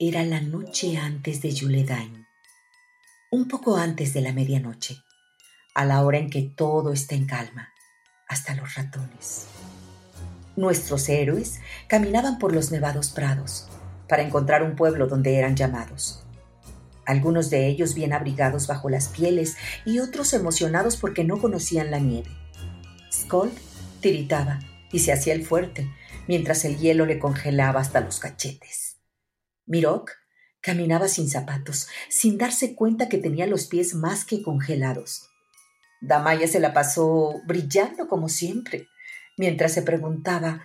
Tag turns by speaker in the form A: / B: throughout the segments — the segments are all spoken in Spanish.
A: Era la noche antes de Yuledain, un poco antes de la medianoche, a la hora en que todo está en calma, hasta los ratones. Nuestros héroes caminaban por los nevados prados para encontrar un pueblo donde eran llamados. Algunos de ellos bien abrigados bajo las pieles y otros emocionados porque no conocían la nieve. Skold tiritaba y se hacía el fuerte mientras el hielo le congelaba hasta los cachetes. Mirok caminaba sin zapatos, sin darse cuenta que tenía los pies más que congelados. Damaya se la pasó brillando como siempre, mientras se preguntaba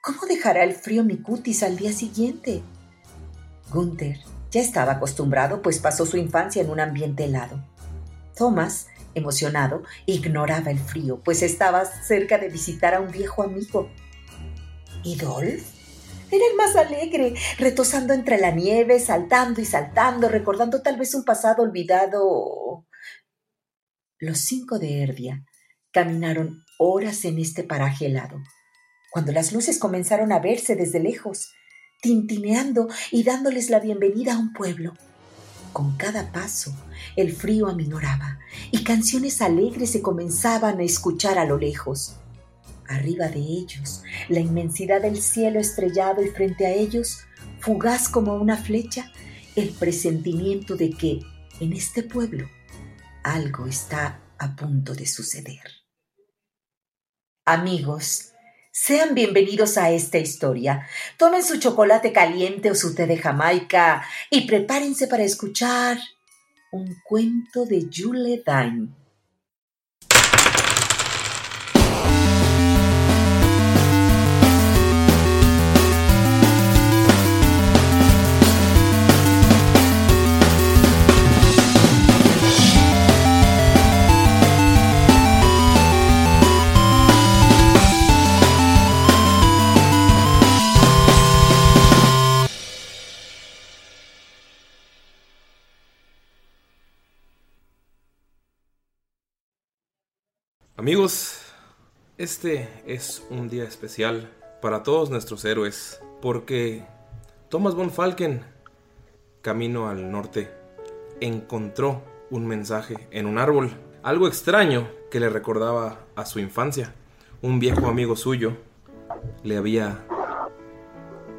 A: ¿Cómo dejará el frío mi cutis al día siguiente? Gunther ya estaba acostumbrado, pues pasó su infancia en un ambiente helado. Thomas, emocionado, ignoraba el frío, pues estaba cerca de visitar a un viejo amigo. ¿Y Dolph? Era el más alegre, retosando entre la nieve, saltando y saltando, recordando tal vez un pasado olvidado. Los cinco de Erdia caminaron horas en este paraje helado, cuando las luces comenzaron a verse desde lejos, tintineando y dándoles la bienvenida a un pueblo. Con cada paso, el frío aminoraba y canciones alegres se comenzaban a escuchar a lo lejos. Arriba de ellos, la inmensidad del cielo estrellado y frente a ellos, fugaz como una flecha, el presentimiento de que en este pueblo algo está a punto de suceder. Amigos, sean bienvenidos a esta historia. Tomen su chocolate caliente o su té de Jamaica y prepárense para escuchar un cuento de Julie Dine.
B: Amigos, este es un día especial para todos nuestros héroes, porque Thomas von Falken, camino al norte, encontró un mensaje en un árbol, algo extraño que le recordaba a su infancia. Un viejo amigo suyo le había...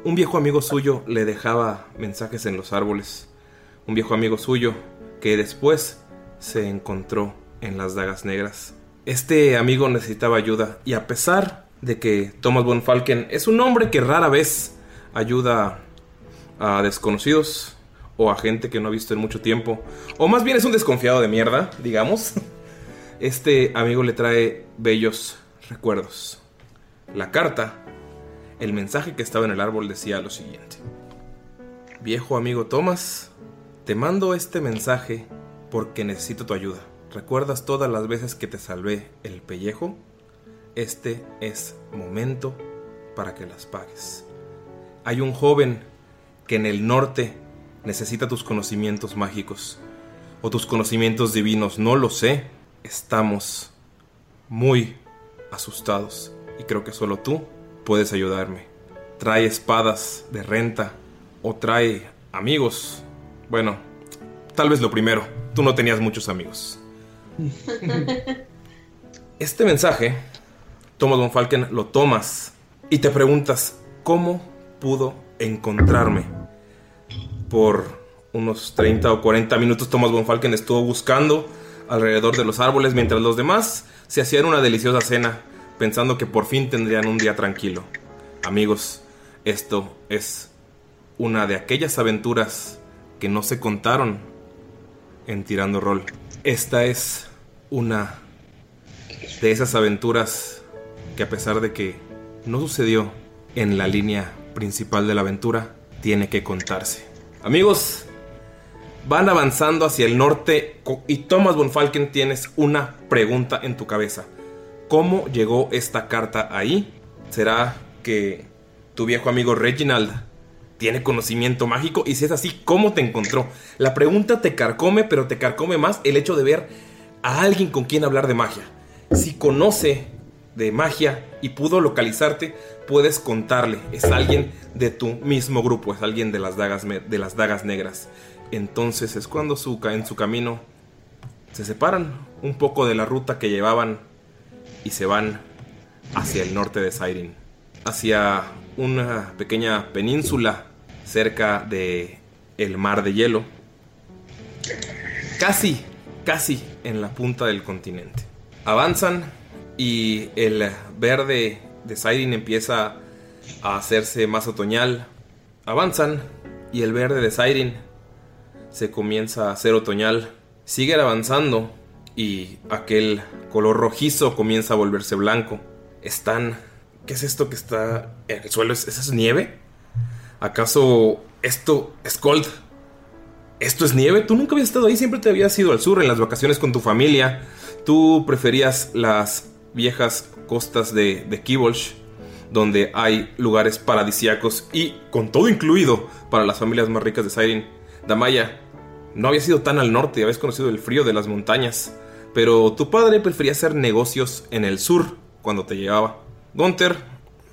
B: Un viejo amigo suyo le dejaba mensajes en los árboles. Un viejo amigo suyo que después se encontró en las dagas negras. Este amigo necesitaba ayuda y a pesar de que Thomas von Falken es un hombre que rara vez ayuda a desconocidos o a gente que no ha visto en mucho tiempo, o más bien es un desconfiado de mierda, digamos, este amigo le trae bellos recuerdos. La carta, el mensaje que estaba en el árbol decía lo siguiente. Viejo amigo Thomas, te mando este mensaje porque necesito tu ayuda. ¿Recuerdas todas las veces que te salvé el pellejo? Este es momento para que las pagues. Hay un joven que en el norte necesita tus conocimientos mágicos o tus conocimientos divinos, no lo sé. Estamos muy asustados y creo que solo tú puedes ayudarme. Trae espadas de renta o trae amigos. Bueno, tal vez lo primero, tú no tenías muchos amigos. Este mensaje, Thomas von Falken, lo tomas y te preguntas, ¿cómo pudo encontrarme? Por unos 30 o 40 minutos Thomas von Falken estuvo buscando alrededor de los árboles mientras los demás se hacían una deliciosa cena, pensando que por fin tendrían un día tranquilo. Amigos, esto es una de aquellas aventuras que no se contaron en Tirando Rol. Esta es una de esas aventuras que a pesar de que no sucedió en la línea principal de la aventura, tiene que contarse. Amigos, van avanzando hacia el norte y Thomas von Falken tienes una pregunta en tu cabeza. ¿Cómo llegó esta carta ahí? ¿Será que tu viejo amigo Reginald tiene conocimiento mágico? Y si es así, ¿cómo te encontró? La pregunta te carcome, pero te carcome más el hecho de ver a alguien con quien hablar de magia. Si conoce de magia y pudo localizarte, puedes contarle. Es alguien de tu mismo grupo, es alguien de las dagas, de las dagas negras. Entonces es cuando en su camino se separan un poco de la ruta que llevaban y se van hacia el norte de Siren, hacia una pequeña península cerca de el mar de hielo, casi, casi en la punta del continente. Avanzan y el verde de Siren empieza a hacerse más otoñal. Avanzan y el verde de Siren se comienza a hacer otoñal. Siguen avanzando y aquel color rojizo comienza a volverse blanco. Están... ¿Qué es esto que está en el suelo? ¿Es, ¿Esa nieve? ¿Acaso esto es cold? ¿Esto es nieve? Tú nunca habías estado ahí, siempre te habías ido al sur en las vacaciones con tu familia. Tú preferías las viejas costas de, de donde hay lugares paradisiacos y con todo incluido para las familias más ricas de Siren. Damaya, no había sido tan al norte, habías conocido el frío de las montañas, pero tu padre prefería hacer negocios en el sur cuando te llevaba. Gunther,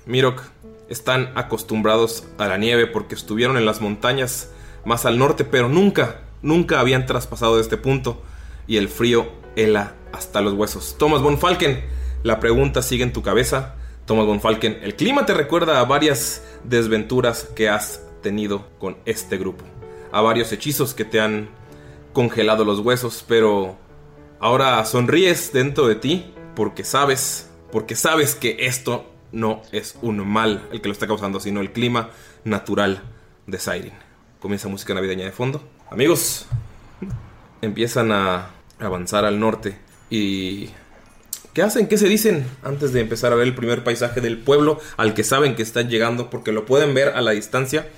B: Mirok, están acostumbrados a la nieve porque estuvieron en las montañas más al norte, pero nunca, nunca habían traspasado de este punto y el frío hela hasta los huesos. Thomas von Falken, la pregunta sigue en tu cabeza. Thomas von Falken, el clima te recuerda a varias desventuras que has tenido con este grupo a varios hechizos que te han congelado los huesos, pero ahora sonríes dentro de ti porque sabes, porque sabes que esto no es un mal el que lo está causando, sino el clima natural de Siren. Comienza música navideña de fondo. Amigos, empiezan a avanzar al norte y ¿Qué hacen? ¿Qué se dicen antes de empezar a ver el primer paisaje del pueblo al que saben que están llegando porque lo pueden ver a la distancia?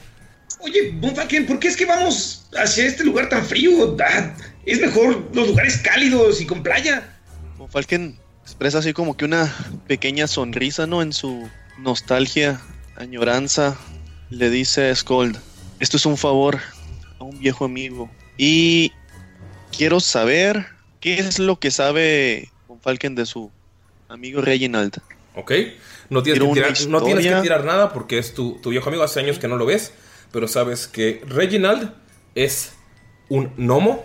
C: Oye, Bonfalken, ¿por qué es que vamos hacia este lugar tan frío? Ah, es mejor los lugares cálidos y con playa.
D: Bonfalken expresa así como que una pequeña sonrisa, ¿no? En su nostalgia, añoranza, le dice a Skold, esto es un favor a un viejo amigo. Y quiero saber qué es lo que sabe Bonfalken de su amigo Reginald.
B: Ok, no tienes, que tirar, no tienes que tirar nada porque es tu, tu viejo amigo, hace años que no lo ves pero sabes que Reginald es un gnomo,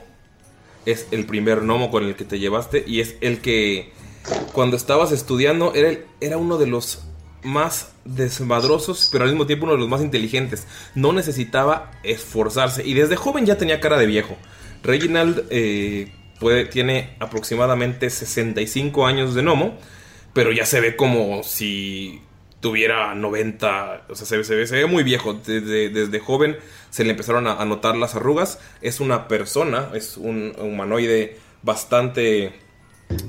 B: es el primer gnomo con el que te llevaste y es el que cuando estabas estudiando era, era uno de los más desmadrosos, pero al mismo tiempo uno de los más inteligentes. No necesitaba esforzarse y desde joven ya tenía cara de viejo. Reginald eh, tiene aproximadamente 65 años de gnomo, pero ya se ve como si tuviera 90, o sea, se, se, se ve muy viejo. Desde, desde, joven se le empezaron a, notar las arrugas. Es una persona, es un humanoide bastante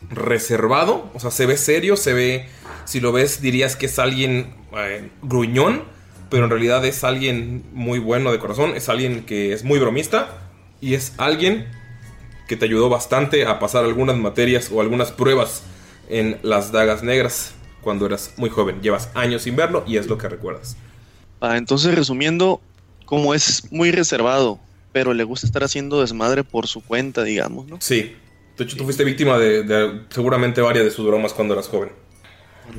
B: reservado, o sea, se ve serio, se ve, si lo ves dirías que es alguien eh, gruñón, pero en realidad es alguien muy bueno de corazón, es alguien que es muy bromista y es alguien que te ayudó bastante a pasar algunas materias o algunas pruebas en las dagas negras cuando eras muy joven. Llevas años sin verlo y es lo que recuerdas.
D: Ah, entonces, resumiendo, como es muy reservado, pero le gusta estar haciendo desmadre por su cuenta, digamos, ¿no?
B: Sí. De hecho, tú fuiste víctima de, de seguramente varias de sus bromas cuando eras joven.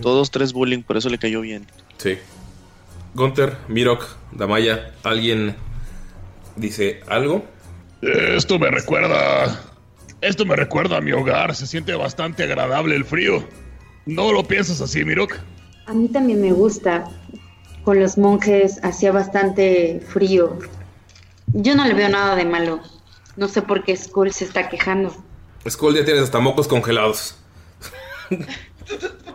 D: Todos tres bullying, por eso le cayó bien.
B: Sí. Gunther, Mirok, Damaya, ¿alguien dice algo?
E: Esto me recuerda. Esto me recuerda a mi hogar. Se siente bastante agradable el frío. ¿No lo piensas así, Mirok?
F: A mí también me gusta. Con los monjes hacía bastante frío. Yo no le veo nada de malo. No sé por qué Skull se está quejando.
B: Skull ya tienes hasta mocos congelados.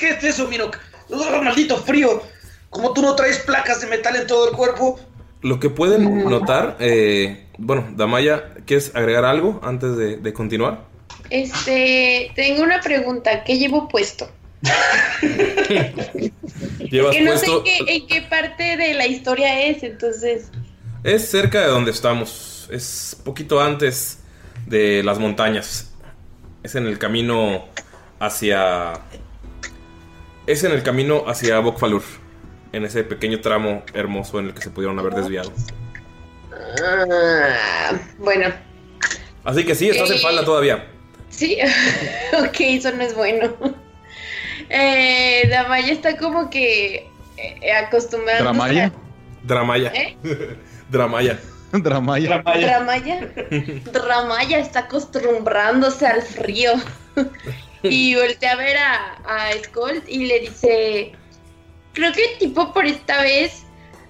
C: ¿Por qué es eso, Mirok? ¡Oh, maldito frío! Como tú no traes placas de metal en todo el cuerpo.
B: Lo que pueden notar, eh, bueno, Damaya, ¿quieres agregar algo antes de, de continuar?
G: Este, tengo una pregunta. ¿Qué llevo puesto?
B: Llevas
G: que no
B: puesto.
G: sé en qué, en qué parte de la historia es, entonces.
B: Es cerca de donde estamos. Es poquito antes de las montañas. Es en el camino hacia. Es en el camino hacia Bokfalur. En ese pequeño tramo hermoso en el que se pudieron haber desviado.
G: Ah, bueno,
B: Así que sí, estás en
G: Eh.
B: falda todavía.
G: sí. ok, eso no es bueno. Eh, Damaya está como que eh, acostumbrada.
B: ¿Dramaya? Dramaya.
G: ¿Eh?
B: Dramaya.
H: Dramaya.
G: Dramaya. Dramaya está acostumbrándose al frío. y voltea a ver a, a Skull y le dice: Creo que, tipo, por esta vez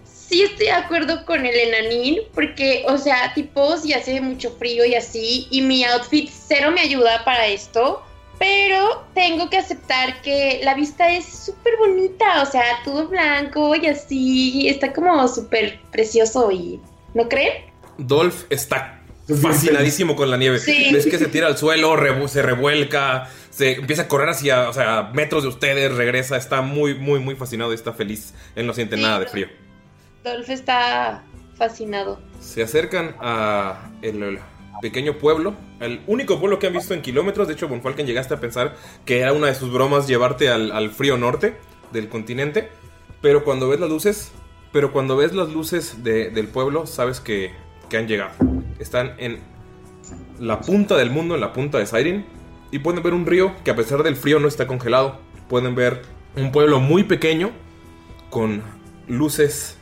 G: sí estoy de acuerdo con el enanín. Porque, o sea, tipo, si hace mucho frío y así. Y mi outfit cero me ayuda para esto. Pero tengo que aceptar que la vista es súper bonita. O sea, todo blanco y así. Está como súper precioso y. ¿No creen?
B: Dolph está fascinadísimo con la nieve.
G: Sí.
B: Ves que se tira al suelo, revu- se revuelca, se empieza a correr hacia, o sea, metros de ustedes, regresa, está muy, muy, muy fascinado y está feliz. Él no siente nada de frío.
G: Dolph está fascinado.
B: Se acercan a el, el pequeño pueblo, el único pueblo que han visto en kilómetros. De hecho, Bonfalken llegaste a pensar que era una de sus bromas llevarte al, al frío norte del continente. Pero cuando ves las luces, pero cuando ves las luces de- del pueblo, sabes que, que han llegado. Están en la punta del mundo, en la punta de Siren. Y pueden ver un río que a pesar del frío no está congelado. Pueden ver un pueblo muy pequeño con luces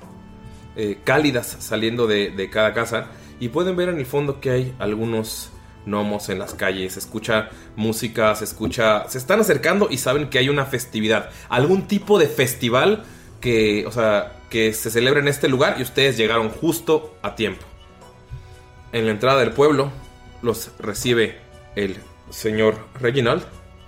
B: eh, cálidas saliendo de, de cada casa. Y pueden ver en el fondo que hay algunos gnomos en las calles. Se escucha música, se escucha... Se están acercando y saben que hay una festividad. Algún tipo de festival que, o sea, que se celebra en este lugar y ustedes llegaron justo a tiempo. En la entrada del pueblo los recibe el señor Reginald.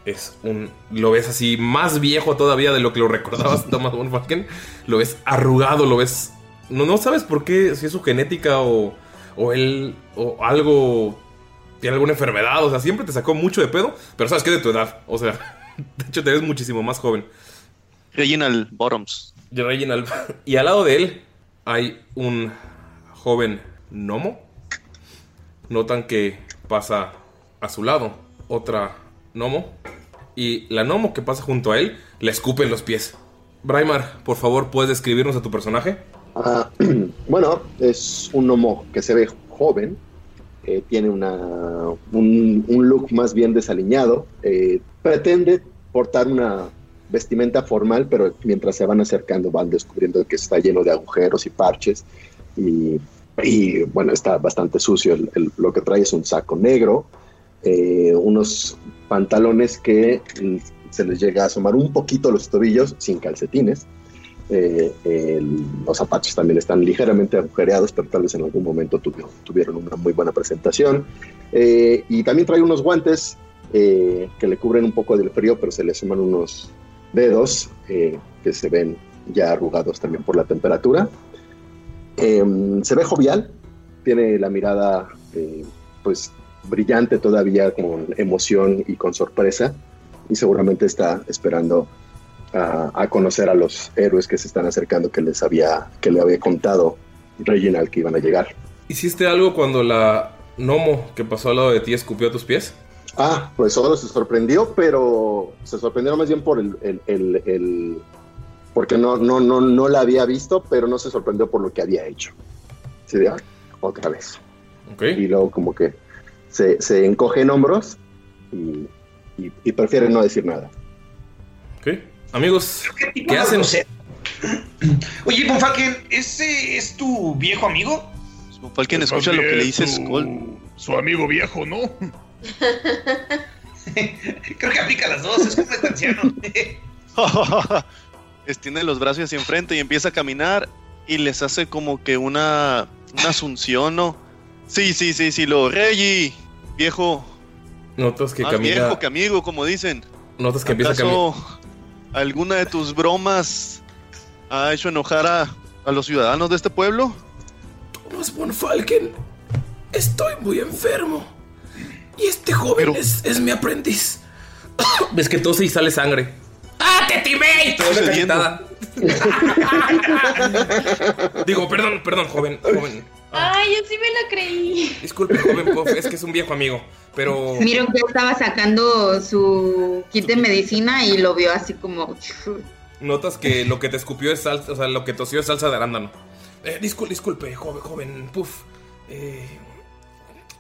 B: Es un. Lo ves así más viejo todavía de lo que lo recordabas, Thomas von Falken. Lo ves arrugado, lo ves. No, no sabes por qué, si es su genética o. O él. O algo. Tiene alguna enfermedad. O sea, siempre te sacó mucho de pedo. Pero sabes que de tu edad. O sea, de hecho te ves muchísimo más joven.
D: Reginald Bottoms.
B: Reginald. Y al lado de él hay un joven gnomo. Notan que pasa a su lado otra gnomo. Y la gnomo que pasa junto a él le escupe en los pies. Braimar, por favor, ¿puedes describirnos a tu personaje?
I: Ah, bueno, es un gnomo que se ve joven, eh, tiene una, un, un look más bien desaliñado, eh, pretende portar una vestimenta formal, pero mientras se van acercando van descubriendo que está lleno de agujeros y parches y, y, bueno, está bastante sucio. Lo que trae es un saco negro, eh, unos pantalones que mm, se les llega a asomar un poquito los tobillos sin calcetines. Eh, los zapatos también están ligeramente agujereados, pero tal vez en algún momento tuvieron, una muy buena presentación. Eh, y también trae unos guantes que le cubren un poco del frío, pero se le suman unos dedos que se ven ya arrugados también por la temperatura. Eh, se ve jovial, tiene la mirada eh, pues brillante todavía con emoción y con sorpresa y seguramente está esperando a, a conocer a los héroes que se están acercando que les había, que le había contado Reginald que iban a llegar.
B: ¿Hiciste algo cuando la gnomo que pasó al lado de ti escupió a tus pies?
I: Ah, pues solo se sorprendió, pero se sorprendió más bien por el, el- el- el- porque no, no, no, no la había visto, pero no se sorprendió por lo que había hecho. Sí, de, "Ah, otra vez. Y luego como que se, se encoge en hombros y, y- y prefiere no decir nada.
B: Ok. Amigos, ¿qué hacen?
C: Oye, ¿ese es tu viejo amigo?
D: Falken
E: Pues
D: escucha lo que le
E: bien
D: dice
E: su-
D: Skull.
E: Su amigo viejo, ¿no?
C: Creo que aplica las dos, es como este anciano.
D: Extiende los brazos hacia enfrente y empieza a caminar y les hace como que una, una asunción, ¿no? Sí, sí, sí, sí, lo Reggie, viejo,
B: Notas que
D: más
B: camina.
D: viejo que amigo, como dicen.
B: Notas que empieza a caminar.
D: ¿Acaso alguna de tus bromas ha hecho enojar a, a los ciudadanos de este pueblo?
B: Thomas von Falken, estoy muy enfermo. Y este joven es, es mi aprendiz. Ves que tose y sale sangre. ¡Ah, te cachetada. Digo, perdón, perdón, joven, joven.
G: Ay, yo sí me la creí.
B: Disculpe, joven Puff, es que es un viejo amigo. Pero.
F: Miro que estaba sacando su kit de medicina y lo vio así como.
B: Notas que lo que te escupió es salsa, o sea, lo que tosió es salsa de arándano. Eh, disculpe, disculpe, joven, joven, Puff. Eh,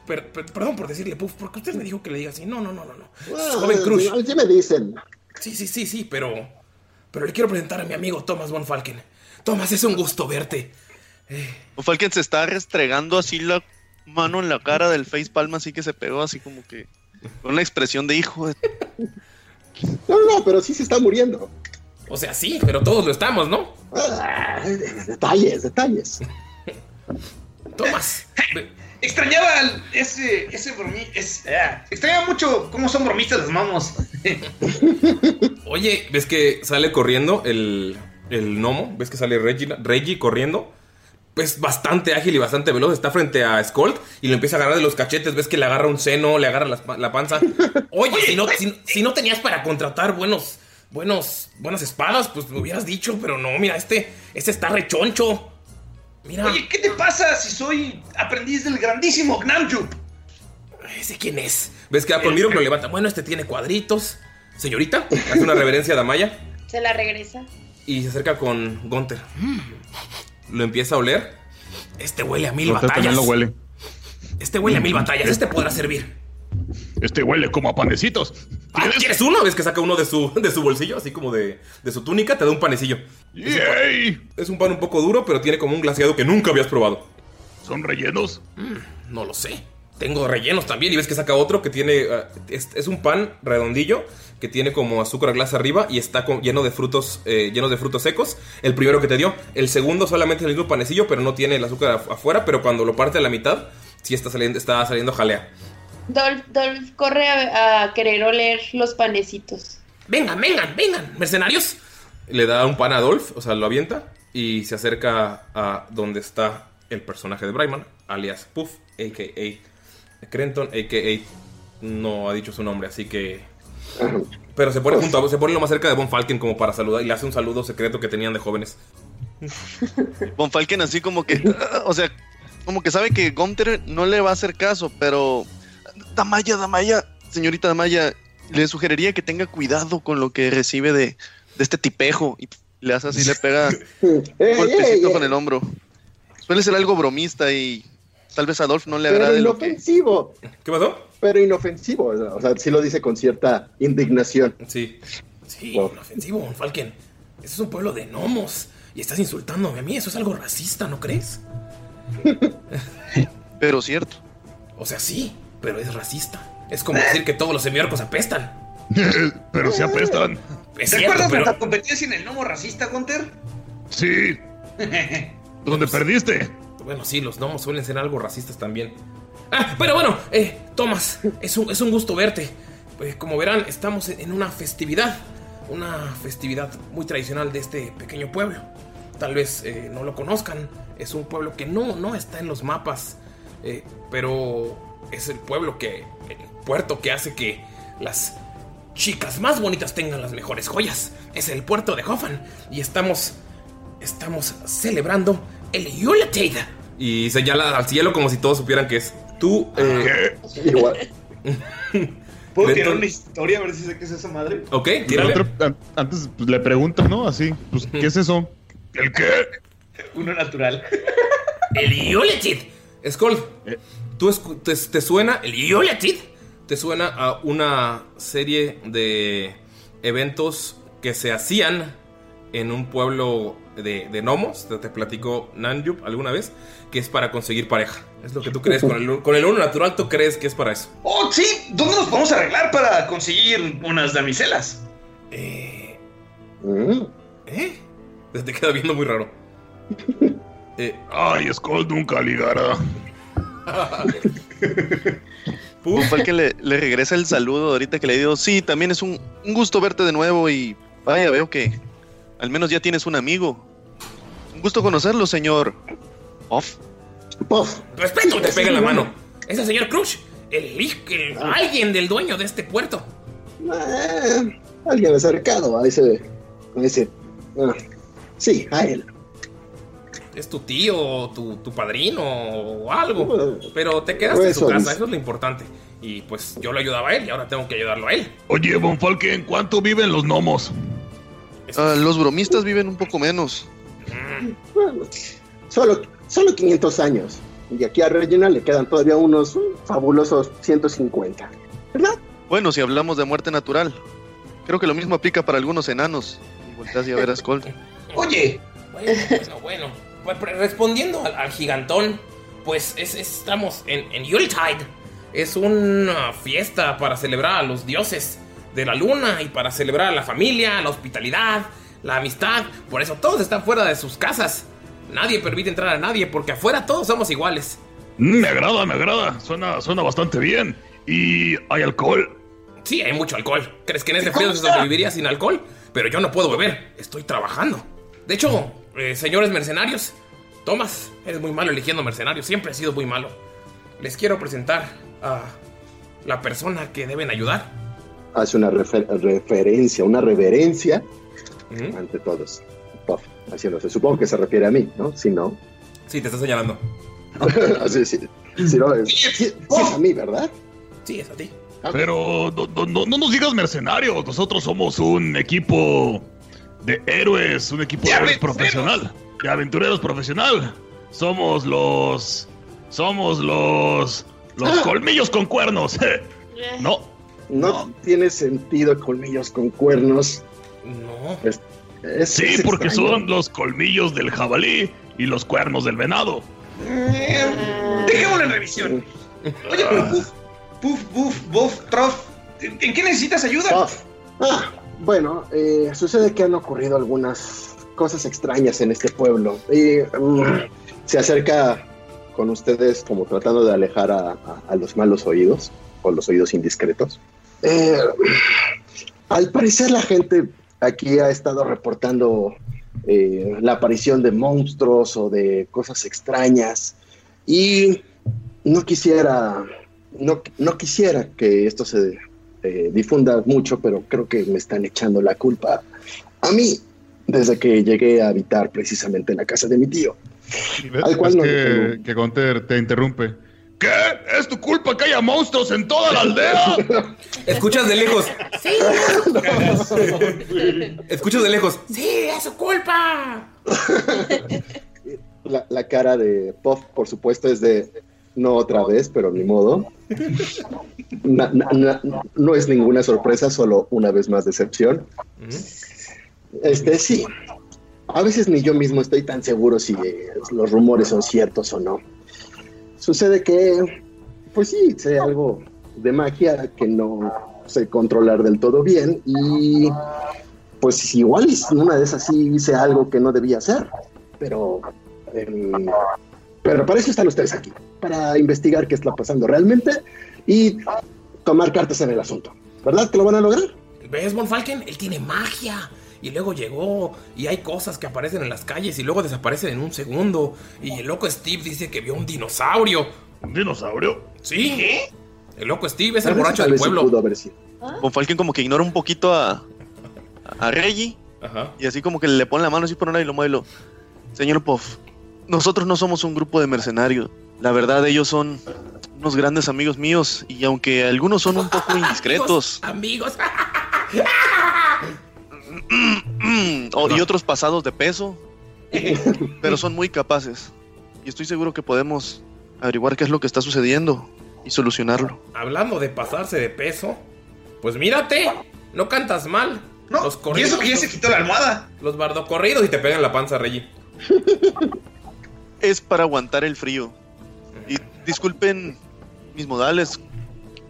B: per- per- perdón por decirle Puff, porque usted me dijo que le diga así. No, no, no, no, no.
I: Ah,
B: joven Cruz.
I: sí me dicen.
B: Sí, sí, sí, sí, pero. Pero le quiero presentar a mi amigo Thomas von Falken. Thomas, es un gusto verte.
D: O Falken se está restregando así la mano en la cara del face palm, así que se pegó así como que con una expresión de hijo. de-
I: No, no, pero sí se está muriendo.
B: O sea, sí, pero todos lo estamos, ¿no?
I: Ah, detalles, detalles.
B: Thomas.
C: Extrañaba ese, ese bromi... es- ah, extrañaba mucho cómo son bromistas los mamos.
B: Oye, ¿ves que sale corriendo el, el gnomo? ¿Ves que sale Reggie, Reggie corriendo? Es bastante ágil y bastante veloz. Está frente a Skull y lo empieza a agarrar de los cachetes. ¿Ves que le agarra un seno, le agarra la, la panza? Oye, si, no, si, si no tenías para contratar buenos, buenos, buenas espadas, pues me hubieras dicho. Pero no, mira, este, este está rechoncho. Mira.
C: Oye, ¿qué te pasa si soy aprendiz del grandísimo Gnamjup?
B: ¿Ese quién es? ¿Ves que va con Miro que lo levanta? Bueno, este tiene cuadritos. Señorita, hace una reverencia a Damaya.
G: Se la regresa.
B: Y se acerca con Gunther. Lo empieza a oler. Este huele a mil batallas.
E: también lo huele.
B: Este huele a mil batallas. Este podrá servir.
E: Este huele como a panecitos.
B: Ah, ¿Quieres uno? ¿Ves que saca uno de su, de su bolsillo? Así como de, de su túnica. Te da un panecillo. Es un, pan, es un pan un poco duro, pero tiene como un glaseado que nunca habías probado.
E: ¿Son rellenos?
B: Mm, no lo sé. Tengo rellenos también. Y ves que saca otro que tiene. ah, es, es un pan redondillo que tiene como azúcar glass arriba y está con- lleno de frutos eh, llenos de frutos secos. El primero que te dio. El segundo solamente es el mismo panecillo, pero no tiene el azúcar af- afuera. Pero cuando lo parte a la mitad, sí está saliendo, está saliendo jalea.
G: Dolph, Dolph corre a, a querer oler los panecitos.
B: Vengan, vengan, vengan, mercenarios. Le da un pan a Adolf, o sea, lo avienta y se acerca a donde está el personaje de Brayman, alias Puff, a.k.a. Crenton, a.k.a. no ha dicho su nombre, así que... Pero se pone junto a, se pone lo más cerca de Von Falken como para saludar y le hace un saludo secreto que tenían de jóvenes.
D: Von Falken así como que, o sea, como que sabe que Gunther no le va a hacer caso, pero Damaya, Damaya, señorita Damaya, le sugeriría que tenga cuidado con lo que recibe de, de este tipejo y le hace así, le pega un golpecito con el hombro. Suele ser algo bromista y tal vez a Adolf no le
I: Pero
D: agrade lo que...
I: inofensivo.
B: ¿Qué pasó?
I: Pero inofensivo. O sea, sí lo dice con cierta indignación.
B: Sí. Sí, inofensivo, Von Falken. Este es un pueblo de gnomos y estás insultándome a mí. Eso es algo racista, ¿no crees?
D: Pero cierto.
B: O sea, sí, pero es racista. Es como decir que todos los semiorcos apestan.
E: pero se apestan.
B: Es
C: ¿Te
B: cierto,
C: acuerdas de
B: pero...
C: la competencia en el gnomo racista, Gunter?
E: Sí. ¿Dónde perdiste?
B: Bueno, sí, los gnomos suelen ser algo racistas también. Ah, pero bueno, eh, Tomás, es un, es un gusto verte. Pues como verán, estamos en en una festividad. Una festividad muy tradicional de este pequeño pueblo. Tal vez eh, no lo conozcan. Es un pueblo que no, no está en los mapas. eh, pero es el pueblo que. El puerto que hace que las chicas más bonitas tengan las mejores joyas. Es el puerto de Hoffan y estamos estamos celebrando el Yuletide. Y señala al cielo como si todos supieran que es tú. eh,
I: Igual.
C: ¿Puedo tirar una historia a ver si sé qué es esa madre?
B: Ok, tírale.
E: antes pues, le preguntan, ¿no? Así, pues, ¿qué es eso? ¿El qué?
C: Uno natural.
B: El Yuletide. Skull, ¿tú te, te suena el? ¿Te suena a una serie de eventos que se hacían en un pueblo de, de gnomos? Te, te platicó Nanjup alguna vez, que es para conseguir pareja. Es lo que tú crees con el, con el uno natural, tú crees que es para eso.
C: Oh, sí. ¿Dónde nos podemos arreglar para conseguir unas damiselas?
B: Eh,
I: Mm.
B: ¿Eh? Te queda viendo muy raro. Eh,
E: Ay, Skull nunca ligará.
D: Von Falken le, le regresa el saludo ahorita que le digo, sí, también es un, un gusto verte de nuevo y vaya, veo que al menos ya tienes un amigo. Un gusto conocerlo, señor. Off.
I: Puff.
B: Respeto, te pega la mano. Es el señor Cruz, el, el- alguien del dueño de este puerto.
I: Eh, alguien acercado a ese. A ese. ah, sí, a él.
B: Es tu tío, tu, tu padrino o algo. Pero te quedaste en
I: Pues
B: su casa, eso es lo importante. Y pues yo le ayudaba a él y ahora tengo que ayudarlo a él.
E: Oye, Von Falken, ¿cuánto viven los gnomos?
D: Ah, los bromistas viven un poco menos.
I: Bueno, solo, solo 500 años. Y aquí a Regina le quedan todavía unos fabulosos 150. ¿Verdad?
D: Bueno, si hablamos de muerte natural, creo que lo mismo aplica para algunos enanos. Y volteas y a ver a Skull.
C: Oye,
B: Bueno, bueno, bueno. Respondiendo al, al gigantón, pues es- es- estamos en, en Yuletide. Es una fiesta para celebrar a los dioses de la luna y para celebrar a la familia, la hospitalidad, la amistad. Por eso todos están fuera de sus casas. Nadie permite entrar a nadie porque afuera todos somos iguales.
E: Me agrada, me agrada. Suena, suena bastante bien. ¿Y hay alcohol?
B: Sí, hay mucho alcohol. ¿Crees que en este frío se sobreviviría sin alcohol? Pero yo no puedo beber. Estoy trabajando. De hecho, eh, señores mercenarios, Tomás, eres muy malo eligiendo mercenarios. Siempre has sido muy malo. Les quiero presentar a la persona que deben ayudar.
I: Hace una refer- referencia, una reverencia
B: Ujú.
I: ante todos. Puff, haciéndose. Supongo que se refiere a mí, ¿no? Si no.
B: Sí, te está señalando.
I: Así, sí. Si no, es, sí- sí es a mí, ¿verdad?
B: Sí, es a ti.
E: Pero no, no- no- no nos digas mercenarios. Nosotros somos un equipo de héroes, un equipo de,
C: ¡De
E: héroes
C: aventureros!
E: profesional. De aventureros profesional. Somos los. Somos los. Los
I: Ah.
E: colmillos con cuernos. no.
I: No, tiene sentido colmillos con cuernos.
B: No.
I: Es, es-
E: Sí,
I: es
E: porque
I: extraño.
E: son los colmillos del jabalí y los cuernos del venado.
C: eh, dejémoslo en revisión. Oye, pero Puff, Puff, Puff, Buff, Troff, ¿en en qué necesitas ayuda?
I: Puff. Ah, bueno, eh, sucede que han ocurrido algunas cosas extrañas en este pueblo. Y mm, se acerca con ustedes como tratando de alejar a, los malos oídos o los oídos indiscretos. Eh, al parecer la gente aquí ha estado reportando eh, la aparición de monstruos o de cosas extrañas y no quisiera no, no quisiera que esto se eh, difunda mucho, pero creo que me están echando la culpa a mí desde que llegué a habitar precisamente en la casa de mi tío. Al cual no
E: que,
I: tengo-
E: que Gunter te interrumpe. ¿Qué? ¿Es tu culpa que haya monstruos en toda la aldea?
B: Escuchas de lejos. Sí. Escuchas de lejos. Sí, es su culpa.
I: La, la cara de Puff, por supuesto, es de no otra vez, pero ni modo. Na- na- na- no es ninguna sorpresa, solo una vez más decepción. Este sí. A veces ni yo mismo estoy tan seguro si eh, los rumores son ciertos o no. Sucede que, pues sí, sé algo de magia que no sé controlar del todo bien y pues igual y una de esas sí hice algo que no debía hacer, pero em, pero para eso están ustedes aquí, para investigar qué está pasando realmente y tomar cartas en el asunto. ¿Verdad que lo van a lograr?
B: ¿Ves, Von Falken? Él tiene magia. Y luego llegó y hay cosas que aparecen en las calles y luego desaparecen en un segundo. Y el loco Steve dice que vio un dinosaurio.
E: ¿Un dinosaurio?
B: Sí. El loco Steve es el borracho del pueblo.
I: pudo haber sido.
D: Von Falken como que ignora un poquito a, a Reggie
B: Ajá.
D: y así como que le pone la mano así por una y lo mueve. Señor Puff, nosotros no somos un grupo de mercenarios. La verdad, ellos son unos grandes amigos míos y aunque algunos son un poco indiscretos
B: Amigos.
D: oh, y otros pasados de peso, pero son muy capaces. Y estoy seguro que podemos averiguar qué es lo que está sucediendo y solucionarlo.
B: Hablando de pasarse de peso, pues mírate, no cantas mal.
C: No,
B: los
C: y eso que ya se quitó la almohada.
B: Los bardocorridos y te pegan la panza, Reggie.
D: Es para aguantar el frío. Y disculpen mis modales,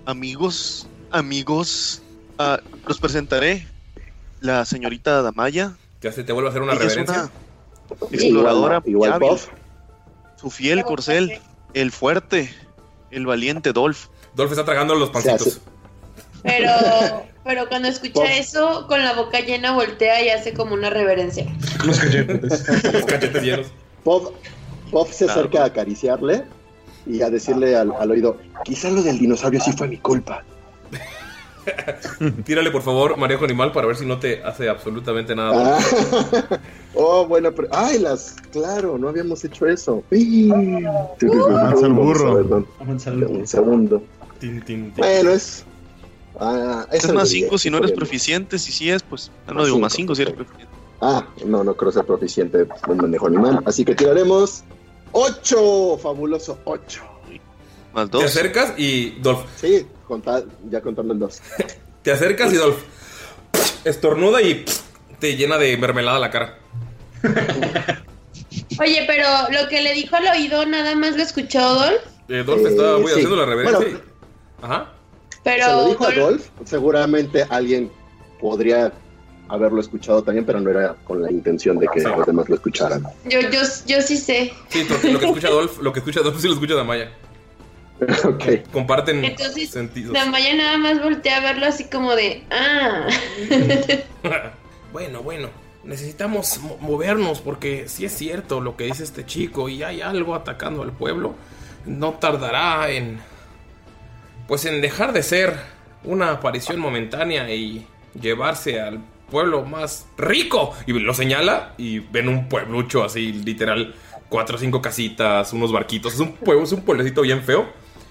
D: amigos, amigos. Ah, los presentaré. La señorita Damaya.
B: Ya se te vuelve a hacer una
D: Ella es
B: reverencia.
D: una exploradora
I: Igual- igual
D: hábil. Su fiel corcel, el fuerte, el valiente Dolph.
B: Dolph está tragando los pancitos.
G: Pero, pero cuando escucha eso, con la boca llena voltea y hace como una reverencia.
C: Los cachetes.
B: Los cachetes llenos.
I: Puff, Puff se acerca a acariciarle y a decirle al, al oído, quizá lo del dinosaurio sí fue mi culpa.
B: Tírale, por favor, manejo animal para ver si no te hace absolutamente nada.
I: Ah. Oh, bueno, pero... Ay, las... Claro, no habíamos hecho eso.
H: Avanza el burro.
I: Perdón. Un segundo.
B: Tin, tin, tin.
I: Bueno, es... Ah,
D: Es más
I: debería,
D: 5 si no eres proficiente, si sí es, pues. ah, no digo más
I: cinco,
D: 5 si eres proficiente.
I: Ah, no, no creo ser proficiente en manejo animal. Así que tiraremos 8, fabuloso 8.
D: Más
B: Te acercas y Dolph.
I: Sí, conta- ya contando el 2.
B: Te acercas y Dolph estornuda y te llena de mermelada la cara.
G: Oye, pero lo que le dijo al oído nada más lo escuchó Dolph.
B: Eh, Dolph
I: Eh,
B: voy
I: sí.
B: haciendo la reverencia.
I: Bueno,
B: y- Ajá.
G: Pero
I: Se lo dijo a
G: Dolph-
I: Dolph. Seguramente alguien podría haberlo escuchado también, pero no era con la intención de que los demás lo escucharan.
G: yo, yo, yo sí sé.
B: Sí, lo, lo que escucha Dolph, lo que escucha Dolph sí lo escucha Damaya.
I: ok.
B: Comparten
G: Entonces,
B: sentidos.
G: Damaya nada más voltea a verlo así como de, ah.
B: Bueno, bueno, necesitamos mo- movernos porque si es cierto lo que dice este chico y hay algo atacando al pueblo, no tardará en pues en dejar de ser una aparición momentánea y llevarse al pueblo más rico y lo señala y ven un pueblucho así literal cuatro o cinco casitas, unos barquitos, es un pueblo, es un pueblecito bien feo,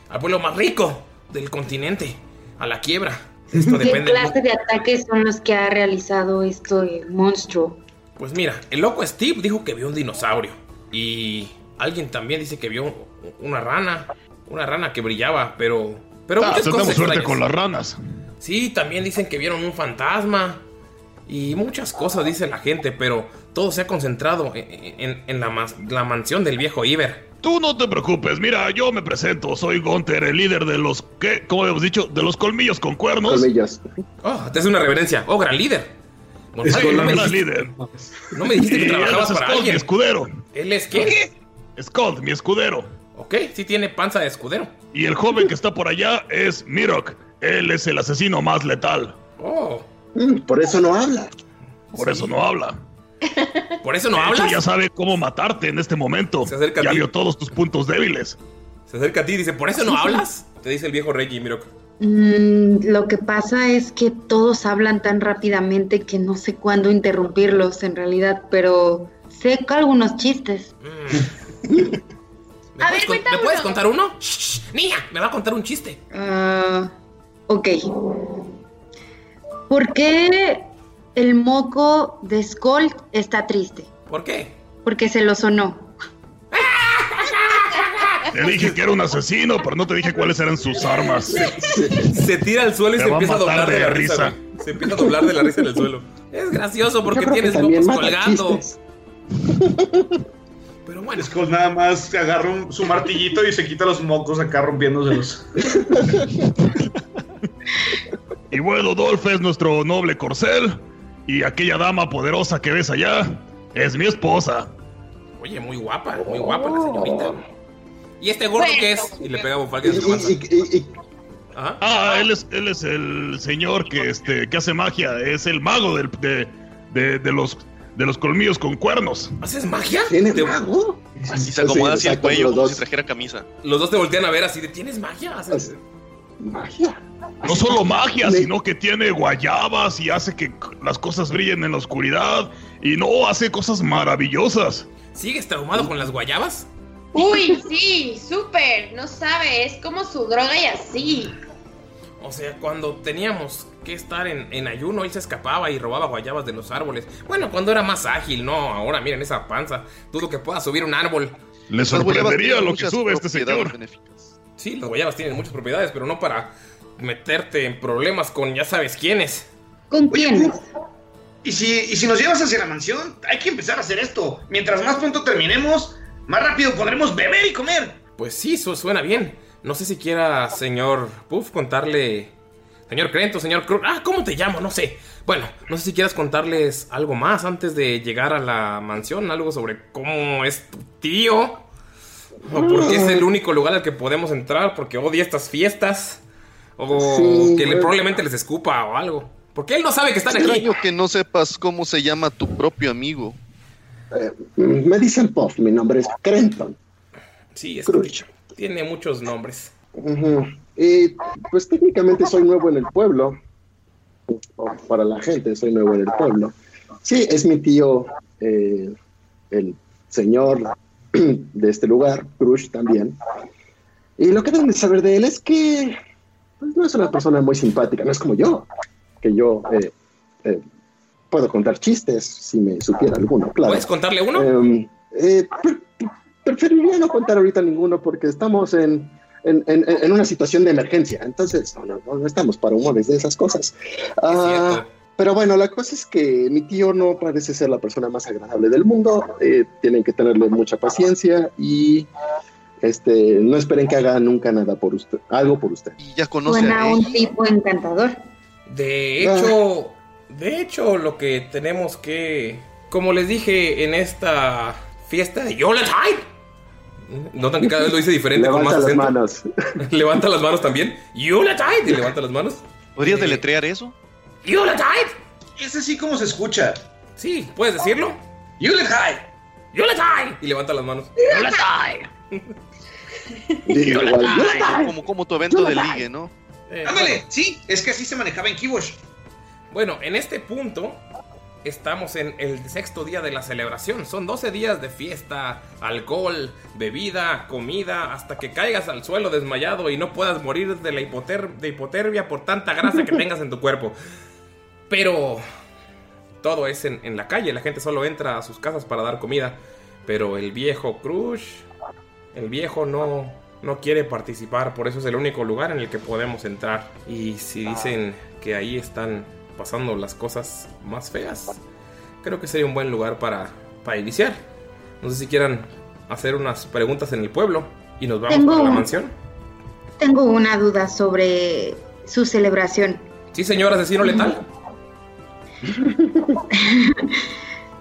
B: al pueblo más rico del continente, a la quiebra. Esto
F: ¿Qué
B: depende
F: clase de ataques son los que ha realizado este monstruo?
B: Pues mira, el loco Steve dijo que vio un dinosaurio. Y alguien también dice que vio una rana. Una rana que brillaba, pero. Pero
E: Ah,
B: muchas
E: tenemos
B: cosas
E: suerte
B: extrañas.
E: con las ranas.
B: Sí, también dicen que vieron un fantasma. Y muchas cosas dice la gente, pero todo se ha concentrado en, en- en la, mansión del viejo Iber.
E: Tú no te preocupes, mira, yo me presento, soy Gunter, el líder de los, ¿qué? ¿Cómo habíamos dicho? De los colmillos con cuernos.
I: Colmillos.
B: Oh, te hace una reverencia. Oh, gran líder.
E: Es
B: Gonzalo, no, me dijiste,
E: líder.
B: no me dijiste que trabajabas
E: es
B: para
E: Scott, mi escudero.
B: ¿Él es qué?
E: Scott, mi escudero.
B: Ok, sí tiene panza de escudero.
E: Y el joven que está por allá es Mirok. Él es el asesino más letal.
B: Oh,
I: Mm, por eso no habla.
E: Por eso no habla.
B: ¿por eso no hablas?
E: ya sabe cómo matarte en este momento.
B: Se acerca a
E: ya
B: ti.
E: vio todos tus puntos débiles.
B: Se acerca a ti y dice, ¿por eso no hablas? Te dice el viejo Reggie Mirok.
F: Mm, lo que pasa es que todos hablan tan rápidamente que no sé cuándo interrumpirlos en realidad, pero sé que algunos chistes.
B: ¿Me, puedes, con- ¿me puedes contar uno? Shh, niña, me va a contar un chiste.
F: Ah, ok. ¿Por qué el moco de Skull está triste?
B: ¿Por qué?
F: Porque se lo sonó.
E: Te dije que era un asesino, pero no te dije cuáles eran sus armas.
B: Se tira al suelo y
E: Te
B: se empieza a doblar de,
E: de
B: la risa. Se empieza a doblar de la risa en el suelo. Es gracioso porque tienes mocos colgando.
I: chistes.
B: Pero bueno,
C: Skull nada más agarra un- su martillito y se quita los mocos acá rompiéndoselos.
E: Y bueno, Dolph es nuestro noble corcel. Y aquella dama poderosa que ves allá es mi esposa.
B: oye, muy guapa, muy guapa la señorita. ¿Y este gordo qué es? Y le pega a
I: y-
B: Ajá.
E: Ah, él es, él es el señor que, este, que hace magia. Es el mago del- de, de- de los, de los colmillos con cuernos.
B: ¿Haces magia?
I: ¿Tiene
B: Te-
I: mago?
D: Y se acomoda
I: Sí,
D: hacia el cuello
I: los
D: como
I: dos.
D: si trajera camisa.
B: Los dos te voltean a ver así de, ¿tienes magia? Haces-
I: Magia.
E: No solo magia, sino que tiene guayabas y hace que las cosas brillen en la oscuridad. Y no, hace cosas maravillosas.
B: ¿Sigues traumado con las guayabas?
G: Uy, sí, súper. No sabe, es como su droga y así.
B: O sea, cuando teníamos que estar en, en ayuno, él se escapaba y robaba guayabas de los árboles. Bueno, cuando era más ágil, no. Ahora miren esa panza. Dudo que pueda subir un árbol.
E: Le sorprendería lo que sube este señor.
B: Sí, las guayabas tienen muchas propiedades, pero no para meterte en problemas con ya sabes quiénes.
F: ¿Con quién?
C: ¿Y si, y si nos llevas hacia la mansión, hay que empezar a hacer esto. Mientras más pronto terminemos, más rápido podremos beber y comer.
B: Pues sí, eso suena bien. No sé si quiera, señor Puff, contarle. Señor Crento, señor Cruz. Ah, ¿cómo te llamo? No sé. Bueno, no sé si quieras contarles algo más antes de llegar a la mansión. Algo sobre cómo es tu tío. O por qué es el único lugar al que podemos entrar. Porque odia estas fiestas. O
I: Sí,
B: que le, probablemente les escupa o algo. Porque él no sabe que están aquí.
D: Extraño que no sepas cómo se llama tu propio amigo.
I: Eh, me dicen Puff, mi nombre es Crenton.
B: Sí, es que tiene muchos nombres.
I: Y pues técnicamente soy nuevo en el pueblo. O para la gente, soy nuevo en el pueblo. Sí, es mi tío, eh, el señor de este lugar, Crush también. Y lo que deben de saber de él es que pues, no es una persona muy simpática, no es como yo, que yo eh, eh, puedo contar chistes si me supiera alguno, claro.
B: ¿Puedes contarle uno?
I: Em, eh, pre- pre- preferiría no contar ahorita ninguno porque estamos en, en, en- en una situación de emergencia. Entonces, no, no, no estamos para humores de esas cosas. Ah, pero bueno, la cosa es que mi tío no parece ser la persona más agradable del mundo. tienen que tenerle mucha paciencia y este, no esperen que haga nunca nada por usted, algo por usted.
D: Y ya
F: Suena un tipo encantador.
B: De hecho, de hecho, lo que tenemos que. Como les dije en esta fiesta de Yoletide. Notan que cada vez lo dice diferente con
I: Levanta
B: más
I: las
B: acento.
I: manos.
B: levanta las manos también. Yoletide. Y levanta las manos.
D: ¿Podrías deletrear eso?
B: Yoletide.
C: Es así como se escucha.
B: Sí, ¿puedes decirlo?
C: Yuletide.
B: Yoletide. Y levanta las manos.
D: Como, como tu evento de ligue, ¿no?
B: Eh,
C: Ándale, sí, es que así se manejaba en Kibosh.
B: Bueno, en este punto estamos en el sexto día de la celebración. Son 12 días de fiesta, alcohol, bebida, comida, hasta que caigas al suelo desmayado y no puedas morir de la hipoter- de hipotermia por tanta grasa que tengas en tu cuerpo. Pero todo es en, en la calle, la gente solo entra a sus casas para dar comida. Pero el viejo Crush, el viejo no, no quiere participar, por eso es el único lugar en el que podemos entrar. Y si dicen que ahí están pasando las cosas más feas, creo que sería un buen lugar para, para iniciar. No sé si quieran hacer unas preguntas en el pueblo y nos vamos
F: Tengo-
B: para la mansión.
F: Tengo una duda sobre su celebración.
B: Sí, señor asesino letal.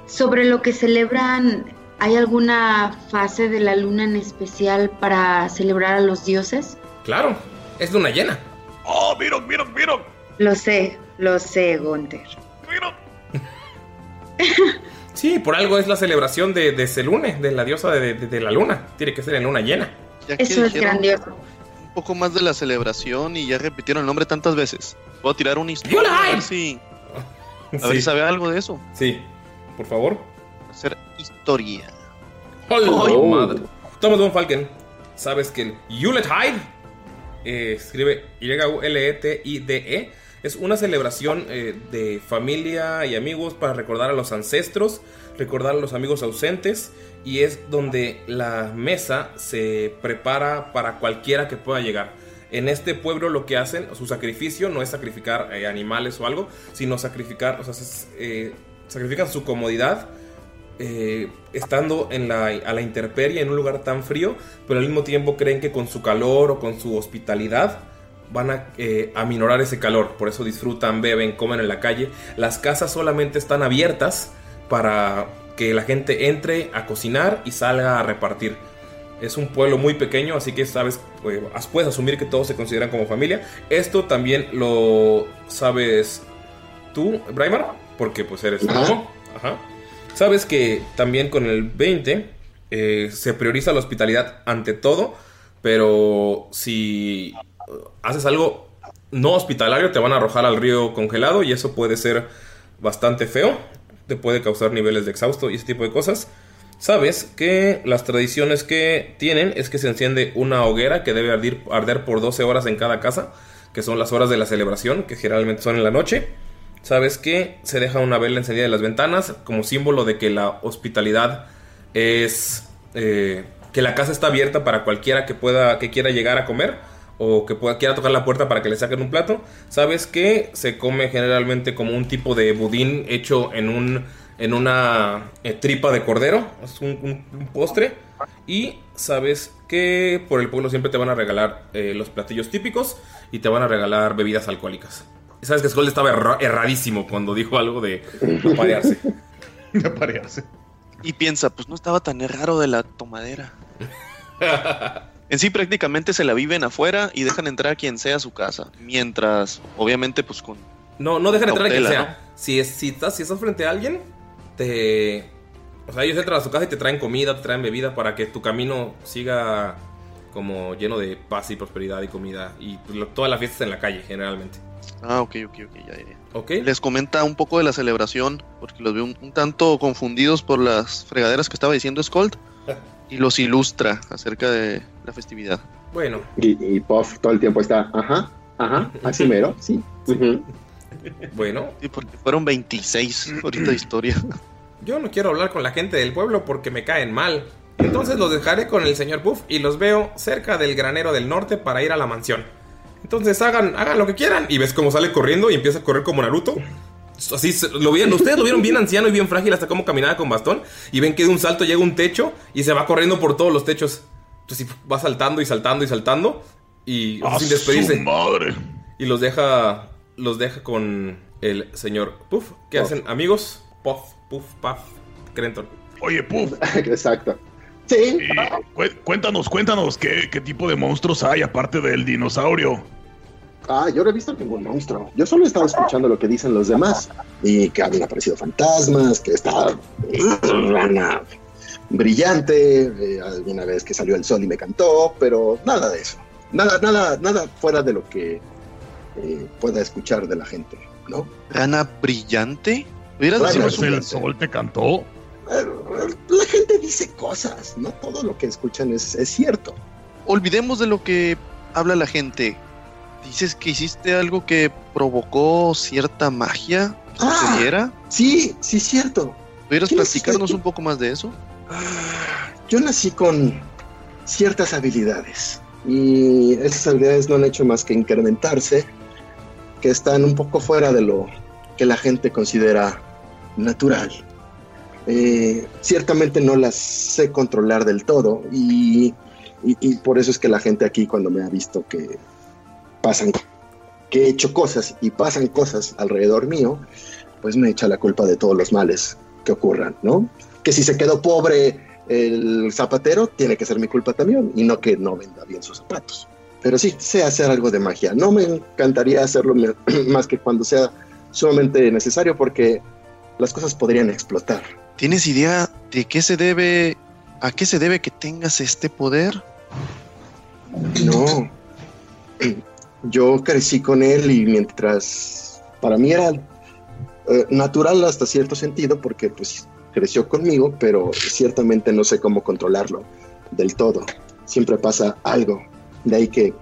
F: Sobre lo que celebran, ¿hay alguna fase de la luna en especial para celebrar a los dioses?
B: Claro, es luna llena.
E: ¡Oh, mira, mira, mira!
F: Lo sé, lo sé, Gunther.
B: Sí, por algo es la celebración de, de Selune, de la diosa de, de- de la luna. Tiene que ser en luna llena.
F: Eso es grandioso.
D: Un poco más de la celebración y ya repitieron el nombre tantas veces. Puedo tirar una historia. A ver si. A ver
B: Sí.
D: si sabe algo de eso.
B: Sí, por favor.
D: Hacer historia.
B: ¡Hola,
D: Oh.
B: madre! Thomas Von Falken, ¿sabes que el Yuletide, eh, escribe Y-U-L-E-T-I-D-E, es una celebración eh, de familia y amigos para recordar a los ancestros, recordar a los amigos ausentes, y es donde la mesa se prepara para cualquiera que pueda llegar. En este pueblo lo que hacen, su sacrificio no es sacrificar eh, animales o algo, sino sacrificar, o sea, es, eh, sacrifican su comodidad eh, estando en la, a la intemperie en un lugar tan frío, pero al mismo tiempo creen que con su calor o con su hospitalidad van a eh, aminorar ese calor. Por eso disfrutan, beben, comen en la calle. Las casas solamente están abiertas para que la gente entre a cocinar y salga a repartir. Es un pueblo muy pequeño, así que sabes, pues, as- puedes asumir que todos se consideran como familia. Esto también lo sabes tú, Braimar, porque pues eres.
I: Ajá.
B: Sabes que también con el 20 eh, se prioriza la hospitalidad ante todo, pero si haces algo no hospitalario, te van a arrojar al río congelado y eso puede ser bastante feo. Te puede causar niveles de exhausto y ese tipo de cosas. Sabes que las tradiciones que tienen es que se enciende una hoguera que debe arder por 12 horas en cada casa, que son las horas de la celebración, que generalmente son en la noche. Sabes que se deja una vela encendida en las ventanas como símbolo de que la hospitalidad es eh, que la casa está abierta para cualquiera que pueda que quiera llegar a comer o que pueda quiera tocar la puerta para que le saquen un plato. Sabes que se come generalmente como un tipo de budín hecho en un en una eh, tripa de cordero, es un postre y sabes que por el pueblo siempre te van a regalar eh, los platillos típicos y te van a regalar bebidas alcohólicas. Y Sabes que Skull estaba erra- erradísimo cuando dijo algo de aparearse.
E: Aparearse.
D: Y piensa, pues no estaba tan raro de la tomadera. En sí prácticamente se la viven afuera y dejan entrar a quien sea a su casa. Mientras, obviamente, pues con...
B: No, no dejan entrar a quien sea. Si, es, si, estás, si estás frente a alguien, te. O sea, ellos entran a su casa y te traen comida, te traen bebida para que tu camino siga como lleno de paz y prosperidad y comida. Y pues, lo- toda la fiesta es en la calle, generalmente.
D: Ah, ok, ok, ok, ya, ya, ya.
B: Ok.
D: Les comenta un poco de la celebración, porque los veo un, un tanto confundidos por las fregaderas que estaba diciendo Skold, y los ilustra acerca de la festividad.
B: Bueno.
I: Y, y Puff todo el tiempo está, ajá, ajá, así mero, sí.
B: Bueno.
D: Y porque fueron 26 ahorita de historia.
B: Yo no quiero hablar con la gente del pueblo porque me caen mal. Entonces los dejaré con el señor Puff y los veo cerca del granero del norte para ir a la mansión. Entonces hagan, hagan lo que quieran. Y ves cómo sale corriendo y empieza a correr como Naruto. Así lo vieron, ustedes lo vieron bien anciano y bien frágil hasta cómo caminaba con bastón. Y ven que de un salto llega un techo y se va corriendo por todos los techos. Entonces va saltando y saltando y saltando. Y
E: ¡A
B: sin despedirse.
E: su madre!
B: Y los deja. Los deja con el señor Puff. ¿Qué
I: Puff.
B: hacen, amigos? Puff, Puff, Puff, Crenton.
E: Oye, Puff.
I: Exacto. Sí.
E: Cu- cuéntanos, cuéntanos, ¿qué, ¿qué tipo de monstruos hay aparte del dinosaurio?
I: Ah, yo no he visto ningún monstruo. Yo solo he estado escuchando lo que dicen los demás. Y que habían aparecido fantasmas, que está rana brillante, eh, alguna vez que salió el sol y me cantó, pero nada de eso. Nada, nada, nada fuera de lo que eh, pueda escuchar de la gente, ¿no?
D: ¿Rana brillante? ¿Hubieras
I: Rana
D: dicho
E: Pues
I: brillante.
E: el sol te cantó.
I: La gente dice cosas, no todo lo que escuchan es, es cierto.
D: Olvidemos de lo que habla la gente. Dices que hiciste algo que provocó cierta magia que
I: Ah.
D: sucediera.
I: Sí, sí, cierto.
D: ¿Pudieras
I: ¿Quién es
D: platicarnos un poco más de eso?
I: Yo nací con ciertas habilidades y esas habilidades no han hecho más que incrementarse, que están un poco fuera de lo que la gente considera natural. Eh, ciertamente no las sé controlar del todo y, y- y por eso es que la gente aquí cuando me ha visto que pasan, que he hecho cosas y pasan cosas alrededor mío, pues me echa la culpa de todos los males que ocurran, ¿no? Que si se quedó pobre el zapatero, tiene que ser mi culpa también, y no que no venda bien sus zapatos. Pero sí, sé hacer algo de magia. No me encantaría hacerlo más que cuando sea sumamente necesario, porque las cosas podrían explotar.
D: ¿Tienes idea de qué se debe, a qué se debe que tengas este poder?
I: No. Yo crecí con él y mientras para mí era eh, natural hasta cierto sentido porque pues creció conmigo, pero ciertamente no sé cómo controlarlo del todo. Siempre pasa algo. De ahí que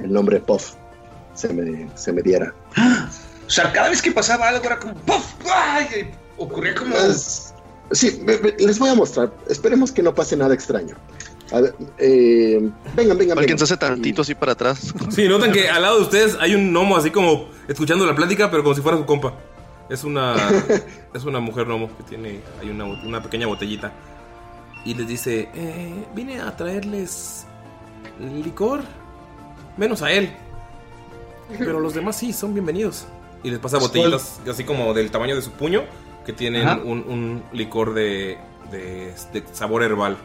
I: el nombre Puff se me, se me diera.
C: O sea, cada vez que pasaba algo era como ¡puf! ¡Ay! Ocurría como.
I: Es- sí, les voy a mostrar. Esperemos que no pase nada extraño. A ver, eh, vengan, vengan.
D: Alguien
I: vengan.
D: se hace tantito así para atrás.
B: Sí, notan que al lado de ustedes hay un gnomo así como escuchando la plática, pero como si fuera su compa. Es una es una mujer gnomo que tiene hay una, una pequeña botellita y les dice, eh, vine a traerles licor, menos a él, pero los demás sí son bienvenidos. Y les pasa botellitas así como del tamaño de su puño que tienen un, un licor de, de, de sabor herbal.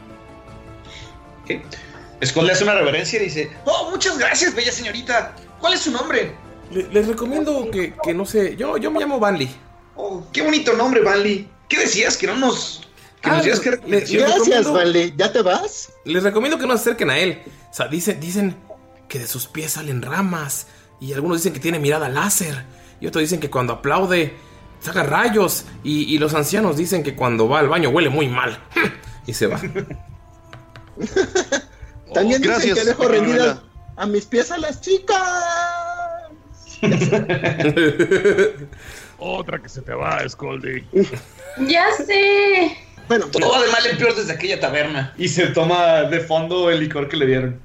C: Le hace una reverencia y dice: ¡Oh, muchas gracias, bella señorita! ¿Cuál es su nombre?
B: Le- les recomiendo que, que no sé, yo, yo me llamo Banley.
C: Oh, qué bonito nombre, Banley. ¿Qué decías? Que no nos. Que
B: Ah,
C: nos digas que
B: le-
I: Gracias,
B: recomiendo-
I: Vanley. ¿Ya te vas?
B: Les recomiendo que no se acerquen a él. O sea, dicen, dicen que de sus pies salen ramas. Y algunos dicen que tiene mirada láser. Y otros dicen que cuando aplaude saca rayos. Y, y los ancianos dicen que cuando va al baño huele muy mal. y se va.
I: También dicen
D: gracias,
I: que dejo rendidas a mis pies a las chicas.
E: Otra que se te va, Scoldy.
G: Ya sé.
I: Bueno,
C: Todo va de mal en peor desde aquella taberna. Y se toma de fondo el licor que le dieron.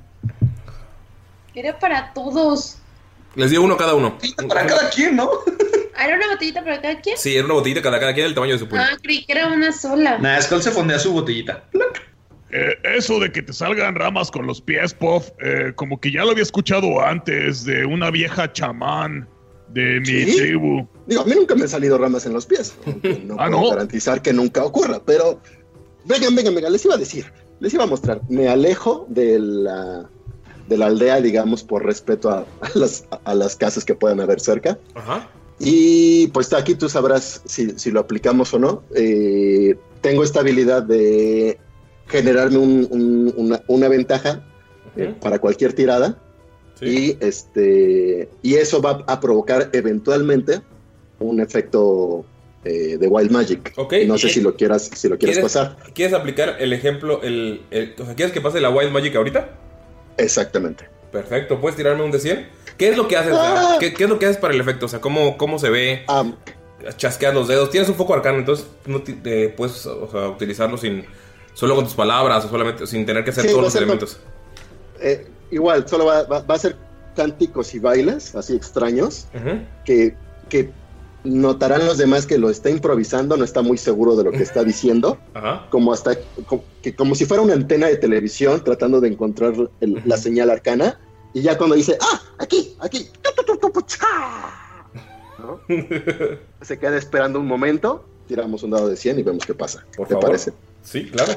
G: Era para todos.
B: Les dio uno a cada uno.
C: Para cada quien, ¿no?
G: Ah, ¿Era una botellita para cada quien?
B: Sí, era una botellita cada, cada quien del tamaño de su puño.
G: Ah, creí que era una sola.
C: Nah, Skull se fondea su botellita.
E: Eh, eso de que te salgan ramas con los pies, Puff, eh, como que ya lo había escuchado antes de una vieja chamán de mi
I: ¿Sí?
E: tribu.
I: Digo, a mí nunca me han salido ramas en los pies. no
E: Ah,
I: puedo
E: ¿no?
I: garantizar que nunca ocurra, pero vengan, vengan, vengan, les iba a decir, les iba a mostrar. Me alejo de la, de la aldea, digamos, por respeto a, a las, a las casas que puedan haber cerca.
B: Ajá.
I: Y pues aquí tú sabrás si, si lo aplicamos o no. Eh, tengo esta habilidad de generarme un- un- una, una ventaja eh, para cualquier tirada. Y este y eso va a provocar eventualmente un efecto eh, de Wild Magic.
B: Ok,
I: no sé si lo quieras, si lo quieres
B: ¿Quieres,
I: pasar.
B: ¿Quieres aplicar el ejemplo? El, el- o sea, ¿Quieres que pase la Wild Magic ahorita?
I: Exactamente.
B: Perfecto, ¿puedes tirarme un de 100? ¿Qué es lo que haces?
I: Ah.
B: ¿qué, qué es lo que haces para el efecto? O sea, ¿cómo, cómo se ve? Chasqueas los dedos. Tienes un foco arcano, entonces no eh, puedes o sea, utilizarlo sin solo con tus palabras o solamente sin tener que hacer
I: Sí,
B: todos los elementos.
I: Eh, igual, solo va, va- va a ser cánticos y bailes así extraños que, que notarán los demás que lo está improvisando, no está muy seguro de lo que está diciendo.
B: Ajá.
I: como hasta como, que como si fuera una antena de televisión tratando de encontrar el- la señal arcana y ya cuando dice ah aquí aquí tu, tu, tu, tu, pu, cha", ¿no? se queda esperando un momento tiramos un dado de 100 y vemos qué pasa
B: Por
I: ¿te
B: favor.
I: parece?
B: Sí, claro.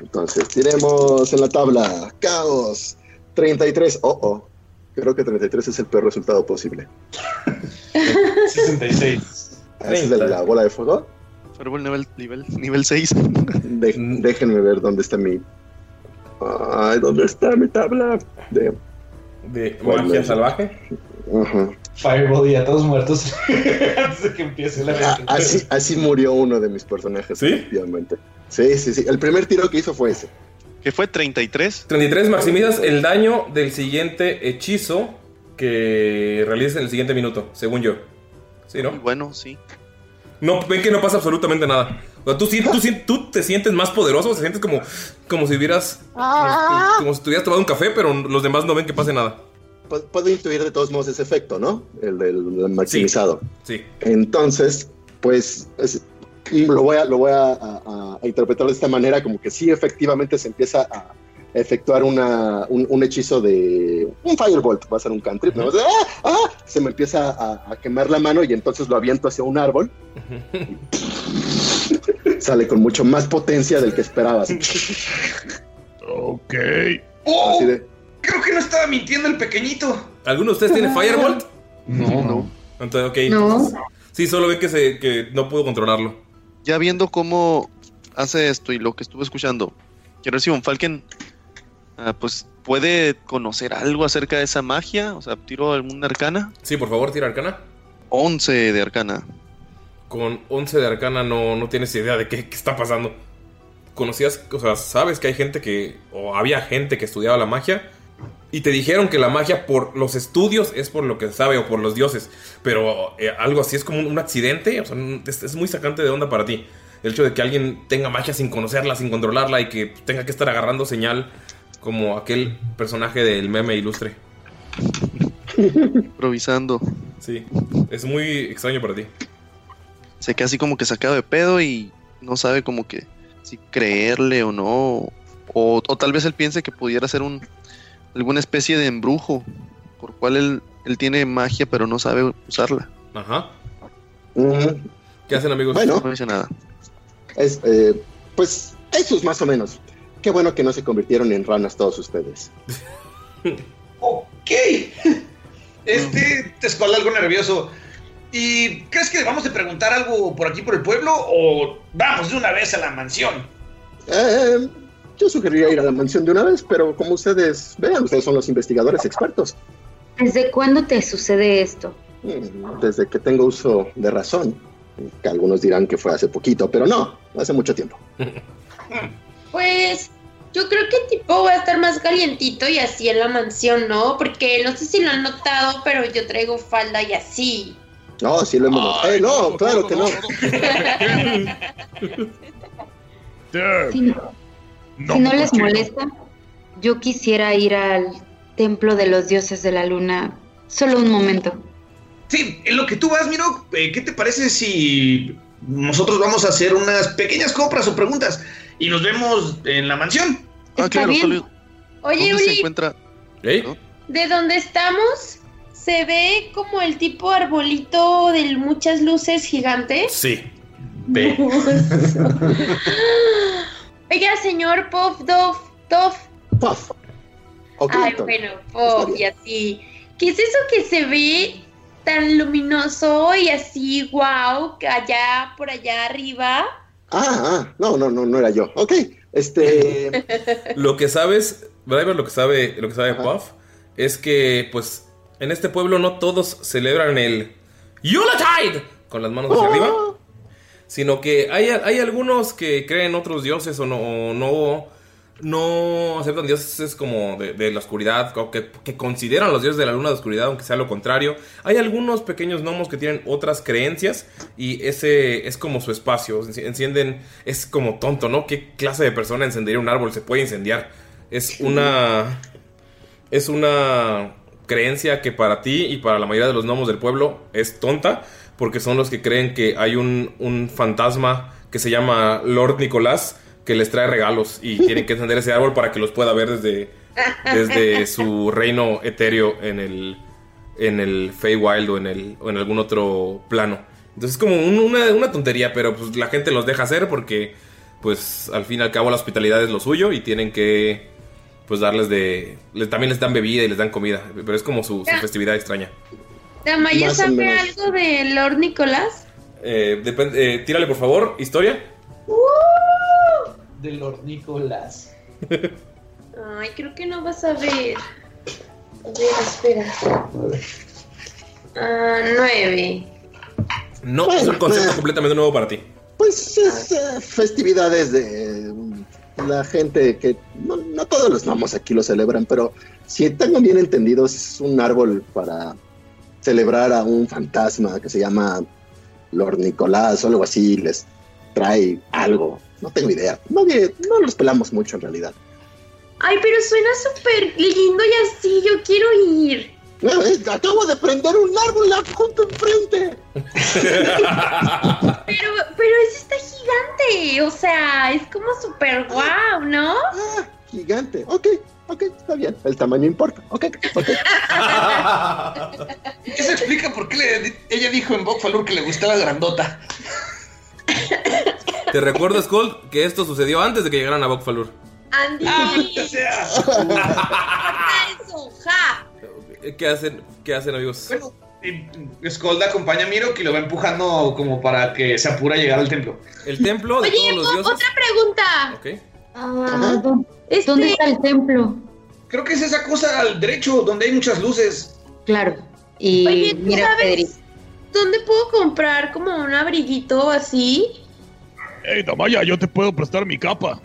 I: entonces tiremos en la tabla caos 33 oh oh creo que 33 es el peor resultado posible
C: 66
I: ¿Esa es de la bola de fuego?
D: Fireball nivel, nivel, nivel 6.
I: De- déjenme ver dónde está mi. Ay, ¿dónde está mi tabla? De.
B: De
I: ¿Cuál
B: magia salvaje.
I: Ajá.
C: Fireball y a todos muertos antes de que empiece la
I: Ah, así, así murió uno de mis personajes, efectivamente. Sí, sí, sí. El primer tiro que hizo fue ese.
D: ¿Qué fue? ¿33?
B: 33 maximizas el daño del siguiente hechizo que realices en el siguiente minuto, según yo. ¿Sí, no?
D: Bueno, sí.
B: No, ven que no pasa absolutamente nada. O sea, tú, sí- tú, sí- tú te sientes más poderoso, te sientes como, como si hubieras. Como si tuvieras tomado un café, pero los demás no ven que pase nada.
I: Pu- Puedo intuir de todos modos ese efecto, ¿no? El del el maximizado.
B: Sí.
I: Entonces, pues es- lo voy, a, lo voy a, a- a interpretar de esta manera, como que sí, efectivamente se empieza a efectuar una, un, un hechizo de un firebolt, va a ser un cantrip, ¿no? ¡Ah! ¡Ah! se me empieza a, quemar la mano y entonces lo aviento hacia un árbol. Sale con mucho más potencia del que esperabas.
E: Ok.
I: Así de,
C: Creo que no estaba mintiendo el pequeñito.
B: ¿Alguno de ustedes tiene Firebolt?
C: No, no.
B: Entonces, ok.
F: No.
B: entonces- sí, solo ve que, se, que no pudo controlarlo.
D: Ya viendo cómo hace esto y lo que estuve escuchando, quiero si Von Falken ah, pues puede conocer algo acerca de esa magia. O sea, tiro alguna arcana.
B: Sí, por favor, tira arcana.
D: 11 de arcana.
B: Con 11 de arcana no, no tienes idea de qué, qué está pasando. Conocías, o sea, sabes que hay gente que, o había gente que estudiaba la magia y te dijeron que la magia por los estudios es por lo que sabe o por los dioses, pero eh, algo así es como un, accidente, o sea, es, es muy sacante de onda para ti. El hecho de que alguien tenga magia sin conocerla, sin controlarla y que tenga que estar agarrando señal como aquel personaje del meme ilustre.
D: Improvisando.
B: Sí, es muy extraño para ti.
D: Se queda así como que sacado de pedo y no sabe como que si creerle o no. O, o tal vez él piense que pudiera ser un alguna especie de embrujo por cual él, él tiene magia pero no sabe usarla.
B: Ajá. ¿Qué hacen amigos?
I: Bueno.
D: No dice nada.
I: Es, eh, pues eso es más o menos. Qué bueno que no se convirtieron en ranas todos ustedes.
C: Ok. Este, te escuela algo nervioso. ¿Y crees que debamos de preguntar algo por aquí por el pueblo o vamos de una vez a la mansión?
I: Eh, yo sugeriría ir a la mansión de una vez, pero como ustedes vean, ustedes son los investigadores expertos.
F: ¿Desde cuándo te sucede esto?
I: Mm, Desde que tengo uso de razón, que algunos dirán que fue hace poquito, pero no, hace mucho tiempo.
G: Pues yo creo que tipo va a estar más calientito y así en la mansión, ¿no? Porque no sé si lo han notado, pero yo traigo falda y así.
I: No, sí lo hemos notado. Eh, no, claro que no.
F: Si, si no les molesta, yo quisiera ir al templo de los dioses de la luna solo un momento.
C: Sí, en lo que tú vas, Miro, eh, ¿qué te parece si nosotros vamos a hacer unas pequeñas compras o preguntas y nos vemos en la mansión?
D: Ah, claro,
G: bien. Oye,
D: ¿Dónde se encuentra?
G: de donde estamos se ve como el tipo arbolito de muchas luces gigantes.
B: Sí.
G: Oiga, señor Puff Dove, Toff.
I: Puff. Ok,
G: Ay, bueno, Puff y así. ¿Qué es eso que se ve tan luminoso y así, wow, que allá, por allá arriba?
I: Ah, ah, no, no, no, no era yo. Ok, este.
B: Lo que sabes, Driver, lo que sabe, lo que sabe Puff, es que, pues, en este pueblo no todos celebran el Yuletide con las manos hacia arriba, sino que hay, hay algunos que creen otros dioses o no, o no, no aceptan dioses como de, de la oscuridad, o que, que consideran los dioses de la luna de oscuridad, aunque sea lo contrario. Hay algunos pequeños gnomos que tienen otras creencias y ese es como su espacio. Enci- Encienden, es como tonto, ¿no? ¿Qué clase de persona encendería un árbol? Se puede incendiar. Es una. Es una creencia que para ti y para la mayoría de los gnomos del pueblo es tonta, porque son los que creen que hay un, un fantasma que se llama Lord Nicolás que les trae regalos y tienen que encender ese árbol para que los pueda ver desde, desde su reino etéreo en el, en el Feywild o en, el, o en algún otro plano. Entonces es como un- una, una tontería, pero pues la gente los deja hacer porque pues al fin y al cabo la hospitalidad es lo suyo y tienen que pues darles de... les- también les dan bebida y les dan comida, pero es como su, su
G: Ya.
B: festividad extraña.
G: ¿Tamaya
B: Más o
G: sabe algo de Lord Nicolás?
B: Eh, depende- eh, tírale por favor, historia.
J: De Lord Nicolás.
G: Ay, creo que no vas a ver. A ver, espera. Ah, nueve.
B: No, es un concepto completamente nuevo para ti.
I: Pues es eh, festividades de mm, la gente que no, no todos los gnomos aquí lo celebran, pero si tengo bien entendido es un árbol para celebrar a un fantasma que se llama Lord Nicolás o algo así, les trae algo, no tengo idea. Nadie, no los pelamos mucho en realidad.
G: Ay, pero suena súper lindo y así, yo quiero ir.
I: No, acabo de prender un árbol junto enfrente.
G: Pero, pero ese está gigante, o sea, es como súper guau, ¿no?
I: Gigante, ok, ok, está bien, el tamaño importa, ok, ok.
C: Eso explica por qué le- ella dijo en Bokfalur que le gustaba grandota.
B: Te recuerdo, Skull, que esto sucedió antes de que llegaran a Bokfalur.
G: Andy.
C: Ah, sea.
G: eso, ja.
B: Eh, ¿Qué hacen, qué hacen amigos?
C: Skull acompaña a Miro y lo va empujando como para que se apure a llegar al templo.
B: El templo de
G: Oye,
B: todos los dioses.
G: otra pregunta.
B: Ok.
F: Ah, ¿dó-
G: Este-
F: ¿Dónde está el templo?
C: Creo que es esa cosa al derecho donde hay muchas luces.
F: Claro. Y
G: Oye, ¿tú
F: mira,
G: sabes
F: Federico.
G: dónde puedo comprar como un abriguito así?
E: Hey, Damaya, yo te puedo prestar mi capa.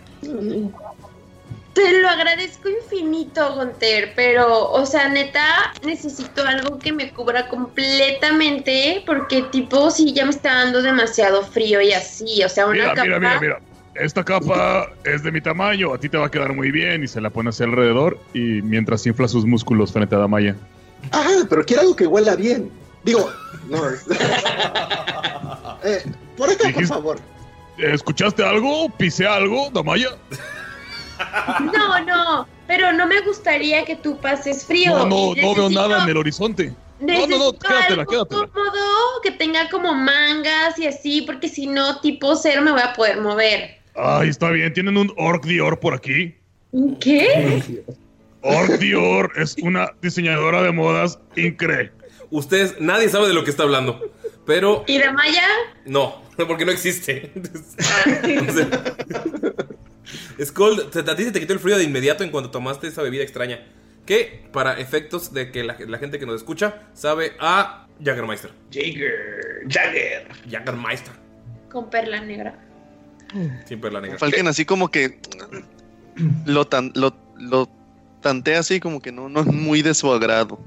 G: Te lo agradezco infinito, Gonter, pero, o sea, neta, necesito algo que me cubra completamente, porque tipo, sí, ya me está dando demasiado frío y así, o sea, una
E: Mira,
G: capa...
E: mira, mira, mira. Esta capa es de mi tamaño, a ti te va a quedar muy bien y se la pone hacia alrededor y mientras infla sus músculos frente a Damaya.
I: Ah, pero quiero algo que huela bien. Digo, no. eh, por acá, por favor.
E: ¿Escuchaste algo? ¿Pisé algo, Damaya?
G: No, no, pero no me gustaría que tú pases frío.
E: No, no, no veo
G: necesito-
E: nada en el horizonte. No, no, no,
G: necesito
E: quédatela,
G: algo
E: quédatela.
G: cómodo, que tenga como mangas y así, porque si no, tipo cero me voy a poder mover.
E: Ay, está bien, tienen un Orc Dior por aquí.
G: ¿Qué?
E: Orc Dior es una diseñadora de modas increíble.
B: Ustedes, nadie sabe de lo que está hablando. Pero
G: ¿Y Damaya?
B: no, porque no existe. Skull, te- a ti se te quitó el frío de inmediato en cuanto tomaste esa bebida extraña. Que, para efectos de que la, la gente que nos escucha, sabe a Jaggermeister.
C: Jagger, Jagger.
B: Jaggermeister.
G: Con perla negra.
B: Sin perla negra.
D: Falken así como que lo, tan, lo, lo tantea así como que no, no es muy de su agrado.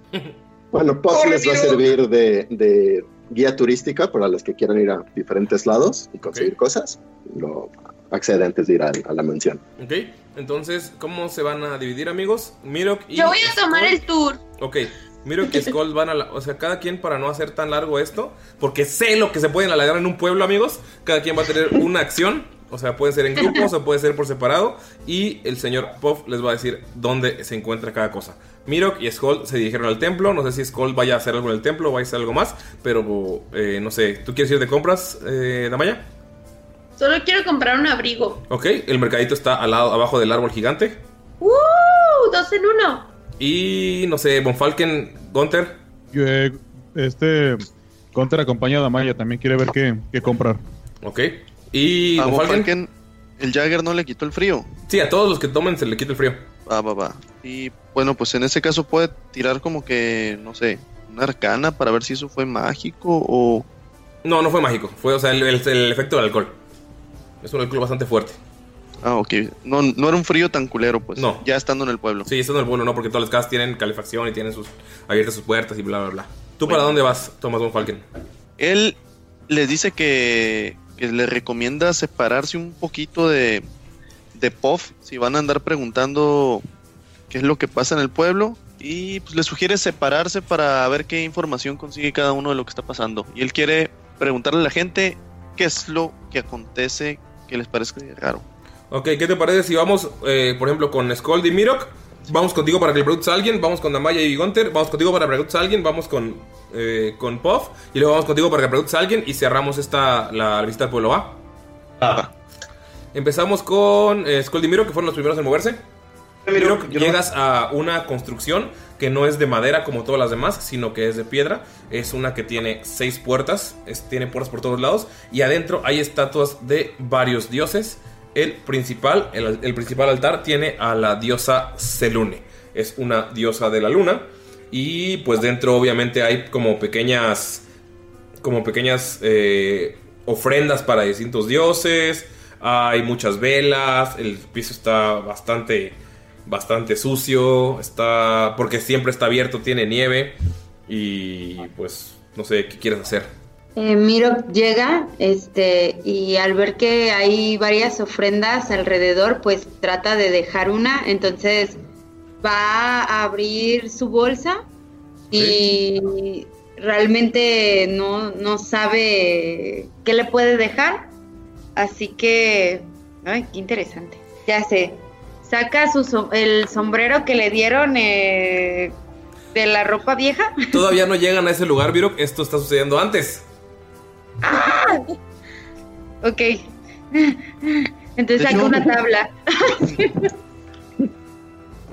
I: Bueno, Puff les va a servir de, de guía turística para los que quieran ir a diferentes lados y conseguir cosas. Lo accede antes de ir a, a la mansión.
B: Ok, entonces, ¿cómo se van a dividir, amigos? Mirok y.
G: Yo voy a tomar
B: Skull.
G: el tour.
B: Ok, Mirok y Skull van a la. O sea, cada quien para no hacer tan largo esto, porque sé lo que se pueden alargar en un pueblo, amigos. Cada quien va a tener una acción. O sea, pueden ser en grupos o puede ser por separado. Y el señor Puff les va a decir dónde se encuentra cada cosa. Mirok y Skull se dirigieron al templo. No sé si Skull vaya a hacer algo en el templo o vaya a hacer algo más. Pero eh, no sé, ¿tú quieres ir de compras, eh, Damaya?
G: Solo quiero comprar un abrigo.
B: Ok, el mercadito está al lado, abajo del árbol gigante.
G: ¡Uh! Dos en uno.
B: Y no sé, Bonfalken, Gunter.
E: Yo, eh, este Conter acompaña a Damaya, también quiere ver qué, qué comprar.
B: Ok. Y
D: A
B: Falken?
D: Falken, el Jagger no le quitó el frío.
B: Sí, a todos los que tomen se le quita el frío.
D: Va, va, va. Y bueno, pues en ese caso puede tirar como que, no sé, una arcana para ver si eso fue mágico o...
B: No, no fue mágico. Fue, o sea, el, el- el efecto del alcohol. Es un alcohol bastante fuerte.
D: Ah, ok. No, no era un frío tan culero, pues.
B: No.
D: Ya estando en el pueblo.
B: Sí, eso no es bueno, no, porque todas las casas tienen calefacción y tienen sus abiertas sus puertas y bla, bla, bla. ¿Tú para dónde vas, Thomas Von Falken?
D: Él les dice que, que le recomienda separarse un poquito de, de Puff si van a andar preguntando qué es lo que pasa en el pueblo. Y pues le sugiere separarse para ver qué información consigue cada uno de lo que está pasando. Y él quiere preguntarle a la gente qué es lo que acontece que les parezca raro.
B: Ok, ¿qué te parece si vamos, eh, por ejemplo, con Skold y Mirok? Vamos contigo para que le preguntes a alguien, vamos con Damaya y Gunter, vamos contigo para que le preguntes a alguien, vamos con, eh, con Puff, y luego vamos contigo para que le preguntes a alguien y cerramos esta, la visita al pueblo, ¿va?
C: Ah.
B: Empezamos con eh, Skold y Mirok, que fueron los primeros en moverse.
C: No-
B: llegas a una construcción que no es de madera como todas las demás, sino que es de piedra. Es una que tiene seis puertas, es- tiene puertas por todos lados, y adentro hay estatuas de varios dioses. El principal, el, principal altar tiene a la diosa Selune. Es una diosa de la luna. Y pues dentro obviamente hay como pequeñas. Como pequeñas eh, ofrendas para distintos dioses. Hay muchas velas. El piso está bastante. Bastante sucio. Está. Porque siempre está abierto. Tiene nieve. Y pues. No sé qué quieres hacer.
F: Eh, Miro llega este, y al ver que hay varias ofrendas alrededor, pues trata de dejar una. Entonces va a abrir su bolsa y realmente no, no sabe qué le puede dejar. Así que, ay, qué interesante. Ya sé, saca su, el sombrero que le dieron eh, de la ropa vieja.
B: Todavía no llegan a ese lugar, Virok. Esto está sucediendo antes.
F: Ok. Entonces saca una tabla.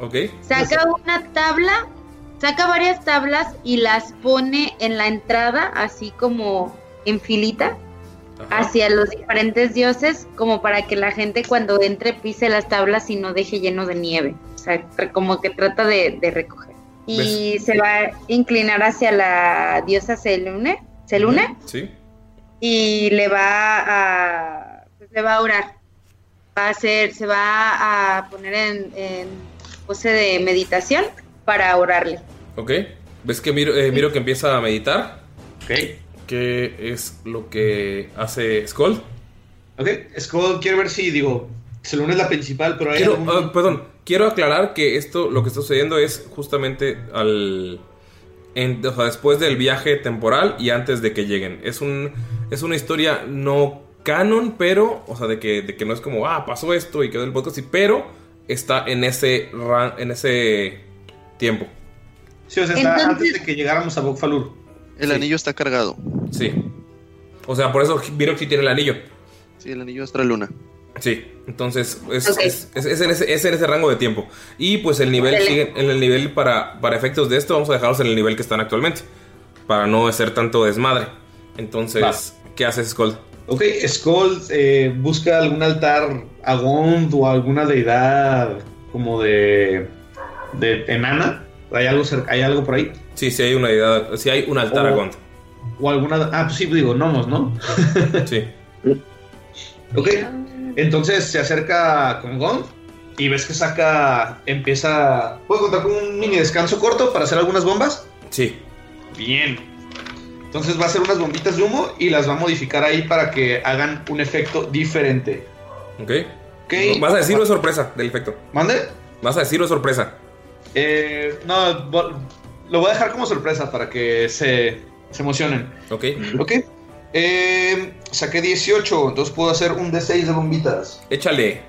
B: Ok.
F: Saca una tabla, saca varias tablas y las pone en la entrada, así como en filita, hacia los diferentes dioses, como para que la gente cuando entre pise las tablas y no deje lleno de nieve. O sea, como que trata de, de recoger. Y se va a inclinar hacia la diosa Selune, Selune
B: Sí.
F: Y le va a pues, le va a orar va a hacer se va a poner en, en pose de meditación para orarle
B: Ok. ¿Ves que Miro, eh, Miro que empieza a meditar? Ok. ¿Qué es lo que hace Skull?
C: Ok, Skull, quiero ver si, digo, Selune es la principal, pero hay
B: Quiero,
C: algún-
B: ah, perdón, quiero aclarar que esto, lo que está sucediendo es justamente al. en- o sea, después del viaje temporal y antes de que lleguen. Es un. Es una historia no canon, pero. O sea, de que, de que no es como, ah, pasó esto y quedó el podcast, pero está en ese ran- en ese tiempo.
C: Sí, o sea, está antes de que llegáramos a Bokfalur.
D: El anillo está cargado.
B: Sí. O sea, por eso Virok sí tiene el anillo.
D: Sí, el anillo es luna.
B: Sí, entonces es, es- es- es en ese, es en ese rango de tiempo. Y pues el nivel
D: Órale.
B: sigue en el nivel para, para efectos de esto, vamos a dejarlos en el nivel que están actualmente. Para no hacer tanto desmadre. Entonces, ¿qué haces, Skull?
C: Ok, Skull eh, busca algún altar a Gond o alguna deidad como de, de enana. ¿Hay algo, cerca- ¿Hay algo por ahí?
B: Sí, sí hay una deidad, sí hay un altar a
C: O-
B: Gond.
C: O alguna. Ah, pues sí, digo, gnomos, ¿no?
B: Sí.
C: Ok, entonces se acerca con Gond y ves que saca. Empieza. ¿Puedo contar con un mini descanso corto para hacer algunas bombas?
B: Sí.
C: Bien. Entonces va a hacer unas bombitas de humo y las va a modificar ahí para que hagan un efecto diferente.
B: ¿Ok?
C: Ok.
B: ¿Vas a decir una sorpresa del efecto?
C: ¿Mande?
B: ¿Vas a decir una sorpresa?
C: Eh, no, lo voy a dejar como sorpresa para que se, se emocionen.
B: Ok.
C: Ok. Eh, saqué 18, entonces puedo hacer un D6 de bombitas.
B: Échale.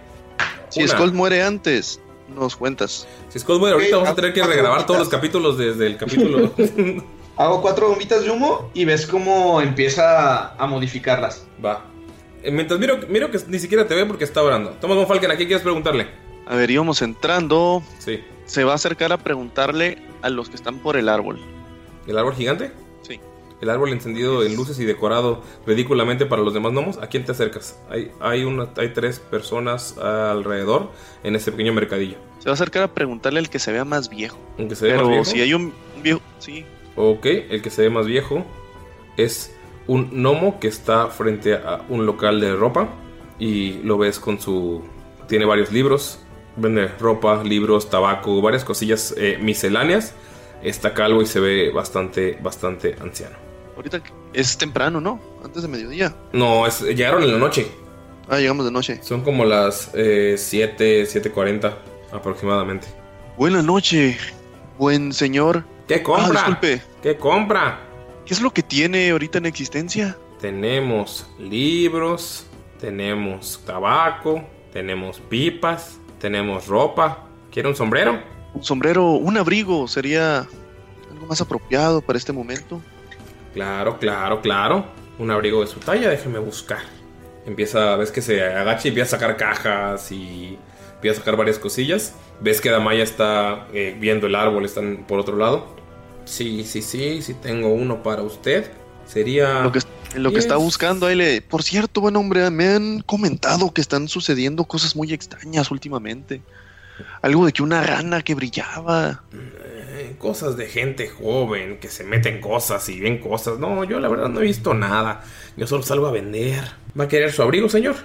D: Si
B: Una.
D: Skull muere antes, nos cuentas.
B: Si Skull muere ahorita, vamos a tener que regrabar todos los capítulos desde el capítulo.
C: Hago cuatro bombitas de humo y ves cómo empieza a modificarlas.
B: Va. Eh, Mientras miro, miro que ni siquiera te ve porque está orando. Thomas von Falken, ¿a quién quieres preguntarle?
D: A ver, íbamos entrando.
B: Sí.
D: Se va a acercar a preguntarle a los que están por el árbol.
B: ¿El árbol gigante?
D: Sí.
B: El árbol encendido en luces y decorado ridículamente para los demás gnomos. ¿A quién te acercas? Hay, hay, una, hay tres personas alrededor en ese pequeño mercadillo.
D: Se va a acercar a preguntarle al que se vea más viejo.
B: Aunque se ve
D: Pero
B: más viejo.
D: si hay un viejo, sí.
B: Ok, el que se ve más viejo es un gnomo que está frente a un local de ropa y lo ves con su... tiene varios libros, vende ropa, libros, tabaco, varias cosillas eh, misceláneas. Está calvo y se ve bastante, bastante anciano.
D: Ahorita es temprano, ¿no? Antes de mediodía.
B: No, es, llegaron en la noche.
D: Ah, llegamos de noche.
B: Son como las eh, 7, 7.40 aproximadamente.
D: Buena noche, buen señor.
B: ¿Qué compra?
D: Ah, disculpe.
B: ¿Qué compra?
D: ¿Qué es lo que tiene ahorita en existencia?
B: Tenemos libros, tenemos tabaco, tenemos pipas, tenemos ropa. ¿Quiere un sombrero?
D: Un sombrero, un abrigo sería algo más apropiado para este momento.
B: Claro, claro, claro. Un abrigo de su talla, déjeme buscar. Empieza, ves que se agacha y empieza a sacar cajas y empieza a sacar varias cosillas. Ves que Damaya está eh, viendo el árbol, están por otro lado. Sí, sí, sí, sí tengo uno para usted. Sería...
D: Lo que, lo que está buscando ahí le... Por cierto, buen hombre, me han comentado que están sucediendo cosas muy extrañas últimamente. Algo de que una rana que brillaba.
B: Eh, cosas de gente joven que se meten cosas y ven cosas. No, yo la verdad no he visto nada. Yo solo salgo a vender. ¿Va a querer su abrigo, señor?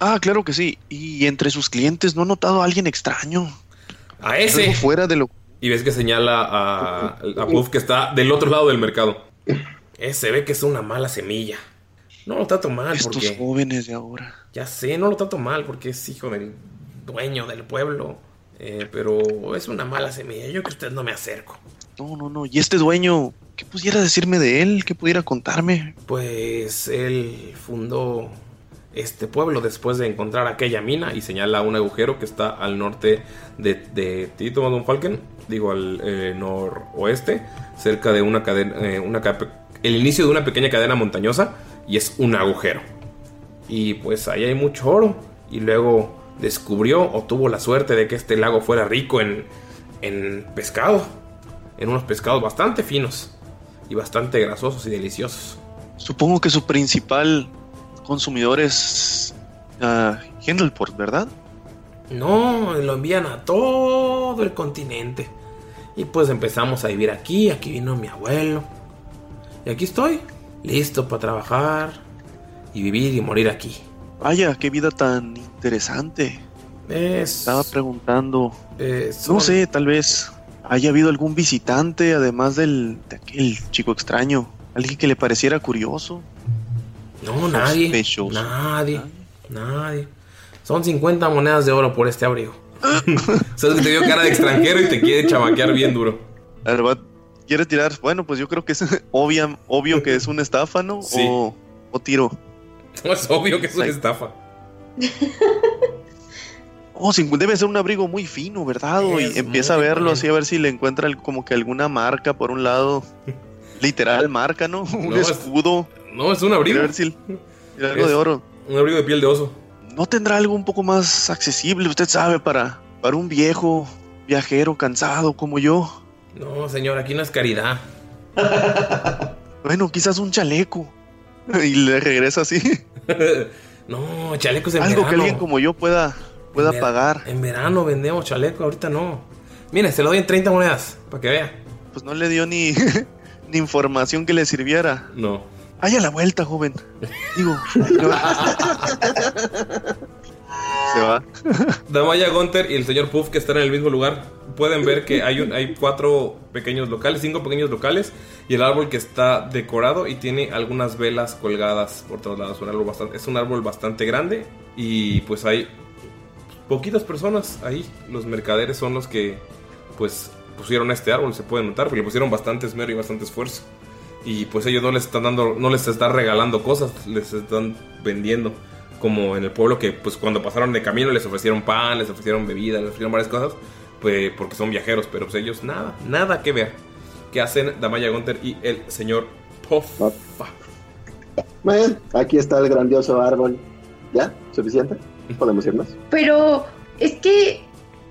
D: Ah, claro que sí. Y entre sus clientes no ha notado a alguien extraño.
B: A ese.
D: Algo fuera de lo...
B: Y ves que señala a, a Puff que está del otro lado del mercado. Ese ve que es una mala semilla. No lo trato mal
D: Estos
B: porque...
D: jóvenes de ahora.
B: Ya sé, no lo trato mal porque es hijo del dueño del pueblo. Eh, pero es una mala semilla. Yo que usted no me acerco.
D: No, no, no. ¿Y este dueño? ¿Qué pudiera decirme de él? ¿Qué pudiera contarme?
B: Pues él fundó este pueblo después de encontrar aquella mina y señala un agujero que está al norte de, de Tito Don Falken, digo al eh, noroeste, cerca de una cadena, eh, una el inicio de una pequeña cadena montañosa y es un agujero. Y pues ahí hay mucho oro y luego descubrió o tuvo la suerte de que este lago fuera rico en, en pescado, en unos pescados bastante finos y bastante grasosos y deliciosos.
D: Supongo que su principal consumidor es ah, Hendelport, ¿verdad?
B: No, lo envían a todo el continente. Y pues empezamos a vivir aquí, aquí vino mi abuelo. Y aquí estoy, listo para trabajar y vivir y morir aquí.
D: Vaya, qué vida tan interesante.
B: Es...
D: Estaba preguntando. No sé, tal vez haya habido algún visitante, además del, de aquel chico extraño. Alguien que le pareciera curioso.
B: No, nadie.
D: Sospechoso.
B: Nadie. Nadie. Son 50 monedas de oro por este abrigo. Sabes que te dio cara de extranjero y te quiere chamaquear bien duro.
D: Va- ¿Quiere tirar? Bueno, pues yo creo que es obvia, obvio que es una estafa, ¿no?
B: Sí.
D: O, o tiro.
B: No, es obvio que es una estafa.
D: Oh, debe ser un abrigo muy fino, ¿verdad?
B: Es
D: y empieza a verlo así, a ver si le encuentra el- como que alguna marca por un lado. Literal marca, ¿no? Un
B: No, es-
D: escudo.
B: No, es un abrigo.
D: Si algo
B: Es
D: de oro.
B: Un abrigo de piel de oso.
D: ¿No tendrá algo un poco más accesible, usted sabe, para, para un viejo viajero cansado como yo?
B: No, señor, aquí no es caridad.
D: Bueno, quizás un chaleco. Y le regresa así.
B: no, chalecos en
D: Algo que alguien como yo pueda, pueda
B: En
D: pagar.
B: En verano vendemos chaleco, ahorita no. Mire, se lo doy en 30 monedas, para que vea.
D: Pues no le dio ni, ni información que le sirviera.
B: No.
D: Vaya la vuelta, joven. Digo. Se va.
B: Damaya Gunter y el señor Puff que están en el mismo lugar pueden ver que hay, un, hay cuatro pequeños locales, cinco pequeños locales y el árbol que está decorado y tiene algunas velas colgadas por todos lados. Un árbol bastante, es un árbol bastante grande y pues hay poquitas personas ahí. Los mercaderes son los que pues pusieron este árbol, se puede notar, porque le pusieron bastante esmero y bastante esfuerzo. Y pues ellos no les están dando, no les están regalando cosas, les están vendiendo. Como en el pueblo que pues cuando pasaron de camino les ofrecieron pan, les ofrecieron bebida, les ofrecieron varias cosas, pues porque son viajeros, pero pues ellos nada, nada que ver. Que hacen Damaya Gunter y el señor Puff.
I: Bueno, aquí está el grandioso árbol. ¿Ya? ¿Suficiente? ¿Podemos irnos?
G: Pero es que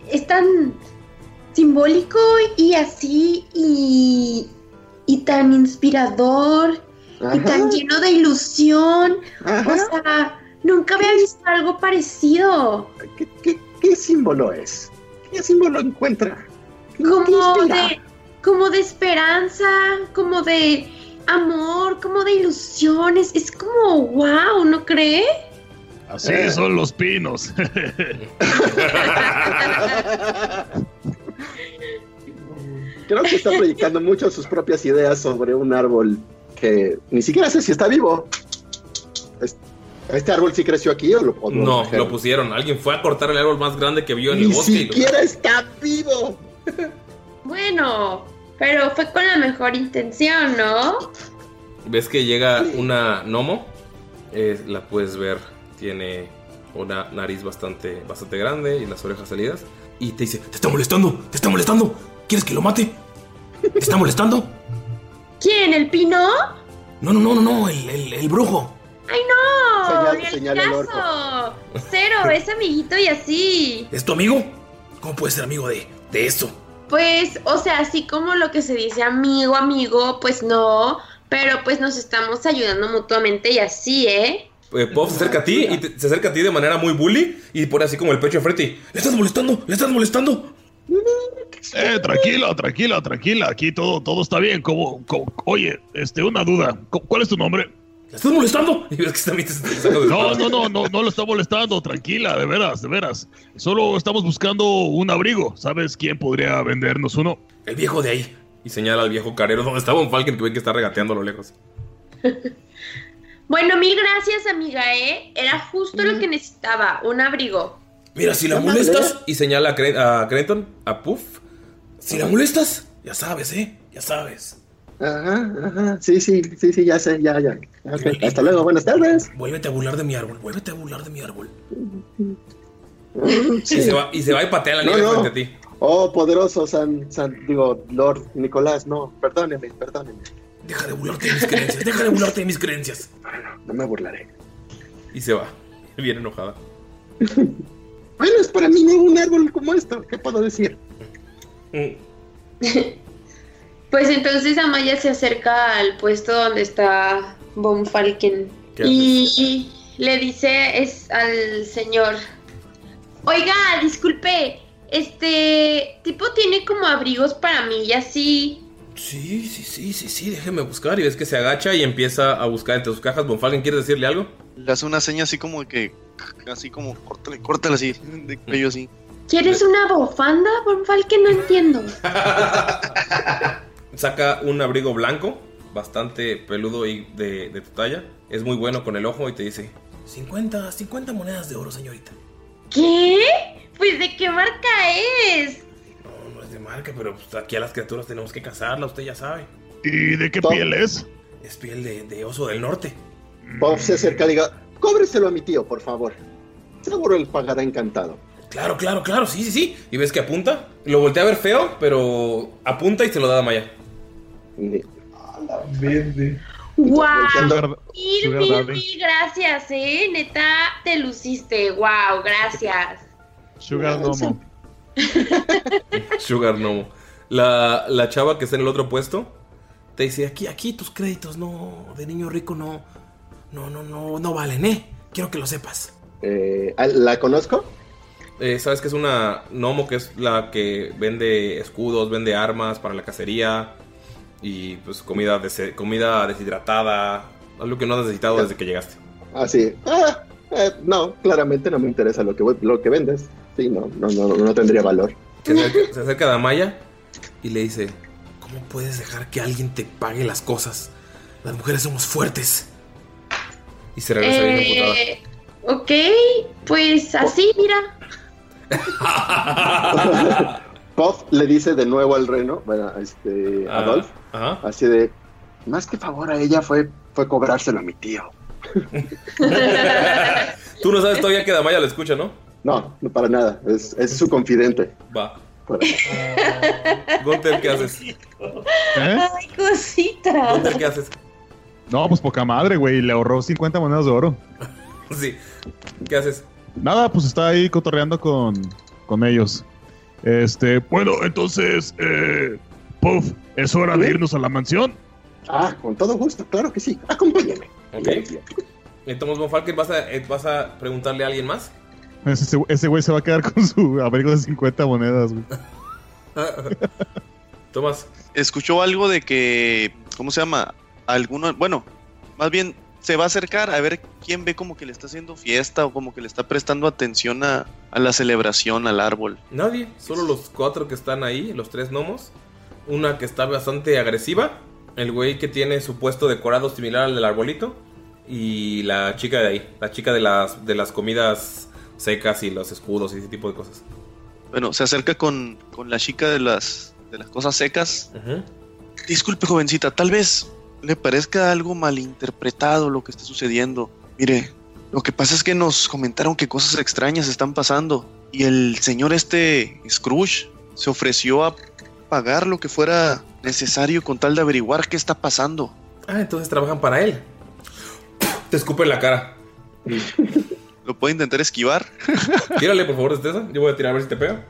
G: es tan simbólico y así y, y tan inspirador y tan lleno de ilusión.
I: Ajá.
G: O sea, nunca había visto algo parecido.
I: ¿Qué símbolo es? ¿Qué símbolo encuentra?
G: Como de, como de esperanza, como de amor, como de ilusiones. Es como wow, ¿no cree?
E: Así
I: Eh.
E: son los pinos.
I: Creo que está proyectando mucho sus propias ideas sobre un árbol que ni siquiera sé si está vivo. Es- ¿Este árbol sí creció aquí o lo o
B: No, lo pusieron. Alguien fue a cortar el árbol más grande que vio en el
I: Ni
B: bosque. y lo-
I: siquiera está vivo.
G: Bueno, pero fue con la mejor intención, ¿no?
B: Ves que llega una gnomo, eh, la puedes ver, tiene una nariz bastante, bastante grande y las orejas salidas. Y te dice, te está molestando, te está molestando. ¿Quieres que lo mate? ¿Te está molestando?
G: ¿Quién? ¿El pino?
B: No, no, no, no, no, el, el- el brujo.
G: ¡Ay, no! ¡Ni el
I: orco.
G: caso! Cero, es amiguito y así.
B: ¿Es tu amigo? ¿Cómo puedes ser amigo de, de esto?
G: Pues, o sea, así como lo que se dice amigo, amigo, pues no. Pero pues nos estamos ayudando mutuamente y así, ¿eh?
B: Eh, Puff se acerca a ti y te- se acerca a ti de manera muy bully y pone así como el pecho enfrente y, ¿le estás molestando? ¿Le estás molestando?
E: Eh, tranquila, tranquila, tranquila. Aquí todo, todo está bien. ¿Cómo, cómo- Oye, este, una duda. ¿Cu- ¿Cuál es tu nombre?
B: ¿Le estás molestando?
E: No, no, no, no, no lo está molestando. Tranquila, de veras, de veras. Solo estamos buscando un abrigo. ¿Sabes quién podría vendernos uno?
B: El viejo de ahí. Y señala al viejo carero donde estaba un Falcon que ve que está regateando a lo lejos.
G: Bueno, mil gracias, amiga, ¿eh? Era justo lo que necesitaba, un abrigo.
B: Mira, si la molestas, y señala a, Cre- a Crenton, a Puff, si la molestas, ya sabes, ¿eh? Ya sabes.
I: Ajá, ajá. Sí, sí, sí, sí, ya sé, ya, ya. Ok, Hasta luego, buenas tardes.
B: Vuélvete a burlar de mi árbol, vuélvete a burlar de mi árbol.
I: Sí.
B: Y, se va, y se va y patea la
I: No,
B: nieve
I: no.
B: frente a ti.
I: Oh, poderoso San, San, digo, Lord Nicolás, no, perdóneme, perdóneme.
B: Deja de burlarte de mis creencias, deja de burlarte de mis creencias.
I: No me burlaré.
B: Y se va, bien enojada.
I: Bueno, es para mí no un árbol como esto, ¿qué puedo decir?
G: Pues entonces Amaya se acerca al puesto donde está Von Falken
B: ¿Qué
G: y le dice es al señor, oiga, disculpe, este tipo tiene como abrigos para mí y así.
B: Sí, sí, sí, sí, sí, déjeme buscar. Y ves que se agacha y empieza a buscar entre sus cajas. Bonfalken, ¿quieres decirle algo?
D: Le hace una seña así como que. Así como, córtale, córtale así. De cuello así.
G: ¿Quieres una bufanda, Von Falken? No entiendo.
B: Saca un abrigo blanco, bastante peludo y de, de tu talla. Es muy bueno con el ojo y te dice: 50, 50 monedas de oro, señorita.
G: ¿Qué? Pues de qué marca es.
B: No, no es de marca, pero pues, aquí a las criaturas tenemos que cazarla, usted ya sabe.
E: ¿Y de qué piel es?
B: Es piel de, de oso del norte.
I: Bob se acerca y diga, cóbreselo a mi tío, por favor. Seguro él pagará encantado.
B: Claro, claro, claro, sí, sí, sí. Y ves que apunta. Lo voltea a ver feo, pero apunta y se lo da a Maya.
I: Y-
C: Verde.
G: ¡Wow! Mil,
E: Sugar
G: mil,
E: Daddy.
G: mil gracias, eh. Neta, te luciste. ¡Wow! Gracias.
E: Sugar Nomo.
B: Sugar Nomo. La, la chava que está en el otro puesto te dice, aquí, aquí tus créditos, no, de niño rico no, no, no, no, no valen, ¿eh? Quiero que lo sepas.
I: Eh, ¿La conozco?
B: Eh, Sabes que es una gnomo que es la que vende escudos, vende armas para la cacería y pues comida, des- comida deshidratada, algo que no has necesitado desde que llegaste.
I: Ah, sí. Ah, eh, no, claramente no me interesa lo que, lo que vendes. Sí, no, no, no, no tendría valor.
B: Se acerca, se acerca a Damaya y le dice, ¿cómo puedes dejar que alguien te pague las cosas? Las mujeres somos fuertes. Y se regresa bien.
G: Eh, ok, pues así, mira.
I: Puff le dice de nuevo al reno, bueno, a este,
B: Ah,
I: Adolf,
B: ajá.
I: así de, más que favor a ella fue, fue cobrárselo a mi tío.
B: Tú no sabes todavía que Damaya lo escucha, ¿no?
I: No, no para nada, es, es su confidente.
B: Va. Gunter, ¿qué haces?
E: ¿Eh?
G: Ay, cosita.
B: Gunter, ¿qué haces?
H: No, pues poca madre, güey. Le ahorró 50 monedas de oro.
B: Sí. ¿Qué haces?
H: Nada, pues está ahí cotorreando con, con ellos. Este,
E: Bueno, entonces, eh, Puff, ¿es hora de irnos a la mansión?
I: Ah, con todo gusto, claro que sí. Acompáñame.
B: Ok. Entonces, Von Falken, ¿vas a, eh, ¿vas a preguntarle a alguien más?
H: ese ese güey se va a quedar con su abrigo de 50 monedas, güey.
B: Tomás.
D: Escuchó algo de que, ¿cómo se llama? Alguno, bueno, más bien se va a acercar a ver quién ve como que le está haciendo fiesta o como que le está prestando atención a, a la celebración, al árbol.
B: Nadie, solo los cuatro que están ahí, los tres gnomos. Una que está bastante agresiva, el güey que tiene su puesto decorado similar al del arbolito. Y la chica de ahí, la chica de las, de las comidas secas y los escudos y ese tipo de cosas.
D: Bueno, se acerca con, con la chica de las, de las cosas secas. Disculpe, jovencita, tal vez le parezca algo malinterpretado lo que está sucediendo. Mire, lo que pasa es que nos comentaron que cosas extrañas están pasando y el señor este Scrooge se ofreció a pagar lo que fuera necesario con tal de averiguar qué está pasando.
B: Ah, entonces trabajan para él. Te escupe en la cara.
D: Lo puede intentar esquivar.
B: Tírale, por favor, destreza. Yo voy a tirar a ver si te pega.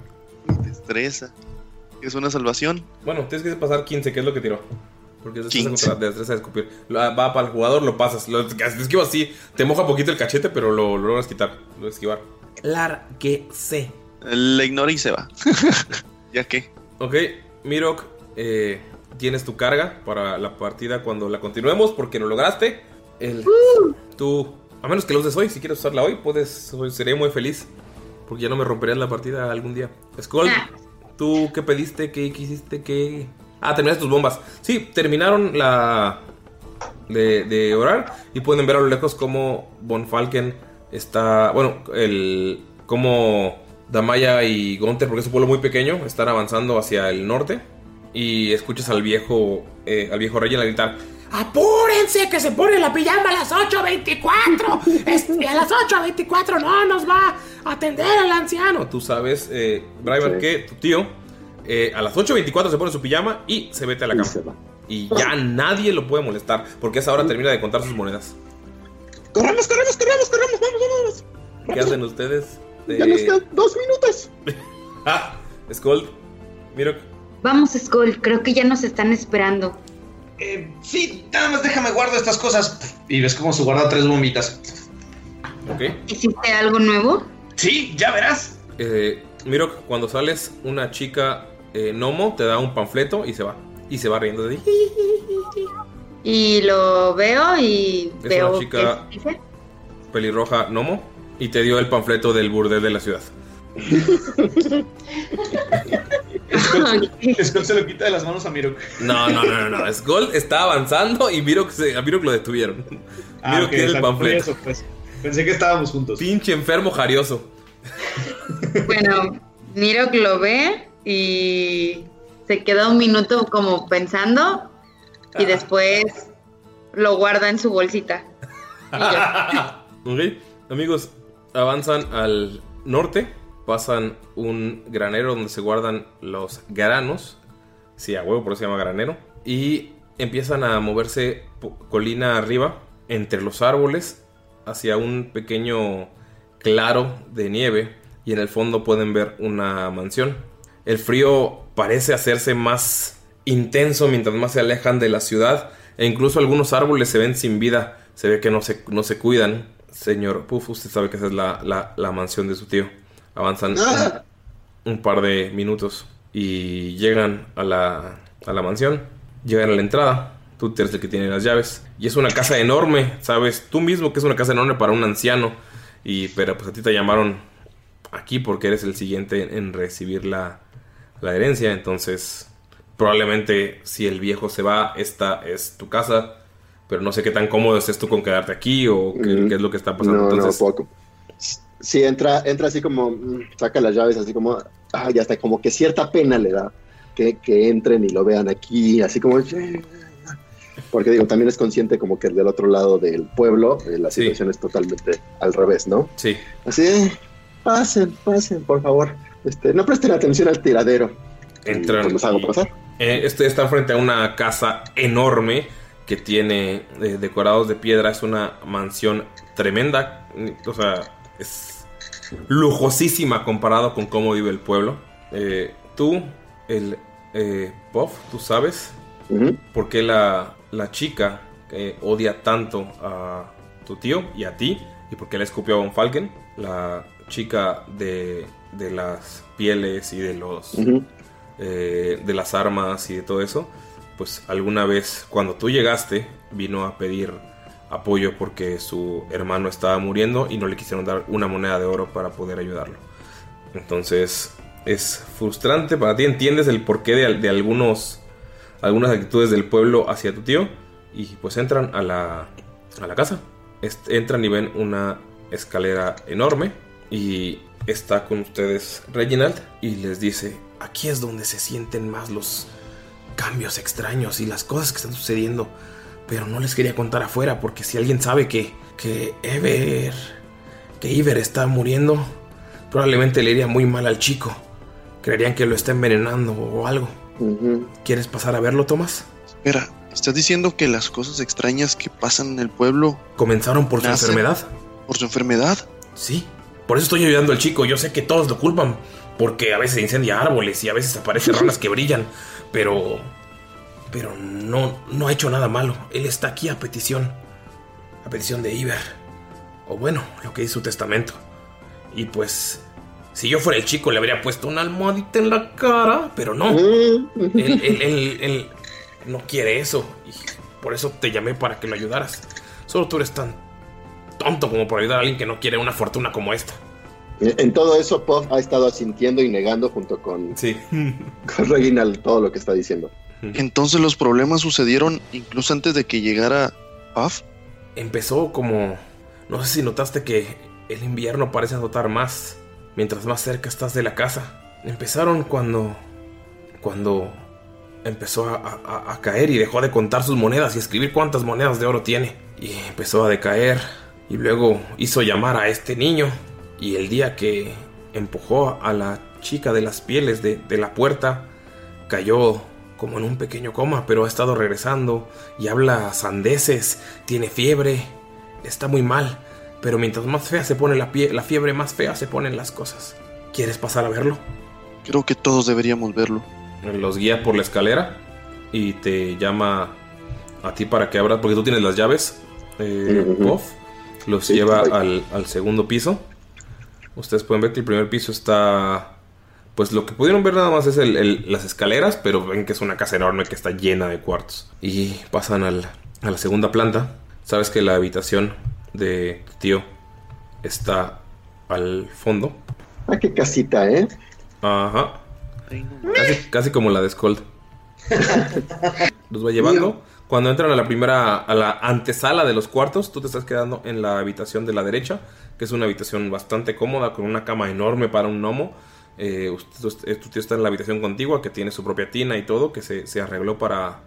D: Destreza. Es una salvación.
B: Bueno, tienes que pasar 15, que es lo que tiró. Porque es destreza
D: 15.
B: contra- de destreza de escupir. Lo- Va para el jugador, lo pasas. Lo esquivas así. Te moja poquito el cachete, pero lo, lo logras quitar. Lo esquivar. Larguese.
D: Le ignora y se va. ¿Ya qué?
B: Ok, Mirok, eh, tienes tu carga para la partida cuando la continuemos porque lo lograste. El, Tú, a menos que lo uses hoy, si quieres usarla hoy, puedes, hoy seré muy feliz. Porque ya no me romperías la partida algún día. Skull, ¿tú qué pediste? ¿Qué quisiste? ¿Qué...? Ah, terminaste tus bombas. Sí, terminaron la... De, de orar y pueden ver a lo lejos como Von Falken está... Bueno, el... Como Damaya y Gunther, porque es un pueblo muy pequeño, están avanzando hacia el norte. Y escuchas al viejo, eh, al viejo rey en la gritar...
J: ¡Apúrense que se pone la pijama a las 8.24! Este, a las 8.24 no nos va a atender el anciano.
B: Tú sabes, eh, Brian,
I: Sí.
B: que tu tío eh, a las 8.24 se pone su pijama y se vete a la cama. Y ya nadie lo puede molestar, porque a esa hora termina de contar sus monedas.
I: ¡Corramos, corramos, corramos, corramos! ¡Vamos, vamos!
B: ¿Qué hacen ustedes?
I: Ya nos quedan dos minutos.
B: Ah, Skull, Mirok.
F: Vamos, Skull, creo que ya nos están esperando.
C: Eh, sí, nada más déjame guardo estas cosas. Y ves cómo se guarda tres bombitas.
B: Ok.
F: ¿Hiciste algo nuevo?
C: Sí, ya verás.
B: Eh, Mirok, cuando sales, una chica eh, Nomo te da un panfleto y se va. Y se va riendo de ti.
F: Y lo veo y
B: Es
F: veo
B: una chica
F: dice.
B: pelirroja Nomo y te dio el panfleto del burdel de la ciudad.
C: Skull se lo quita de las manos a Mirok.
B: No, no, no, no, no. Skull está avanzando y Mirok, se, a Mirok lo detuvieron.
C: Ah,
B: Mirok
C: ok,
B: tiene el panfleto.
C: pues. Pensé que estábamos juntos.
B: Pinche enfermo jarioso.
F: Bueno, Mirok lo ve y se queda un minuto como pensando y después lo guarda en su bolsita.
B: ok, amigos, avanzan al norte, pasan un granero donde se guardan los granos. Sí, a huevo, por eso se llama granero. Y empiezan a moverse colina arriba, entre los árboles, hacia un pequeño claro de nieve. Y en el fondo pueden ver una mansión. El frío parece hacerse más intenso mientras más se alejan de la ciudad e incluso algunos árboles se ven sin vida. Se ve que no se, no se cuidan. Señor Puff, usted sabe que esa es la, la- la mansión de su tío. Avanzan un, un par de minutos y llegan a la, a la mansión. Llegan a la entrada. Tú eres el que tiene las llaves. Y es una casa enorme, ¿sabes? Tú mismo que es una casa enorme para un anciano. Y, pero pues a ti te llamaron aquí porque eres el siguiente en recibir la, la herencia. Entonces, probablemente si el viejo se va, esta es tu casa. Pero no sé qué tan cómodo estés tú con quedarte aquí o qué, qué es lo que está pasando.
I: No,
B: Entonces,
I: no, poco. Sí, entra, entra así como, mm, saca las llaves, así como, ah, ya está, como que cierta pena le da que, que entren y lo vean aquí, así como, porque digo, también es consciente como que del otro lado del pueblo eh, la situación es totalmente al revés, ¿no?
B: Sí.
I: Así, "Eh, pasen, pasen, por favor. Este, no presten atención al tiradero.
B: Entran.
I: Pues los hago pasar.
B: Eh, este está frente a una casa enorme que tiene eh, decorados de piedra. Es una mansión tremenda. O sea, es lujosísima comparado con cómo vive el pueblo. Eh, tú, el eh, Puff, tú sabes por qué la, la chica odia tanto a tu tío y a ti y por qué le escupió a Von Falken. La chica de, de las pieles y de los eh, de las armas y de todo eso, pues alguna vez cuando tú llegaste vino a pedir apoyo porque su hermano estaba muriendo y no le quisieron dar una moneda de oro para poder ayudarlo. Entonces es frustrante para ti, entiendes el porqué de, de algunos algunas actitudes del pueblo hacia tu tío y pues entran a la, a la casa. Est- entran y ven una escalera enorme y está con ustedes Reginald y les dice, aquí es donde se sienten más los cambios extraños y las cosas que están sucediendo. Pero no les quería contar afuera porque si alguien sabe que, que Ever, que Iver está muriendo, probablemente le iría muy mal al chico. Creerían que lo está envenenando o algo. ¿Quieres pasar a verlo, Tomás?
D: Espera, ¿estás diciendo que las cosas extrañas que pasan en el pueblo
B: comenzaron por su enfermedad?
D: ¿Por su enfermedad?
B: Sí. Por eso estoy ayudando al chico. Yo sé que todos lo culpan. Porque a veces incendia árboles y a veces aparecen ranas que brillan. Pero. Pero no, no ha hecho nada malo. Él está aquí a petición. A petición de Iber. O bueno, lo que dice su testamento. Y pues. Si yo fuera el chico, le habría puesto una almohadita en la cara. Pero no. Él, él- él- él no quiere eso. Y por eso te llamé para que lo ayudaras. Solo tú eres tan tonto como por ayudar a alguien que no quiere una fortuna como esta.
I: En todo eso, Puff ha estado asintiendo y negando junto con, con Reginald todo lo que está diciendo.
D: Entonces los problemas sucedieron incluso antes de que llegara Puff.
B: Empezó como... No sé si notaste que el invierno parece azotar más mientras más cerca estás de la casa. Empezaron cuando... Cuando empezó a, a- a caer y dejó de contar sus monedas y escribir cuántas monedas de oro tiene. Y empezó a decaer. Y luego hizo llamar a este niño. Y el día que empujó a la chica de las pieles de, de la puerta, cayó como en un pequeño coma, pero ha estado regresando y habla sandeces, tiene fiebre, está muy mal. Pero mientras más fea se pone la, pie- la fiebre, más fea se ponen las cosas. ¿Quieres pasar a verlo?
D: Creo que todos deberíamos verlo.
B: Los guía por la escalera y te llama a ti para que abras, porque tú tienes las llaves. Eh. Puff, los
I: Sí,
B: lleva al, al segundo piso. Ustedes pueden ver que el primer piso está. Pues lo que pudieron ver nada más es el- el- las escaleras, pero ven que es una casa enorme que está llena de cuartos. Y pasan al- a la segunda planta. Sabes que la habitación de tu tío está al fondo.
I: Ah, qué casita, ¿eh?
B: Ajá. Casi, casi como la de Skold. Los va llevando. Cuando entran a la primera, a la antesala de los cuartos, tú te estás quedando en la habitación de la derecha, que es una habitación bastante cómoda, con una cama enorme para un gnomo. Eh, usted- está en la habitación contigua, que tiene su propia tina y todo, que se, se arregló para,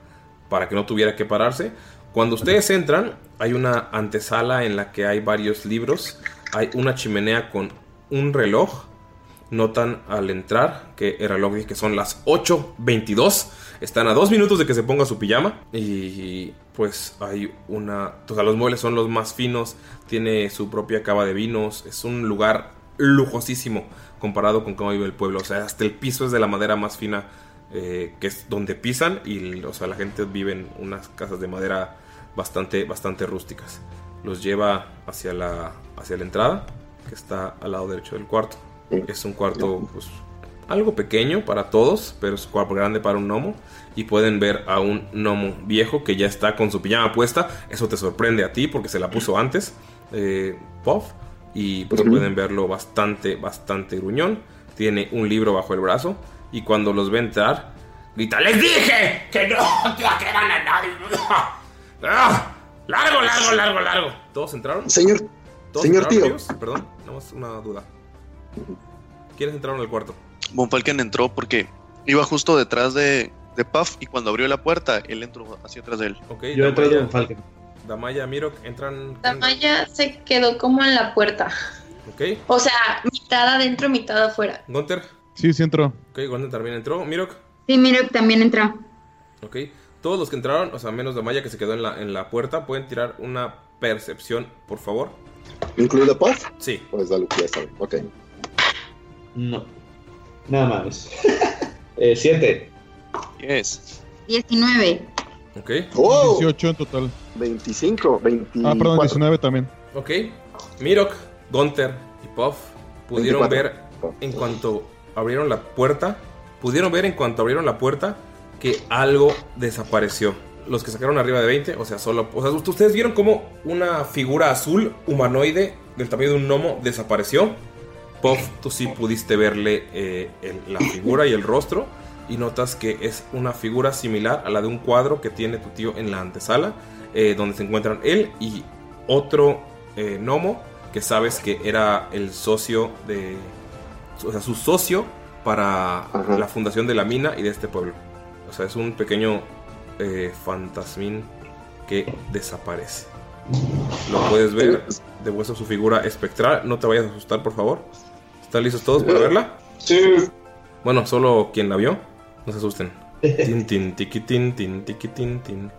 B: para que no tuviera que pararse. Cuando ustedes entran, hay una antesala en la que hay varios libros, hay una chimenea con un reloj. Notan al entrar que el reloj dice que son las 8.22. Están a dos minutos de que se ponga su pijama. Y pues hay una... O sea, los muebles son los más finos. Tiene su propia cava de vinos. Es un lugar lujosísimo comparado con cómo vive el pueblo. O sea, hasta el piso es de la madera más fina eh, que es donde pisan y o sea, la gente vive en unas casas de madera bastante, bastante rústicas. Los lleva hacia la, hacia la entrada, que está al lado derecho del cuarto. Es un cuarto pues, algo pequeño para todos, pero es grande para un gnomo. Y pueden ver a un gnomo viejo que ya está con su pijama puesta. Eso te sorprende a ti porque se la puso antes, eh, Puff. Y pueden verlo bastante, bastante gruñón. Tiene un libro bajo el brazo. Y cuando los ve entrar, grita: ¡Les dije que no trajeran a nadie! ¡Ah! ¡Largo, largo, largo, largo! ¿Todos entraron?
I: Señor,
B: ¿Todos
I: señor
B: entraron,
I: tío.
B: amigos? Perdón, nada más una duda. ¿Quiénes entraron al cuarto?
D: Von Falken entró porque iba justo detrás de, de Puff y cuando abrió la puerta, él entró hacia atrás de él.
B: Ok,
C: Yo detrás de
B: Damaya-
C: Von Falken.
B: Damaya, Mirok, entran.
G: Damaya se quedó como en la puerta.
B: Ok.
G: O sea, mitad adentro, mitad afuera.
B: Gunter.
H: Sí, sí entró.
B: Ok, Gunter también entró. Mirok.
F: Sí, mira, también entró.
B: Ok. Todos los que entraron, o sea, menos Damaya que se quedó en la, en la puerta, pueden tirar una percepción, por favor.
I: ¿Incluido Puff?
B: Sí.
I: Pues dale, ya saben. Ok.
C: No. Nada más. eh, siete.
D: Yes.
F: 19.
B: Ok.
I: ¡Oh!
H: 18 en total.
I: 25, 24.
H: Ah, perdón, 19 también.
B: Ok. Mirok, Gunter y Puff pudieron
I: 24.
B: ver en cuanto abrieron la puerta, pudieron ver en cuanto abrieron la puerta que algo desapareció. Los que sacaron arriba de 20, o sea, solo, o sea, ustedes vieron como una figura azul humanoide del tamaño de un gnomo desapareció. Puff, tú sí pudiste verle eh, el- la figura y el rostro y notas que es una figura similar a la de un cuadro que tiene tu tío en la antesala, eh, donde se encuentran él y otro eh, gnomo que sabes que era el socio de, o sea, su socio para la fundación de la mina y de este pueblo. O sea, es un pequeño eh, fantasmín que desaparece. Lo puedes ver de vuelta su figura espectral. No te vayas a asustar, por favor. ¿Están listos todos para verla?
C: Sí.
B: Bueno, solo quien la vio. No se asusten. Tin, tin, tiqui, tin, tin, tiqui, tin, tin.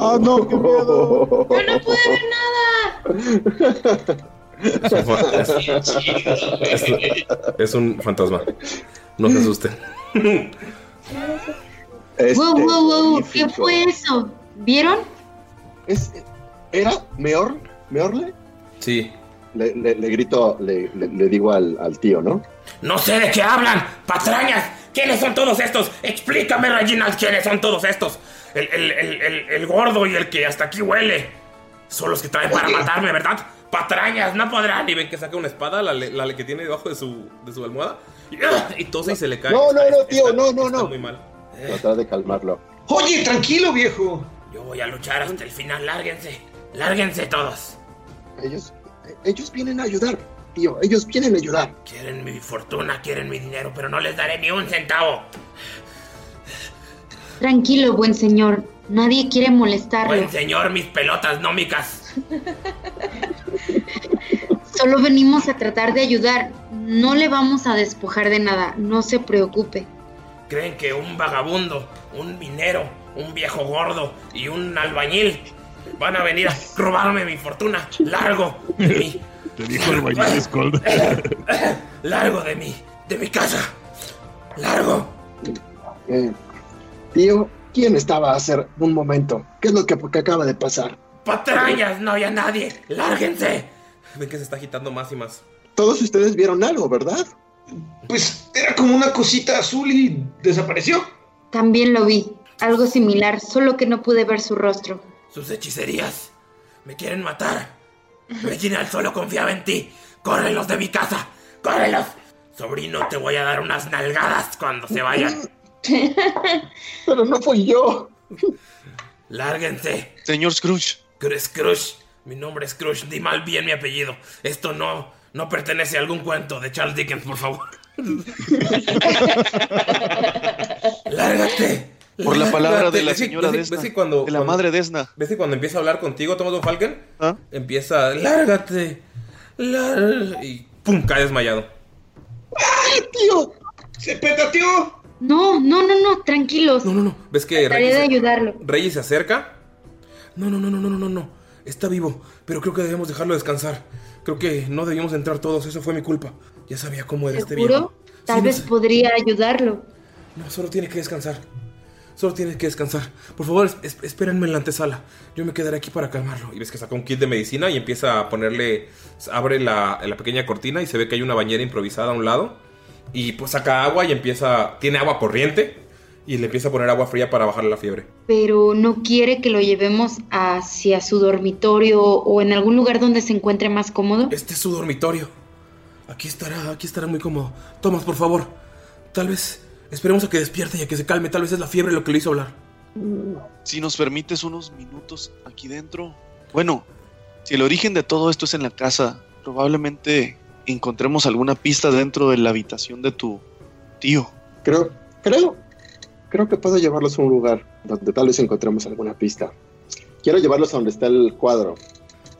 H: ¡Ah, no! ¡Qué miedo!
G: Yo no pude ver nada.
B: Es un, es- es- es un fantasma. No se asusten.
I: Este,
F: wow, wow, wow. ¿Qué fue eso? ¿Vieron?
I: Es, ¿Era Meor? ¿Meorle?
B: Sí.
I: Le, le- le grito, le, le- le digo al, al tío, ¿no?
J: No sé de qué hablan, patrañas. ¿Quiénes son todos estos? Explícame, Reginald, quiénes son todos estos. El, el- el- el- el gordo y el que hasta aquí huele. Son los que traen para matarme, ¿verdad? Patrañas, no podrán.
B: Y ven que saca una espada, la, le- la que tiene debajo de su, de su almohada. Y, y tose y se le cae.
I: No, no, no, tío,
B: Está-
I: no, no,
B: está
I: no.
B: muy mal.
I: Tratar de calmarlo.
C: Oye, tranquilo, viejo.
J: Yo voy a luchar hasta el final, lárguense. Lárguense todos.
I: Ellos, ellos vienen a ayudar, tío. Ellos vienen a ayudar.
J: Quieren mi fortuna, quieren mi dinero, pero no les daré ni un centavo.
F: Tranquilo, buen señor. Nadie quiere molestarlo.
J: Buen señor, mis pelotas nómicas.
F: Solo venimos a tratar de ayudar. No le vamos a despojar de nada. No se preocupe.
J: Creen que un vagabundo, un minero, un viejo gordo y un albañil van a venir a robarme mi fortuna. Largo de mí.
E: Te dijo el bañil Skull.
J: Largo de mí. De mi casa. Largo.
I: Eh, tío, ¿quién estaba hace un momento? ¿Qué es lo que, que acaba de pasar?
J: Patrañas, no había nadie. Lárguense.
B: Ven que se está agitando más y más.
I: Todos ustedes vieron algo, ¿verdad?
C: Pues era como una cosita azul y desapareció.
F: También lo vi. Algo similar, solo que no pude ver su rostro.
J: Sus hechicerías. Me quieren matar. Reginald solo confiaba en ti. Córrelos de mi casa. Córrelos. Sobrino, te voy a dar unas nalgadas cuando se vayan.
I: Pero no fui yo.
J: Lárguense.
D: Señor Scrooge.
J: Scrooge. Mi nombre es Scrooge. Di mal bien mi apellido. Esto no, no pertenece a algún cuento de Charles Dickens, por favor. Lárgate.
D: Por la palabra de la
B: ¿Ves que-
D: señora
B: ves
D: Desna.
B: ves que cuando,
D: de la
B: cuando-
D: madre Desna.
B: ¿Ves que cuando empieza a hablar contigo, Thomas Don Falcon?
D: ¿Ah?
B: Empieza, lárgate. lár-", Y pum, cae desmayado.
I: ¡Tío!
C: ¡Se petateó!
F: No, no, no, no, tranquilos.
B: No, no, no. ¿Ves que Reggie
F: de ayudarlo.
B: Reggie se acerca? No, no, no, no, no, no, no, no. Está vivo, pero creo que debemos dejarlo descansar. Creo que no debíamos entrar todos, eso fue mi culpa. Ya sabía cómo era este viejo.
F: Tal
B: Sí, no
F: vez
B: sé.
F: podría ayudarlo.
B: No, solo tiene que descansar. Solo tiene que descansar. Por favor, es- es- espérenme en la antesala. Yo me quedaré aquí para calmarlo. Y ves que saca un kit de medicina y empieza a ponerle. Abre la, la pequeña cortina y se ve que hay una bañera improvisada a un lado. Y pues saca agua y empieza. Tiene agua corriente. Y le empieza a poner agua fría para bajarle la fiebre.
F: Pero no quiere que lo llevemos hacia su dormitorio o en algún lugar donde se encuentre más cómodo.
B: Este es su dormitorio. Aquí estará, aquí estará muy cómodo. Tomás, por favor. Tal vez. Esperemos a que despierte y a que se calme. Tal vez es la fiebre lo que le hizo hablar.
D: Si nos permites unos minutos aquí dentro. Bueno, si el origen de todo esto es en la casa, probablemente encontremos alguna pista dentro de la habitación de tu tío.
I: Creo, creo, creo que puedo llevarlos a un lugar donde tal vez encontremos alguna pista. Quiero llevarlos a donde está el cuadro.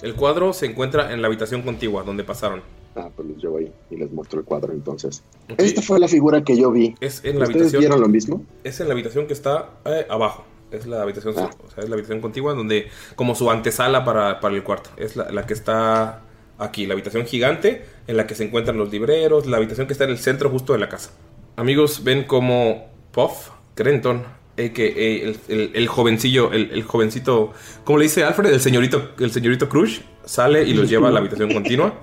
B: El cuadro se encuentra en la habitación contigua donde pasaron.
I: Ah, pues los llevo ahí y les muestro el cuadro entonces. Esta fue la figura que yo vi.
B: Es en la
I: ¿Ustedes
B: habitación.
I: vieron lo mismo?
B: Es en la habitación que está eh, abajo. Es la habitación, o sea, es la habitación contigua donde como su antesala para, para el cuarto. Es la, la que está aquí, la habitación gigante en la que se encuentran los libreros, la habitación que está en el centro justo de la casa. Amigos, ven como Puff Crenton, a.k.a. el, el- el jovencillo, el, el jovencito, ¿cómo le dice Alfred? El señorito, el señorito Crush sale y los lleva a la habitación continua.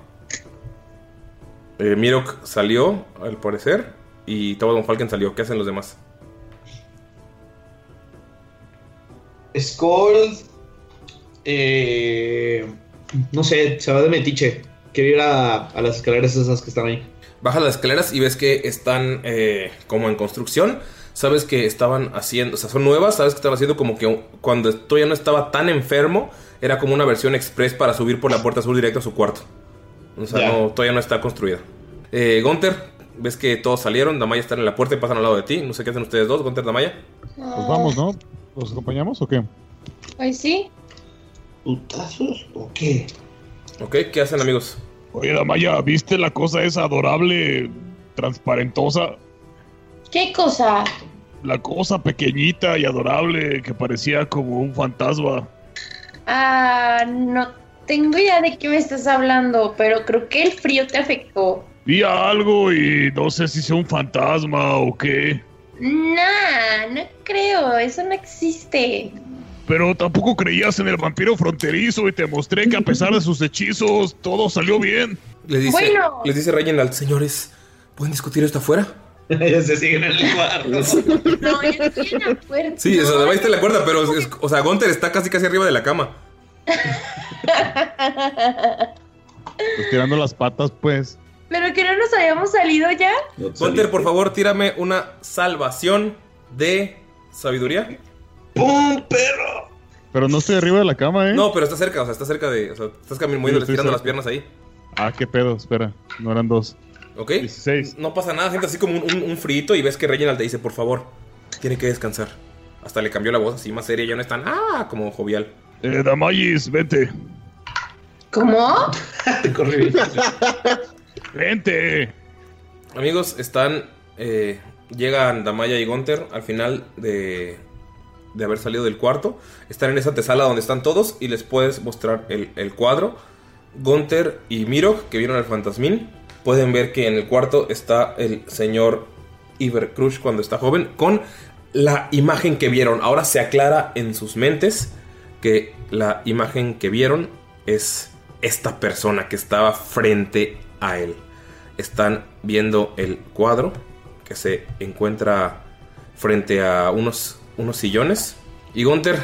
B: Eh, Mirok salió, al parecer, y Tobo Don Falken salió. ¿Qué hacen los demás?
C: Skull. eh, no sé, se va de metiche. Quiero ir a, a las escaleras esas que están ahí.
B: Bajas las escaleras y ves que están eh, como en construcción. Sabes que estaban haciendo, o sea, son nuevas. Sabes que estaban haciendo como que cuando todavía no estaba tan enfermo, era como una versión express para subir por la puerta sur directo a su cuarto. O sea, no, todavía no está construida. Eh, Gunter, ves que todos salieron. Damaya está en la puerta y pasan al lado de ti. No sé qué hacen ustedes dos, Gunter, Damaya.
H: Pues vamos, ¿no? ¿Los acompañamos o qué?
G: Pues sí.
C: ¿Putazos o qué?
B: Ok, ¿qué hacen, amigos?
E: Oye, Damaya, ¿viste la cosa esa adorable, transparentosa?
G: ¿Qué cosa?
E: La cosa pequeñita y adorable que parecía como un fantasma.
G: Ah, no tengo idea de qué me estás hablando, pero creo que el frío te afectó.
E: Vi algo y no sé si sea un fantasma o qué.
G: Nah, no creo, eso no existe.
E: Pero tampoco creías en el vampiro fronterizo y te mostré que a pesar de sus hechizos, todo salió bien.
B: Dice,
G: Bueno.
B: les dice Reginald, señores, ¿pueden discutir esto afuera?
C: ya se siguen en el cuarto.
G: No, yo estoy en la puerta.
B: Sí, o sea, Damaya está en la cuerda, pero, es- o sea, Gunter está casi casi arriba de la cama.
H: Pues tirando las patas, pues.
G: Pero que no nos habíamos salido ya.
B: Gunter, por favor, tírame una salvación de sabiduría.
C: ¡Pum, perro!
H: Pero no estoy arriba de la cama, ¿eh?
B: No, pero está cerca, o sea, está cerca de. O sea, estás caminando,
H: estoy
B: estirando las piernas ahí.
H: Ah, qué pedo, espera. No eran dos.
B: ¿Ok? No pasa nada, sientes así como un, un, un frito y ves que Reginald te dice, por favor, tiene que descansar. Hasta le cambió la voz así más seria, ya no es tan, ah, como jovial.
E: Eh, Damayis, vente.
G: ¿Cómo?
C: Te corrí.
E: Vente.
B: Amigos, están. eh, llegan Damaya y Gunter al final de, de haber salido del cuarto. Están en esa antesala donde están todos y les puedes mostrar el, el cuadro. Gunter y Mirok, que vieron al fantasmín, pueden ver que en el cuarto está el señor Iber Crush cuando está joven, con la imagen que vieron. Ahora se aclara en sus mentes que la imagen que vieron es esta persona que estaba frente a él. Están viendo el cuadro que se encuentra frente a unos, unos sillones. Y Gunter,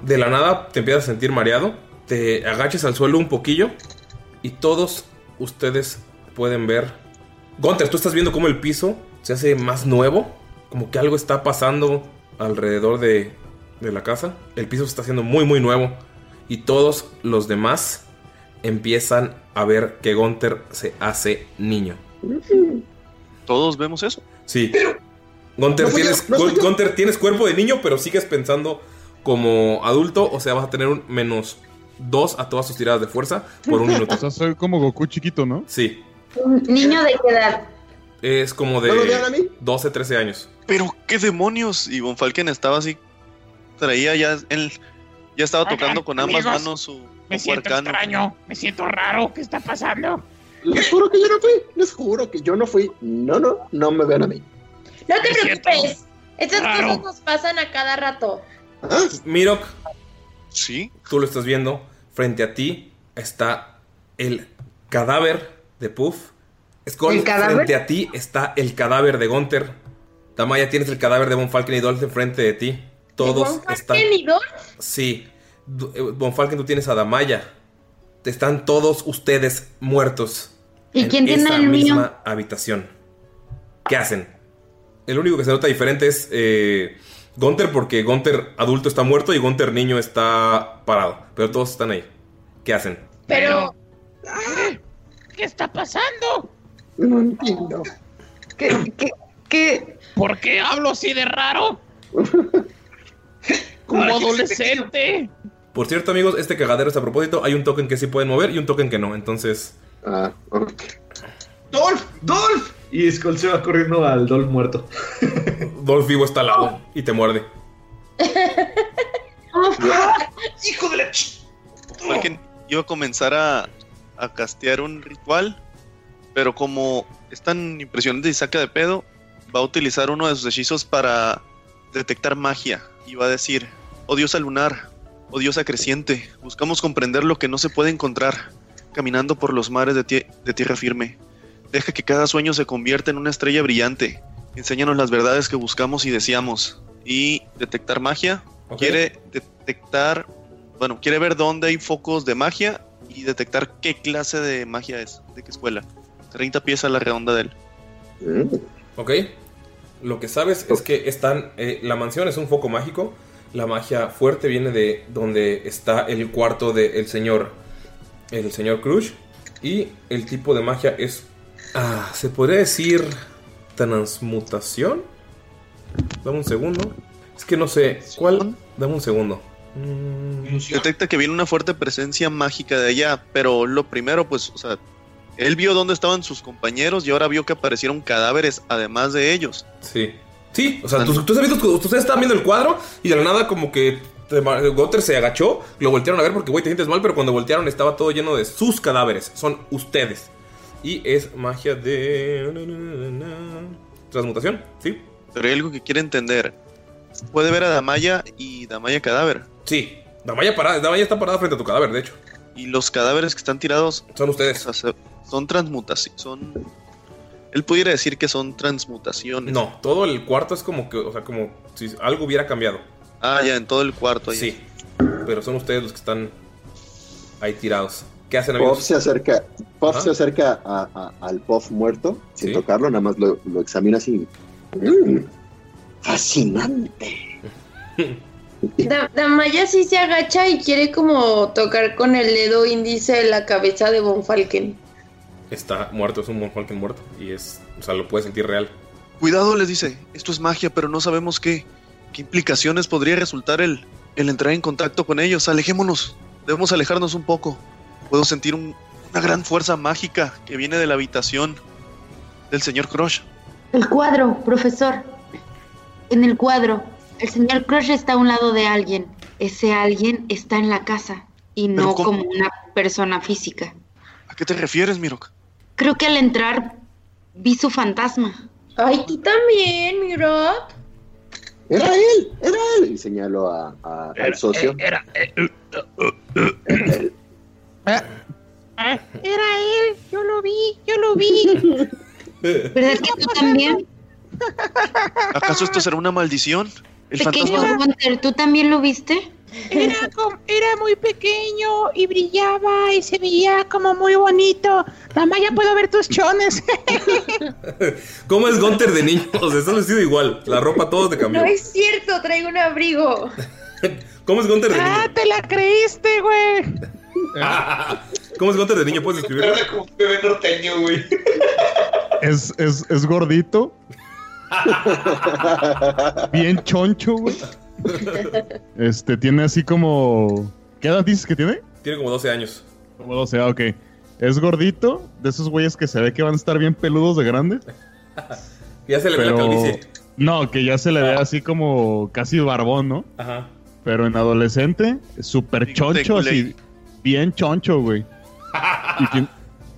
B: de la nada, te empiezas a sentir mareado. Te agachas al suelo un poquillo. Y todos ustedes pueden ver. Gunter, tú estás viendo cómo el piso se hace más nuevo. Como que algo está pasando alrededor de, de la casa. El piso se está haciendo muy, muy nuevo. Y todos los demás empiezan a ver que Gunter se hace niño.
D: Todos vemos eso.
B: Sí.
D: No fui yo,
B: tienes,
D: no
B: tienes cuerpo de niño, pero sigues pensando como adulto. O sea, vas a tener un menos 2 a todas tus tiradas de fuerza por un minuto.
H: O sea, soy como Goku chiquito, ¿no?
B: Sí.
F: Un niño de qué edad.
B: Es como
D: ¿No lo vean a
B: de 12, 13 años.
D: Pero qué demonios. Y Von Falken estaba así. Traía ya él. Ya estaba
K: Oigan,
D: tocando con ambas
K: amigos,
D: manos su,
K: Me
D: su
K: siento
D: arcano.
K: extraño, me siento raro. ¿Qué está pasando?
I: Les juro que yo no fui, les juro que yo no fui. No, no, no me vean a mí.
G: No te
J: Me
G: preocupes. Estas
J: raro.
G: cosas nos pasan a cada rato.
B: Mirok.
D: Sí.
B: Tú lo estás viendo. Frente a ti está el cadáver de Puff. Skull,
F: ¿El cadáver?
B: frente a ti está el cadáver de Gunter. Tamaya, tienes el cadáver de Von Falken y Dolph enfrente de ti. Todos
G: ¿Von Falken
B: están.
G: y?
B: Sí. Du- eh, Von Falken, tú tienes a Damaya. Están todos ustedes muertos.
F: ¿Y
B: en
F: quién tiene
B: esa
F: el mío?
B: misma habitación. ¿Qué hacen? El único que se nota diferente es eh, Gunter, porque Gunter adulto está muerto y Gunter niño está parado. Pero todos están ahí. ¿Qué hacen?
G: Pero.
K: ¿Qué está pasando?
I: No entiendo.
F: ¿Qué, qué, qué?
K: ¿Por qué hablo así de raro? Como adolescente.
B: Por cierto, amigos, este cagadero es a propósito. Hay un token que sí pueden mover y un token que no. Entonces,
I: Ah, ok.
C: ¡Dolph! ¡Dolph! Y Skull se va corriendo al Dolph muerto.
B: Dolph vivo está al lado y te muerde.
C: ¡Hijo de la
D: Falken iba a comenzar a, a castear un ritual, pero como es tan impresionante y saca de pedo, va a utilizar uno de sus hechizos para detectar magia. Y va a decir, oh diosa lunar, oh diosa creciente, buscamos comprender lo que no se puede encontrar, caminando por los mares de, tie- de tierra firme. Deja que cada sueño se convierta en una estrella brillante. Enséñanos las verdades que buscamos y deseamos. Y detectar magia. Quiere detectar bueno, quiere ver dónde hay focos de magia y detectar qué clase de magia es, de qué escuela. 30 pies a la redonda de él.
I: Mm.
B: ¿Ok? Lo que sabes es que están. eh, la mansión es un foco mágico. La magia fuerte viene de donde está el cuarto del señor. El señor Crush. Y el tipo de magia es. Ah, se podría decir. Transmutación. Dame un segundo. Es que no sé. ¿Cuál? Dame un segundo. Mm,
D: Detecta que viene una fuerte presencia mágica de allá, pero lo primero, pues, o sea, él vio dónde estaban sus compañeros y ahora vio que aparecieron cadáveres además de ellos.
B: Sí. Sí, o sea, tú, tú, sabes- tú- ustedes estaban viendo el cuadro y de la nada como que te- Gunther se agachó, lo voltearon a ver porque, güey, te sientes mal, pero cuando voltearon estaba todo lleno de sus cadáveres. Son ustedes. Y es magia de... Transmutación, ¿sí?
D: Pero hay algo que quiere entender. Puede ver a Damaya y Damaya cadáver.
B: Sí, Damaya, parada, Damaya está parada frente a tu cadáver, de hecho.
D: Y los cadáveres que están tirados
B: son ustedes.
D: Son transmutaciones. Son. Él pudiera decir que son transmutaciones.
B: No, todo el cuarto es como que, o sea, como si algo hubiera cambiado.
D: Ah, ya, en todo el cuarto. ahí.
B: Sí, pero son ustedes los que están ahí tirados. ¿Qué hacen,
I: Puff
B: amigos?
I: se acerca, Puff se acerca a- a- al Puff muerto, sin
B: Sí.
I: tocarlo, nada más lo, lo examina así. Mm, fascinante.
G: Da- Damaya sí se agacha y quiere como tocar con el dedo índice la cabeza de Von Falken.
B: Está muerto, es un Monfalken muerto. Y es, o sea, lo puedes sentir real.
D: Cuidado, les dice. Esto es magia, pero no sabemos qué, qué implicaciones podría resultar el, el entrar en contacto con ellos. Alejémonos. Debemos alejarnos un poco. Puedo sentir un- una gran fuerza mágica que viene de la habitación del señor Crush.
F: El cuadro, profesor. En el cuadro, el señor Crush está a un lado de alguien. Ese alguien está en la casa y no como una persona física.
D: ¿A qué te refieres, Mirok?
F: Creo que al entrar vi su fantasma.
G: Ay, tú también, mira.
I: Era él, era él. Y señalo a, a- al socio.
K: Era, eh, eh, eh, eh. Era él, yo lo vi, yo lo vi.
F: ¿Verdad que tú también?
D: ¿Acaso esto será una maldición? El
F: Pequeño
D: fantasma.
F: Gunter, ¿tú también lo viste?
K: Era, como- era muy pequeño y brillaba y se veía como muy bonito. Damaya, puedo ver tus chones.
B: ¿Cómo es Gunter de niño? O sea, está vestido igual. La ropa todo te cambió.
G: No es cierto, traigo un abrigo.
B: ¿Cómo es Gunter de niño?
K: ah, te la creíste, güey.
B: ¿Cómo es Gunter de niño? ¿Puedes escribirlo?
C: como un bebé norteño, güey.
H: Es, es, es gordito. Bien choncho, güey. Este, tiene así como. ¿Qué edad dices que tiene?
B: Tiene como 12 años.
H: Como 12, ah, ok. Es gordito, de esos güeyes que se ve que van a estar bien peludos de grande.
B: Ya se le ve la calvicie.
H: No, que ya se le ve así como casi barbón, ¿no?
B: Ajá.
H: Pero en adolescente, súper choncho, así. Bien choncho, güey.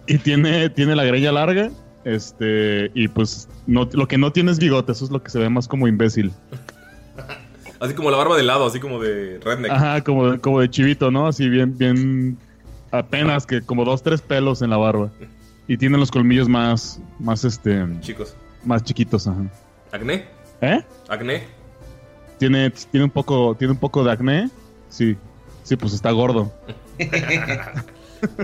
H: Y tiene, tiene la greña larga Este, y pues no, lo que no tiene es bigote, eso es lo que se ve más como imbécil.
B: Así como la barba de lado, así como de redneck.
H: Ajá, como, como de chivito, ¿no? Así bien, bien, apenas que como dos, tres pelos en la barba. Y tiene los colmillos más, más este...
B: Chicos.
H: Más chiquitos, ajá.
B: ¿Acné?
H: ¿Eh?
B: ¿Acné?
H: Tiene, tiene un poco, tiene un poco de acné. Sí, sí, pues está gordo.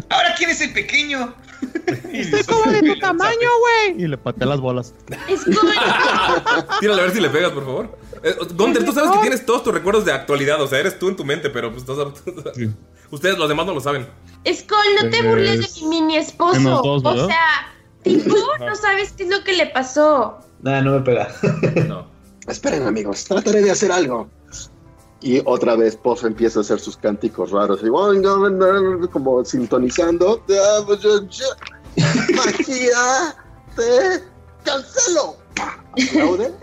C: Ahora quién es el pequeño.
K: Estoy como de tu tamaño, güey.
H: Y le patea las bolas.
B: Tírale a ver si le pegas, por favor. Eh, Gunter, tú sabes que tienes todos tus recuerdos de actualidad, o sea, eres tú en tu mente, pero pues estás... Ustedes, los demás, no lo saben.
G: Skull, no te
B: Pues,
G: burles de mi mini esposo.
B: dos,
G: o sea, tipo, no sabes qué es lo que le pasó.
C: Nada, no me pega.
I: Esperen, amigos, trataré de hacer algo. Y otra vez Puff empieza a hacer sus cánticos raros, y como sintonizando. ¡Magia! ¡Te cancelo! Aplaude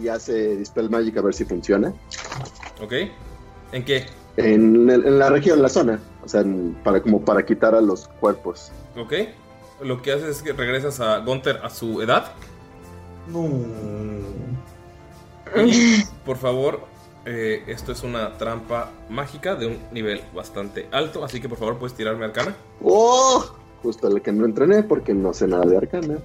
I: y hace Dispel Magic a ver si funciona.
B: ¿Ok? ¿En qué?
I: En, el- en la región, en la zona. O sea, en- para, como para quitar a los cuerpos.
B: ¿Ok? Lo que haces es que regresas a Gunter a su edad. Y, por favor, eh, esto es una trampa mágica de un nivel bastante alto, así que por favor puedes tirarme arcana.
I: ¡Oh! Justo el que no entrené porque no sé nada de arcana.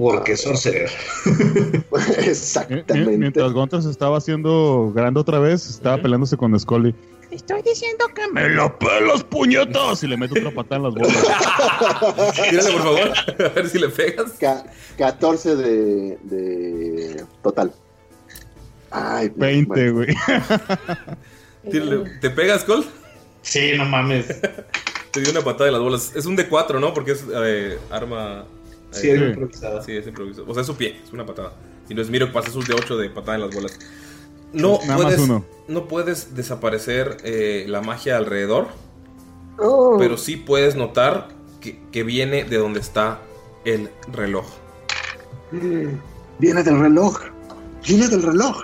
C: Porque sorcerer.
I: Exactamente.
H: Mientras Gunter se estaba haciendo grande otra vez, estaba peleándose con Scully.
K: Estoy diciendo que me...
H: ¡Me la pelas, puñetas! Y le meto otra patada en las bolas.
B: Tírale, por favor, a ver si le pegas.
I: Ca- 14 de, de total. Ay,
H: 20, güey.
B: Tírale. ¿Te pegas, Col?
C: Sí, no mames.
B: Te dio una patada en las bolas. Es un D4, ¿no? Porque es eh, arma.
C: Sí, es improvisada.
B: Sí, es improvisado. O sea, es su pie, es una patada. Si no es Miro, pasa sus D8 de patada en las bolas. No
H: Nada más
B: puedes,
H: uno.
B: no puedes desaparecer eh, la magia alrededor,
I: Oh.
B: pero sí puedes notar que, que viene de donde está el reloj.
I: Viene del reloj. Viene del reloj.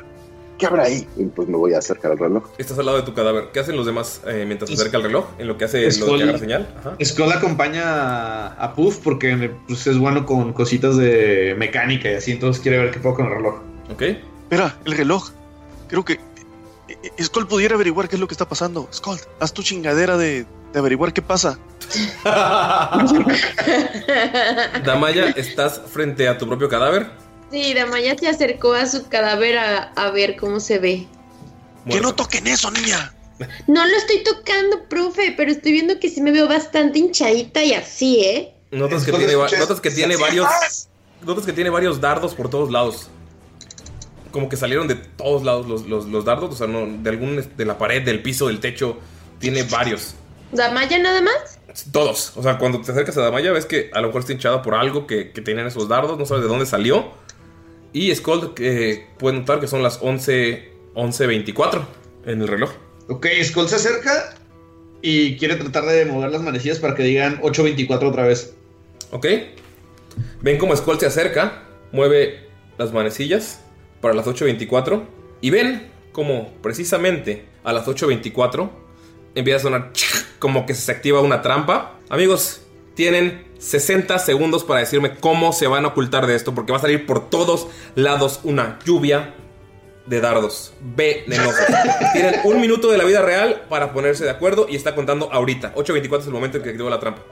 I: ¿Qué habrá ahí? Y pues me voy a acercar al reloj.
B: Estás al lado de tu cadáver. ¿Qué hacen los demás eh, mientras se acerca el reloj? En lo que hace lo que agarra señal. Ajá.
C: Skull acompaña a- Puff porque pues, es bueno con cositas de mecánica y así, entonces quiere ver qué puedo con el reloj.
B: Ok.
D: Espera, el reloj. Creo que. eh, Skull pudiera averiguar qué es lo que está pasando. Skull, haz tu chingadera de, de averiguar qué pasa.
B: Damaya, estás frente a tu propio cadáver.
G: Sí, Damaya se acercó a su cadáver a, a ver cómo se ve.
D: Que no toquen eso, niña.
G: No lo estoy tocando, profe, pero estoy viendo que sí me veo bastante hinchadita y así, ¿eh?
B: Notas que tiene, va- notas que tiene varios. Notas que tiene varios dardos por todos lados. Como que salieron de todos lados los, los- los dardos. O sea, no, de algún de la pared, del piso, del techo. Tiene varios.
G: ¿Damaya nada más?
B: Todos. O sea, cuando te acercas a Damaya ves que a lo mejor está hinchada por algo que, que tenían esos dardos. No sabes de dónde salió. Y Skull eh, puede notar que son las 11. 11.24 en el reloj.
C: Ok, Skull se acerca y quiere tratar de mover las manecillas para que digan 8.24 otra vez.
B: ¿Ok? Ven como Skull se acerca, mueve las manecillas para las 8.24 y ven como precisamente a las 8.24 empieza a sonar como que se activa una trampa. Amigos, tienen 60 segundos para decirme cómo se van a ocultar de esto porque va a salir por todos lados una lluvia de dardos venenosos. Tienen un minuto de la vida real para ponerse de acuerdo y está contando ahorita. 8.24 es el momento en que activó la trampa.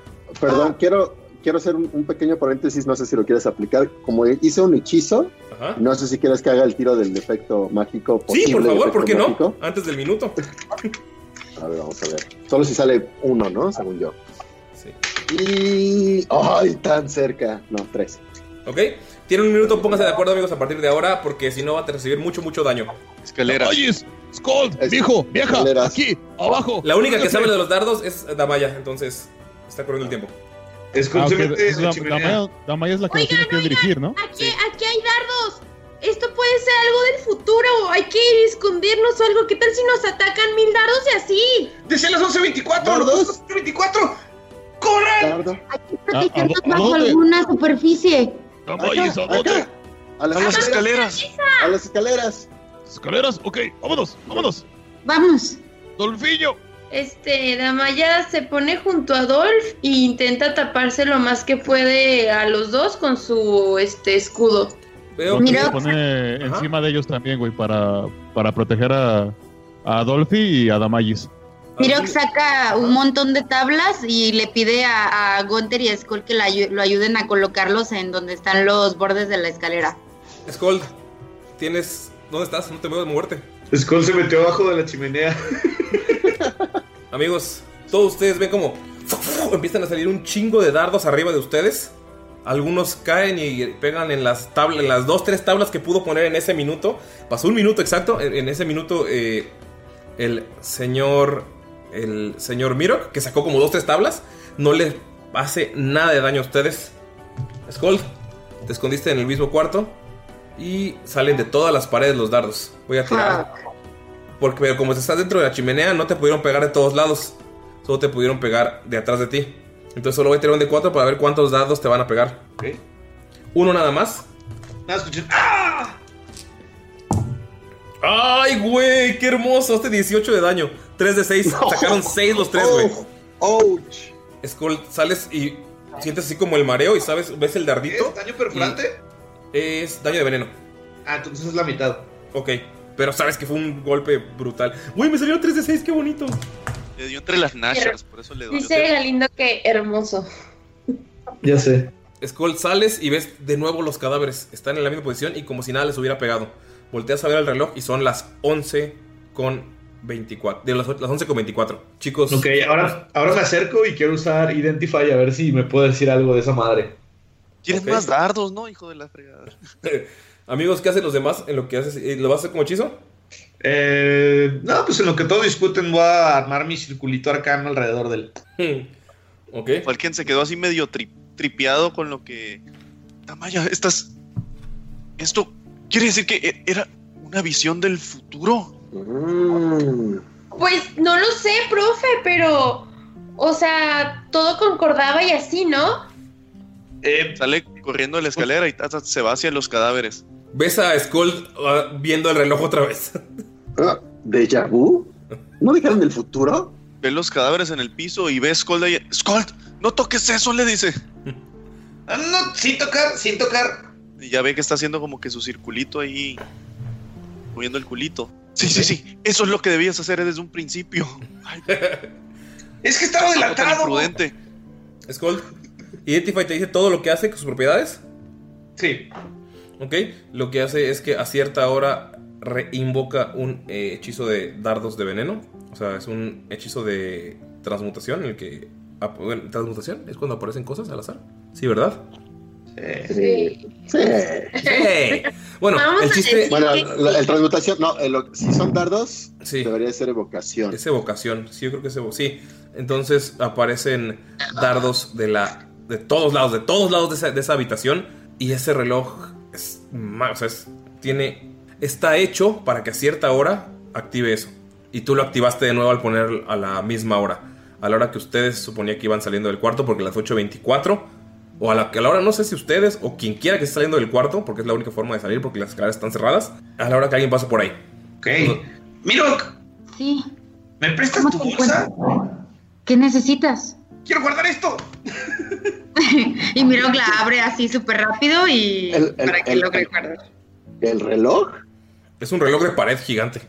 I: Perdón, quiero, quiero hacer un, un pequeño paréntesis, no sé si lo quieres aplicar. Como hice un hechizo,
B: Ajá.
I: no sé si quieres que haga el tiro del efecto mágico.
B: Sí, por favor, ¿por qué no? Antes del minuto.
I: A ver, vamos a ver. Solo si sale uno, ¿no? Según yo. Y... ¡Ay, tan cerca! No, tres.
B: ¿Ok? Tienen un minuto, pónganse de acuerdo, amigos, a partir de ahora, porque si no va a recibir mucho, mucho daño.
D: Escalera.
E: Oye, Skull, viejo, vieja,
I: escaleras.
E: aquí, abajo.
B: La única que sabe de los dardos es Damaya, entonces está corriendo el tiempo.
C: Skull
H: Ah, ok,
C: en la.
H: Damaya, Damaya es la que nos tiene que dirigir, ¿no?
G: Aquí, aquí hay dardos. Esto puede ser algo del futuro. Hay que escondernos o algo. ¿Qué tal si nos atacan mil dardos y así?
C: ¡Dice las 11.24! ¡Los 11.24! ¡Corran!
I: Dardo.
G: Protegernos
H: ¿a
G: bajo alguna superficie.
E: Damaya, ¿a dónde?
I: A las,
D: A las escaleras.
I: A las escaleras.
E: Escaleras, ok, vámonos, vámonos.
F: Vamos.
E: Dolfillo,
G: este, Damaya se pone junto a Dolph e intenta taparse lo más que puede a los dos con su este escudo.
B: Veo
G: Mira-
H: se pone encima de ellos también, güey, para, para proteger a, a Adolfi y a Damayis.
F: Mirok saca un montón de tablas y le pide a, a Gunther y a Skull que la lo ayuden a colocarlos en donde están los bordes de la escalera.
B: Skull, tienes. ¿Dónde estás? No te veo de muerte.
C: Skull se metió abajo de la chimenea.
B: Amigos, todos ustedes ven como empiezan a salir un chingo de dardos arriba de ustedes. Algunos caen y pegan en las tablas, en las dos, tres tablas que pudo poner en ese minuto. Pasó un minuto exacto. En, en ese minuto, eh, el señor. El señor Mirok, que sacó como dos, tres tablas, no le hace nada de daño a ustedes. Skull, te escondiste en el mismo cuarto. Y salen de todas las paredes los dardos. Voy a tirar. Porque pero como estás dentro de la chimenea, no te pudieron pegar de todos lados. Solo te pudieron pegar de atrás de ti. Entonces solo voy a tirar un de 4 para ver cuántos dados te van a pegar. Uno nada más.
C: Nada, escuché. ¡Ah!
B: ¡Ay, güey! ¡Qué hermoso! Este 18 de daño. 3 de 6. Sacaron 6 los 3, güey.
I: ¡Ouch!
B: Skull, sales y sientes así como el mareo y sabes, ves el dardito.
C: ¿Es daño perforante?
B: Es daño de veneno.
C: Ah, entonces es la mitad.
B: Ok. Pero sabes que fue un golpe brutal. Güey, me salieron 3 de 6, qué bonito.
D: Le dio entre las nashas, por eso le dolió.
G: Dice Galindo que hermoso.
C: Ya sé.
B: Skull, sales y ves de nuevo los cadáveres. Están en la misma posición y como si nada les hubiera pegado. Volteas a ver el reloj y son las 11 con 24. De las, las 11 con 24. Chicos.
C: Ok, ahora, ahora me acerco y quiero usar Identify a ver si me puede decir algo de esa madre.
D: Tienes más dardos, ¿no, hijo de la fregada?
B: Amigos, ¿qué hacen los demás en lo que haces? Eh, ¿Lo vas a hacer como hechizo?
C: Eh, no, pues en lo que todos discuten voy a armar mi circulito arcano alrededor del...
B: Ok.
D: Falken se quedó así medio tri- tripeado con lo que. Tamaya, estás. Esto quiere decir que e- era una visión del futuro.
I: Mm.
G: Pues no lo sé, profe, pero. O sea, todo concordaba y así, ¿no?
C: Eh,
D: Sale corriendo de la escalera y se va hacia los cadáveres.
B: ¿Ves a Skull ah, viendo el reloj otra vez?
I: Ah, ¿Déjà vu? ¿No dijeron del futuro?
D: Ve los cadáveres en el piso y ve a Skold ahí. Skold, no toques eso, le dice.
C: Ah, no, sin tocar, sin tocar.
D: Y ya ve que está haciendo como que su circulito ahí. Moviendo el culito. Sí, sí, sí. Eso es lo que debías hacer desde un principio.
C: Es que estaba adelantado.
D: imprudente.
B: Skull, Identify te dice todo lo que hace con sus propiedades.
C: Sí.
B: Ok, lo que hace es que a cierta hora reinvoca un eh, hechizo de dardos de veneno. O sea, es un hechizo de transmutación en el que. ah, bueno, transmutación es cuando aparecen cosas al azar. Sí, ¿verdad?
I: Sí. Sí.
B: Sí. Bueno,
G: Vamos
B: el chiste.
I: Bueno, la- el transmutación, no, el- si son dardos,
B: Sí.
I: debería ser evocación.
B: Es evocación, sí, yo creo que es evocación. Sí, entonces aparecen dardos de la de todos lados, de todos lados de esa, de esa habitación y ese reloj es, o sea, es- tiene está hecho para que a cierta hora active eso. Y tú lo activaste de nuevo al poner a la misma hora, a la hora que ustedes suponía que iban saliendo del cuarto porque a las 8:24 o a la, a la hora no sé si ustedes o quien quiera que esté saliendo del cuarto porque es la única forma de salir porque las escaleras están cerradas, a la hora que alguien pase por ahí.
C: Ok. Mirok,
F: Sí.
C: ¿me prestas
F: ¿Cómo
C: tu bolsa?
F: ¿Qué necesitas?
C: Quiero guardar esto.
F: y Mirok la abre así súper rápido y
I: El- el-
F: para que
I: el-
F: logre
I: el-
F: guardar.
I: ¿El reloj?
B: Es un reloj de pared gigante.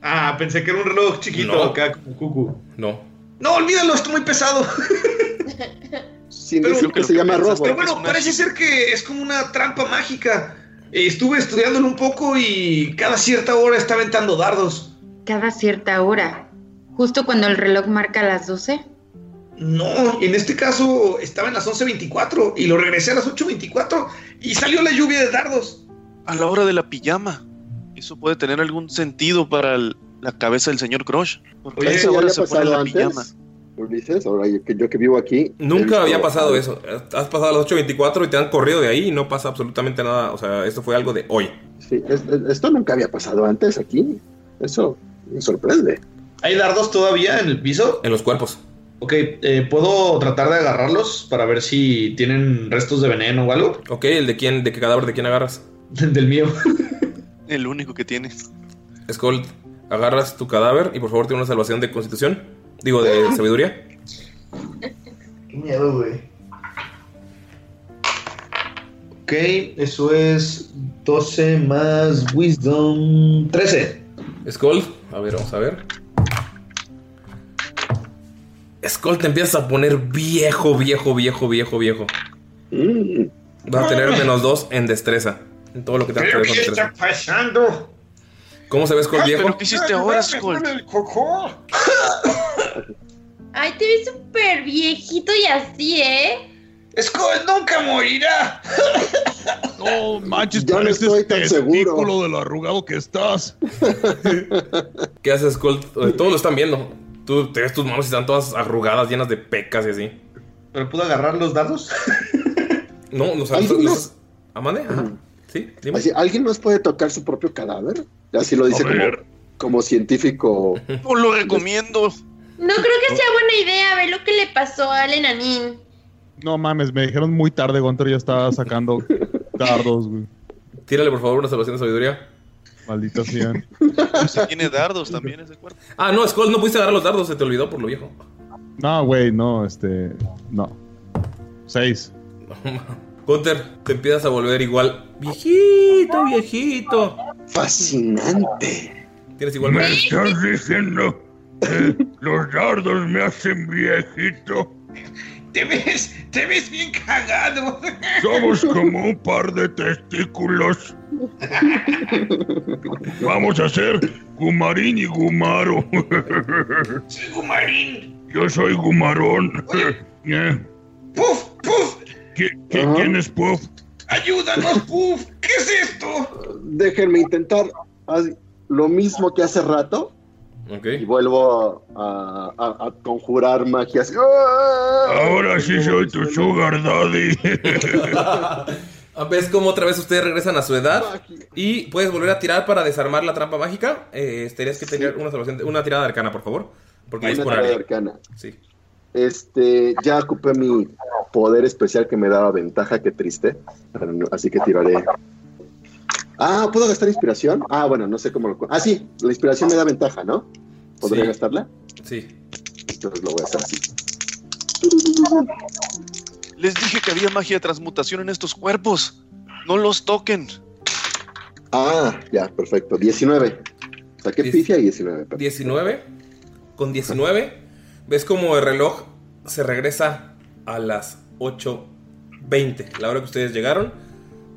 C: Ah, pensé que era un reloj chiquito
B: No.
C: acá como cucu.
B: No.
C: No, olvídalo, está muy pesado.
I: Sin
C: Pero-
I: decir que
D: lo
I: se
D: que
I: llama robo.
C: Pero bueno, parece ser que es como una trampa mágica. Estuve estudiándolo un poco y cada cierta hora está aventando dardos.
F: Cada cierta hora. Justo cuando el reloj marca las 12.
C: No, en este caso estaba en las 11.24 y lo regresé a las 8.24 y salió la lluvia de dardos.
D: A la hora de la pijama. Eso puede tener algún sentido para el- la cabeza del señor Crush. Porque
C: Oye,
D: a
I: ¿Eso
D: esa hora se pone la
I: antes?
D: pijama.
I: Ulises, ahora yo que, yo que vivo aquí.
B: Nunca
I: visto-
B: había pasado eso. Has pasado a las 8.24 y te han corrido de ahí y no pasa absolutamente nada. O sea, esto fue algo de hoy.
I: Sí, es- es- esto nunca había pasado antes aquí. Eso me sorprende.
C: ¿Hay dardos todavía en el piso?
B: En los cuerpos.
C: Ok, eh, ¿puedo tratar de agarrarlos para ver si tienen restos de veneno o algo?
B: Ok, ¿el de quién? ¿De qué cadáver de quién agarras?
C: Del mío.
D: El único que tienes.
B: Skull, agarras tu cadáver y por favor tiene una salvación de constitución. Digo, de sabiduría.
C: Qué miedo, güey. Ok, eso es 12 más Wisdom 13.
B: Skull, a ver, vamos a ver. Skull te empiezas a poner viejo, viejo, viejo, viejo, viejo. Vas a tener menos dos en destreza. En todo lo que te
J: ¿Pero
B: que ver con
J: qué está pasando?
B: ¿Cómo se ve Skull viejo?
J: ¿Pero qué hiciste ahora, Skull? el?
G: Ay, te ves súper viejito y así, ¿eh?
J: Skull nunca morirá.
E: No manches,
I: Ya no estoy tan
E: testículo de lo arrugado que estás.
B: ¿Qué haces, Skull? Eh, Todos lo están viendo. Tú te ves tus manos y están todas arrugadas, llenas de pecas y así.
C: ¿Pero puedo agarrar los dados?
B: No, no sabes.
I: ¿Alguien
B: los-
I: más?
B: ¿Amande? Ajá. Sí, dime.
I: Así, ¿Alguien más puede tocar su propio cadáver? Así lo dice como, como científico.
D: No lo recomiendo.
G: No creo que sea buena idea ver lo que le pasó al enanín.
H: No mames, me dijeron muy tarde, Gunter ya estaba sacando dardos, güey.
B: Tírale, por favor, una salvación de sabiduría.
H: Maldita sea.
D: Se tiene dardos también ese cuerpo.
B: Ah, no, Skull, no pudiste agarrar los dardos, se te olvidó por lo viejo.
H: No, güey, no, este. No. Seis.
B: Gunter, te empiezas a volver igual. Viejito, viejito.
I: Fascinante.
B: Tienes igual.
E: ¿Me estás diciendo los dardos me hacen viejito?
J: Te ves, te ves bien cagado.
E: Somos como un par de testículos. Vamos a ser Gumarín y Gumaro.
J: Soy Gumarín.
E: Yo soy Gumarón. Eh,
J: Puf, puf.
E: ¿qui- qui-
I: Ajá.
E: ¿Quién es Puff?
J: Ayúdanos, puf. ¿Qué es esto?
I: Déjenme intentar haz- lo mismo que hace rato Y vuelvo a, a- a conjurar magias.
E: Ahora sí soy tu sugar daddy.
B: Ah, ¿Ves cómo otra vez ustedes regresan a su edad? Y puedes volver a tirar para desarmar la trampa mágica. Eh, tendrías que tener una, salvación de- una tirada de arcana, por favor. Porque es
I: Una
B: por
I: tirada
B: área.
I: arcana.
B: Sí.
I: Este, ya ocupé mi poder especial que me daba ventaja, qué triste. Así que tiraré. Ah, ¿puedo gastar inspiración? Ah, bueno, no sé cómo lo. Ah, sí, la inspiración me da ventaja, ¿no? ¿Podría
B: Sí.
I: gastarla?
B: Sí.
I: Entonces lo voy a hacer así.
D: Les dije que había magia de transmutación en estos cuerpos. No los toquen.
I: Ah, ya, perfecto. 19. Saqué pifia y 19. perdón.
B: 19. Con 19, ves como el reloj se regresa a las 8.20, la hora que ustedes llegaron.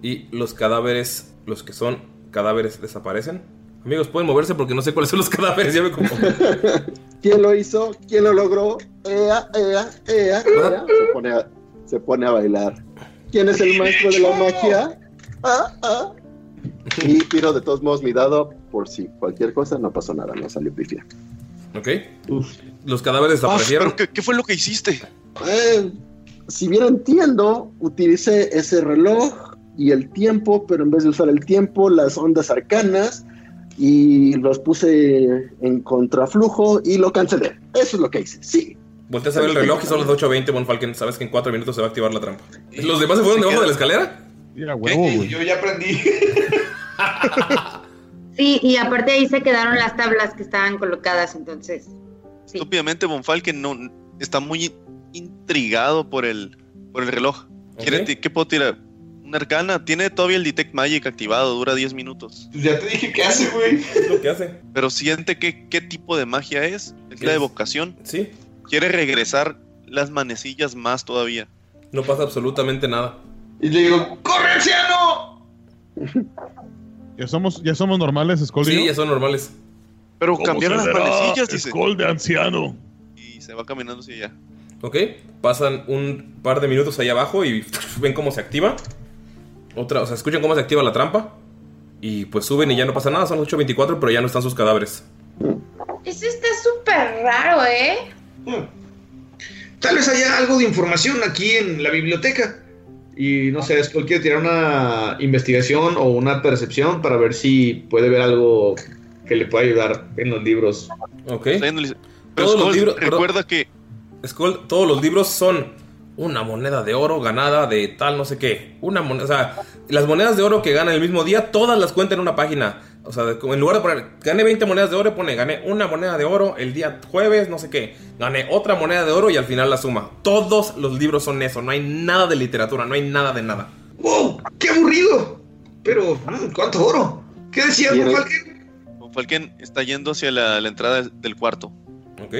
B: Y los cadáveres, los que son cadáveres, desaparecen. Amigos, pueden moverse porque no sé cuáles son los cadáveres. Ya me como.
I: ¿Quién lo hizo? ¿Quién lo logró? Ea, ea, ea, ea. Se pone a, se pone a bailar. ¿Quién es el maestro de la magia? Ah, ah. Y tiro de todos modos mi dado por si cualquier cosa no pasó nada, no salió pifia.
B: Ok. Los cadáveres
D: Ah,
B: desaparecieron.
D: ¿pero qué, qué fue lo que hiciste?
I: Eh, si bien entiendo, utilicé ese reloj y el tiempo, pero en vez de usar el tiempo, las ondas arcanas y los puse en contraflujo y lo cancelé. Eso es lo que hice, sí.
B: Volteas a ver el reloj y son las 8.20, Von Falken. Sabes que en 4 minutos se va a activar la trampa. ¿Los demás se fueron debajo de la escalera?
H: Mira, huevo, güey.
C: Yo ya aprendí.
F: Sí, y aparte ahí se quedaron las tablas que estaban colocadas, entonces. Sí.
D: Estúpidamente, Bonfalken no está muy intrigado por el, por el reloj. ¿Quiere
B: Ok.
D: ti- ¿Qué puedo tirar? Una arcana. Tiene todavía el Detect Magic activado, dura 10 minutos.
C: Pues ya te dije qué hace, güey.
B: Es lo que hace.
D: Pero siente que, qué tipo de magia es. Es
B: ¿Qué
D: la
B: es?
D: evocación.
B: Sí.
D: Quiere regresar las manecillas más todavía.
B: No pasa absolutamente nada.
C: Y le digo, ¡corre, anciano!
H: ¿Ya somos, ya somos normales, Skull?
B: Sí, ya son normales.
D: Pero
E: ¿Cómo
D: cambiaron las manecillas, dice.
E: Skull de anciano.
D: Y se va caminando hacia allá.
B: Ok. Pasan un par de minutos ahí abajo y ven cómo se activa. Otra, o sea, escuchan cómo se activa la trampa. Y pues suben y ya no pasa nada. Son las 8.24, pero ya no están sus cadáveres.
G: Eso está súper raro, ¿eh?
C: Tal vez haya algo de información aquí en la biblioteca. Y no sé, Skull quiere tirar una investigación o una percepción para ver si puede ver algo que le pueda ayudar en los libros.
B: Ok.
D: Pero
B: Todos los
D: Skull,
B: libros-
D: recuerda que
B: Skull, todos los libros son una moneda de oro ganada de tal no sé qué. Una moneda, o sea, las monedas de oro que ganan el mismo día, todas las cuentan en una página. O sea, en lugar de poner, gané 20 monedas de oro, pone, gané una moneda de oro el día jueves, no sé qué. Gané otra moneda de oro y al final la suma. Todos los libros son eso, no hay nada de literatura, no hay nada de nada.
C: ¡Wow! ¡Qué aburrido! Pero, mm, ¿cuánto oro? ¿Qué decías,
D: Tiene-
C: Falken?
D: Falken está yendo hacia la, la entrada del cuarto.
B: Ok.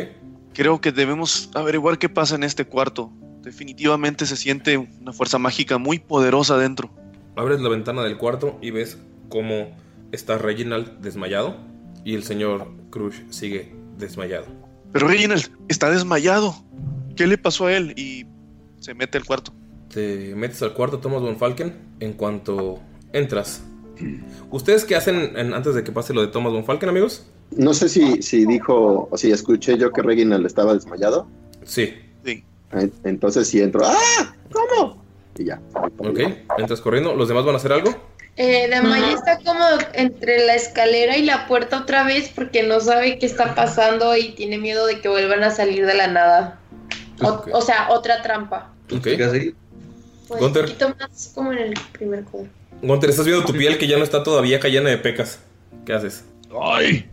D: Creo que debemos averiguar qué pasa en este cuarto. Definitivamente se siente una fuerza mágica muy poderosa dentro.
B: Abres la ventana del cuarto y ves cómo está Reginald desmayado y el señor Crush sigue desmayado.
D: Pero Reginald está desmayado. ¿Qué le pasó a él? Y se mete al cuarto.
B: Te metes al cuarto, tomas Von Falken. En cuanto entras, ¿ustedes qué hacen en- antes de que pase lo de Thomas Von Falken, amigos?
I: No sé si, si dijo, o si escuché yo que Reginald estaba desmayado.
B: Sí.
D: Sí.
I: En- Entonces sí entro. ¡Ah! ¿Cómo? Y ya.
B: Ok, entras corriendo. ¿Los demás van a hacer algo?
G: Eh, Damaya está como entre la escalera y la puerta otra vez porque no sabe qué está pasando y tiene miedo de que vuelvan a salir de la nada. O, o sea, otra trampa.
B: Ok.
G: Pues
B: Gunter.
G: un poquito más como en el primer cuadro.
B: Gunter, estás viendo tu piel que ya no está todavía llena de pecas. ¿Qué haces?
E: Ay,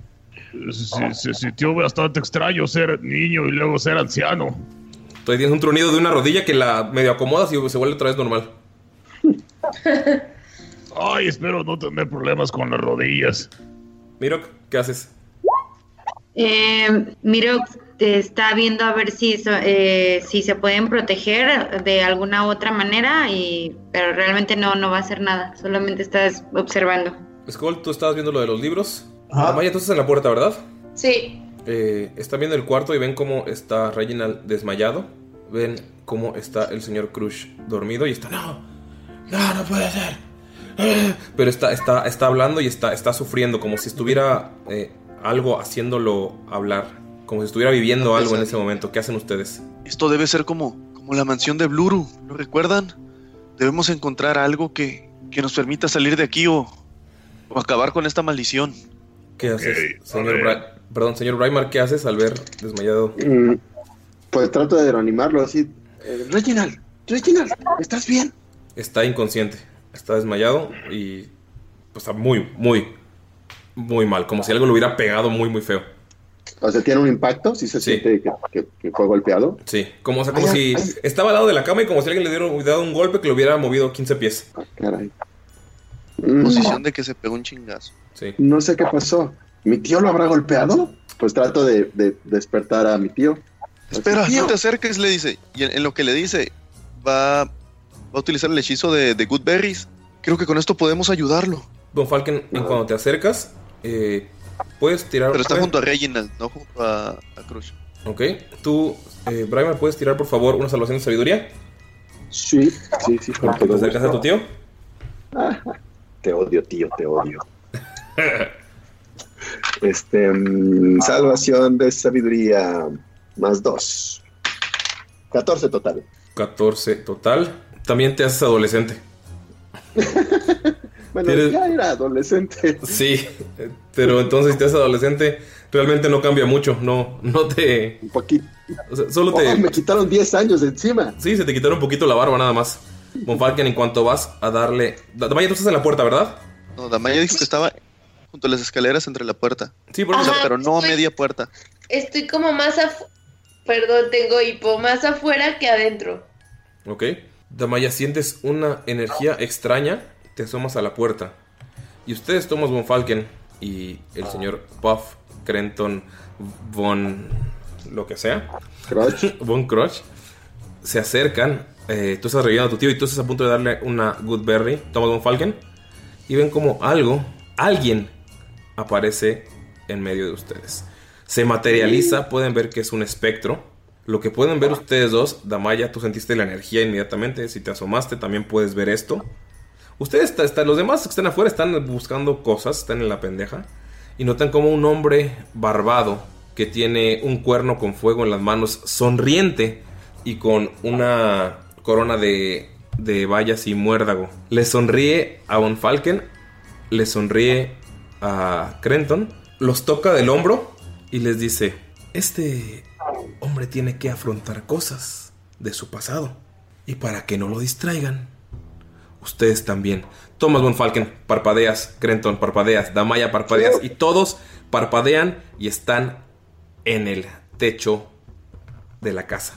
E: se, se sintió bastante extraño ser niño y luego ser anciano.
B: Todavía tienes un tronido de una rodilla que la medio acomodas y se vuelve otra vez normal.
E: Ay, espero no tener problemas con las rodillas.
B: Mirok, ¿qué haces?
F: Eh, Miro te está viendo a ver si, so- eh, si se pueden proteger de alguna otra manera, y, pero realmente no, no va a hacer nada, solamente estás observando.
B: Skull, tú estabas viendo lo de los libros. Amaya, tú estás en la puerta, ¿verdad?
G: Sí.
B: Eh, están viendo el cuarto y ven cómo está Reginald desmayado. Ven cómo está el señor Crush dormido y está. No, no, no puede ser. Eh", Pero está, está, está hablando y está, está sufriendo, como si estuviera eh, algo haciéndolo hablar. Como si estuviera viviendo algo en ese momento. ¿Qué hacen ustedes?
D: Esto debe ser como, como la mansión de Bluru, ¿lo recuerdan? Debemos encontrar algo que, que nos permita salir de aquí o, o acabar con esta maldición.
B: ¿Qué haces, señor Bra- Perdón, señor Braimar, ¿qué haces al ver desmayado?
I: Mm, pues trato de reanimarlo así. eh, Reginald, Reginald, ¿estás bien?
B: Está inconsciente, está desmayado y pues, está muy, muy, muy mal, como si algo le hubiera pegado muy, muy feo.
I: O sea, tiene un impacto, sí se siente que, que- que fue golpeado.
B: Sí, como, o sea, como
I: Ay,
B: si
I: ay.
B: estaba al lado de la cama y como si alguien le diera hubiera dado un golpe que lo hubiera movido 15 pies.
I: Caray.
D: Posición de que se pegó un chingazo.
B: Sí.
I: No sé qué pasó. ¿Mi tío lo habrá golpeado? Pues trato de, de despertar a mi tío.
D: Espera,
I: Tío.
D: no te acerques, le dice. Y en, en lo que le dice, va, va a utilizar el hechizo de, de Good Berries. Creo que con esto podemos ayudarlo.
B: Don Falken, en cuando te acercas, eh, puedes tirar.
D: Pero está junto a Reginald, no junto a, a Crush.
B: Ok, tú, eh, Braimar, ¿puedes tirar por favor una salvación de sabiduría?
I: Sí, sí, sí. con
B: ¿Te acercas a tu tío?
I: Te odio, tío, te odio. Este, mm, salvación de sabiduría más dos. 14 total.
B: 14 total. También te haces adolescente.
I: Bueno,
B: Tienes-
I: ya era adolescente.
B: Sí, pero entonces si te haces adolescente, realmente no cambia mucho. No, no te.
I: Un poquito.
B: O sea, solo te.
I: Oh, me quitaron 10 años de encima.
B: Sí, se te quitaron un poquito la barba nada más. Monfalken, en cuanto vas a darle. Vaya, tú estás en la puerta, ¿verdad?
D: No, Damaya dijo que estaba junto a las escaleras entre la puerta.
B: Sí,
D: por
G: Ajá,
D: pero no a
G: estoy-
D: media puerta.
G: Estoy como más afuera. Perdón, tengo hipo. Más afuera que adentro.
B: Ok. Damaya, sientes una energía extraña. Te asomas a la puerta. Y ustedes, Thomas Von Falken y el señor Puff Crenton Von. lo que sea.
I: Crush.
B: Von Crush. Se acercan. eh, tú estás reviendo a tu tío y tú estás a punto de darle una Good Berry. Thomas Von Falken. Y ven como algo, alguien aparece en medio de ustedes. Se materializa, pueden ver que es un espectro. Lo que pueden ver ustedes dos, Damaya, tú sentiste la energía inmediatamente. Si te asomaste, también puedes ver esto. Ustedes, está- está- los demás que están afuera, están buscando cosas, están en la pendeja. Y notan como un hombre barbado que tiene un cuerno con fuego en las manos, sonriente y con una corona de, de bayas y muérdago. Le sonríe a Von Falken, le sonríe a Crenton, los toca del hombro y les dice: Este hombre tiene que afrontar cosas de su pasado. Y para que no lo distraigan, ustedes también Thomas Von Falken, parpadeas. Crenton, parpadeas. Damaya, parpadeas. Y todos parpadean y están en el techo de la casa.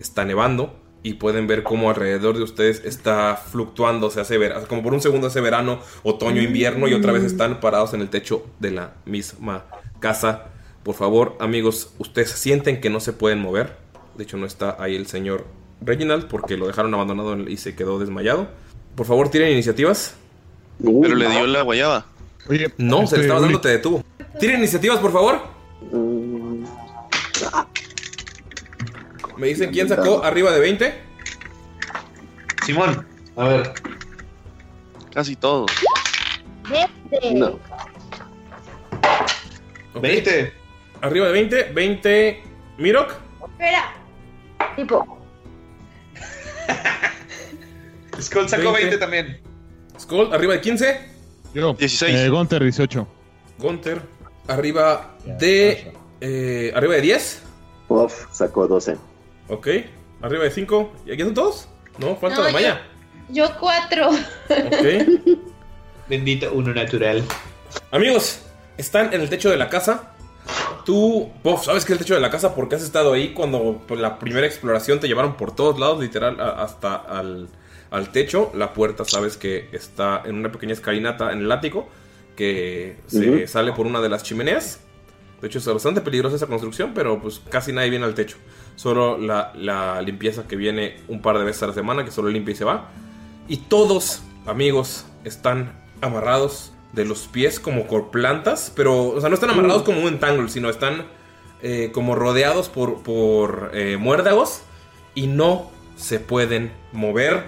B: Está nevando y pueden ver cómo alrededor de ustedes está fluctuando, se hace ver, como por un segundo hace verano, otoño, invierno y otra vez están parados en el techo de la misma casa. Por favor, amigos, ustedes sienten que no se pueden mover. De hecho, no está ahí el señor Reginald porque lo dejaron abandonado y se quedó desmayado. Por favor, tienen iniciativas.
D: Pero le dio la guayaba.
H: Oye,
B: No, se
H: este,
B: le estaba dando, te detuvo. Tienen iniciativas, por favor. Me dicen quién sacó arriba de 20.
C: Simón, a ver.
D: Casi todo.
I: No.
C: 20.
B: Arriba de 20, 20. Mirok.
G: Espera.
F: Tipo.
C: Skull sacó
B: 20.
C: 20 también.
B: Skull, arriba de 15.
H: Yo.
D: 16.
H: Eh, Gunter, 18.
B: Gunter, arriba de. eh, arriba de 10.
I: Puff sacó 12.
B: Ok. Arriba de 5. ¿Y aquí son todos? No, falta
G: No,
B: la Maya.
G: Yo cuatro.
B: Ok.
C: Bendito uno natural.
B: Amigos, están en el techo de la casa. Tú, Puff, ¿sabes qué es el techo de la casa? Porque has estado ahí cuando por la primera exploración te llevaron por todos lados, literal, a- hasta al, al techo. La puerta, sabes que está en una pequeña escalinata en el ático que se sale por una de las chimeneas. De hecho, es bastante peligrosa esa construcción, pero pues casi nadie viene al techo. Solo la, la limpieza que viene un par de veces a la semana, que solo limpia y se va. Y todos, amigos, están amarrados de los pies como con plantas, pero, o sea, no están amarrados como un entangle, sino están eh, como rodeados por, por eh, muérdagos y no se pueden mover,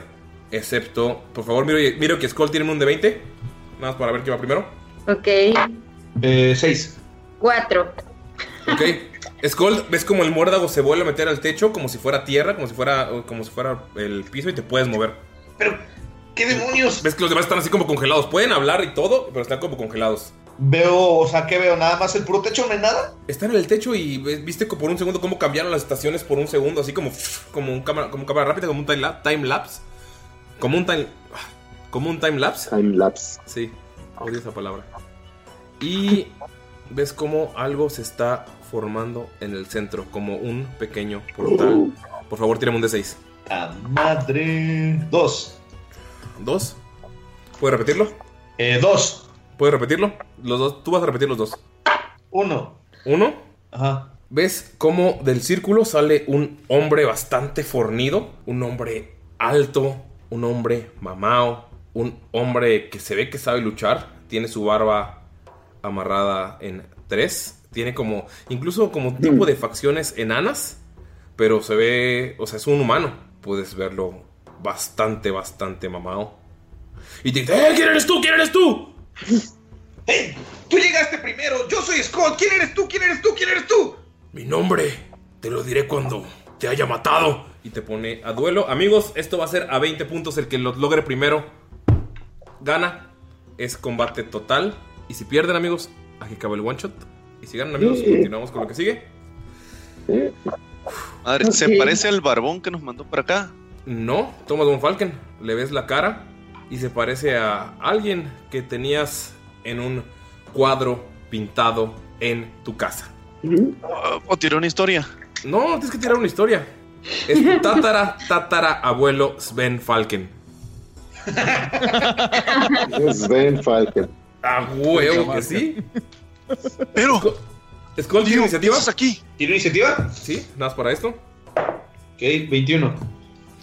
B: excepto, por favor, miro, miro que Skull tiene un de 20, nada más para ver quién va primero.
F: Ok.
C: Eh, 6.
F: Cuatro.
B: Ok. Skull, ves como el muérdago se vuelve a meter al techo como si fuera tierra, como si fuera, como si fuera el piso y te puedes mover.
C: Pero, ¿qué demonios?
B: Ves que los demás están así como congelados. Pueden hablar y todo, pero están como congelados.
C: Veo, o sea, ¿qué veo? ¿Nada más el puro techo? ¿No hay nada?
B: Están en el techo y ves- viste que por un segundo cómo cambiaron las estaciones por un segundo, así como, como un cámara, como cámara rápida, como un time, lap- time lapse. Como un time. Como un time lapse.
I: Time lapse.
B: Sí, odio esa palabra. Y ves como algo se está formando en el centro, como un pequeño portal. Por favor, tírame un D6.
C: ¡A madre! 2.
B: ¿Dos? ¿Puedes repetirlo?
C: Eh, 2.
B: ¿Puedes repetirlo? Los dos. Tú vas a repetir los dos.
C: 1.
B: ¿Uno?
C: Ajá.
B: ¿Ves cómo del círculo sale un hombre bastante fornido? Un hombre alto, un hombre mamao, un hombre que se ve que sabe luchar. Tiene su barba amarrada en tres. Tiene como, incluso como tipo de facciones enanas. Pero se ve, o sea, es un humano. Puedes verlo bastante, bastante mamao. Y te dice, ¡eh! ¿Quién eres tú? ¿Quién eres tú?
C: ¡Hey! ¡Tú llegaste primero! ¡Yo soy Scott! ¿Quién eres tú? ¿Quién eres tú? ¿Quién eres tú?
B: Mi nombre, te lo diré cuando te haya matado. Y te pone a duelo. Amigos, esto va a ser a 20 puntos. El que lo logre primero gana. Es combate total. Y si pierden, amigos, aquí acaba el one shot. Y si ganan, amigos,
D: Sí.
B: continuamos con lo que sigue.
D: Madre, ¿se parece al barbón que nos mandó para acá?
B: No, Thomas Von Falken. Le ves la cara y se parece a alguien que tenías en un cuadro pintado en tu casa.
D: ¿O tiró una historia?
B: No, tienes que tirar una historia. Es tu tatara, tatara, abuelo Sven Falken.
I: Sven Falken.
B: A huevo que sí.
D: Pero.
B: Skull, ¿tiene iniciativa?
D: aquí?
C: ¿Tiene iniciativa?
B: Sí, nada más para esto.
C: Ok, 21.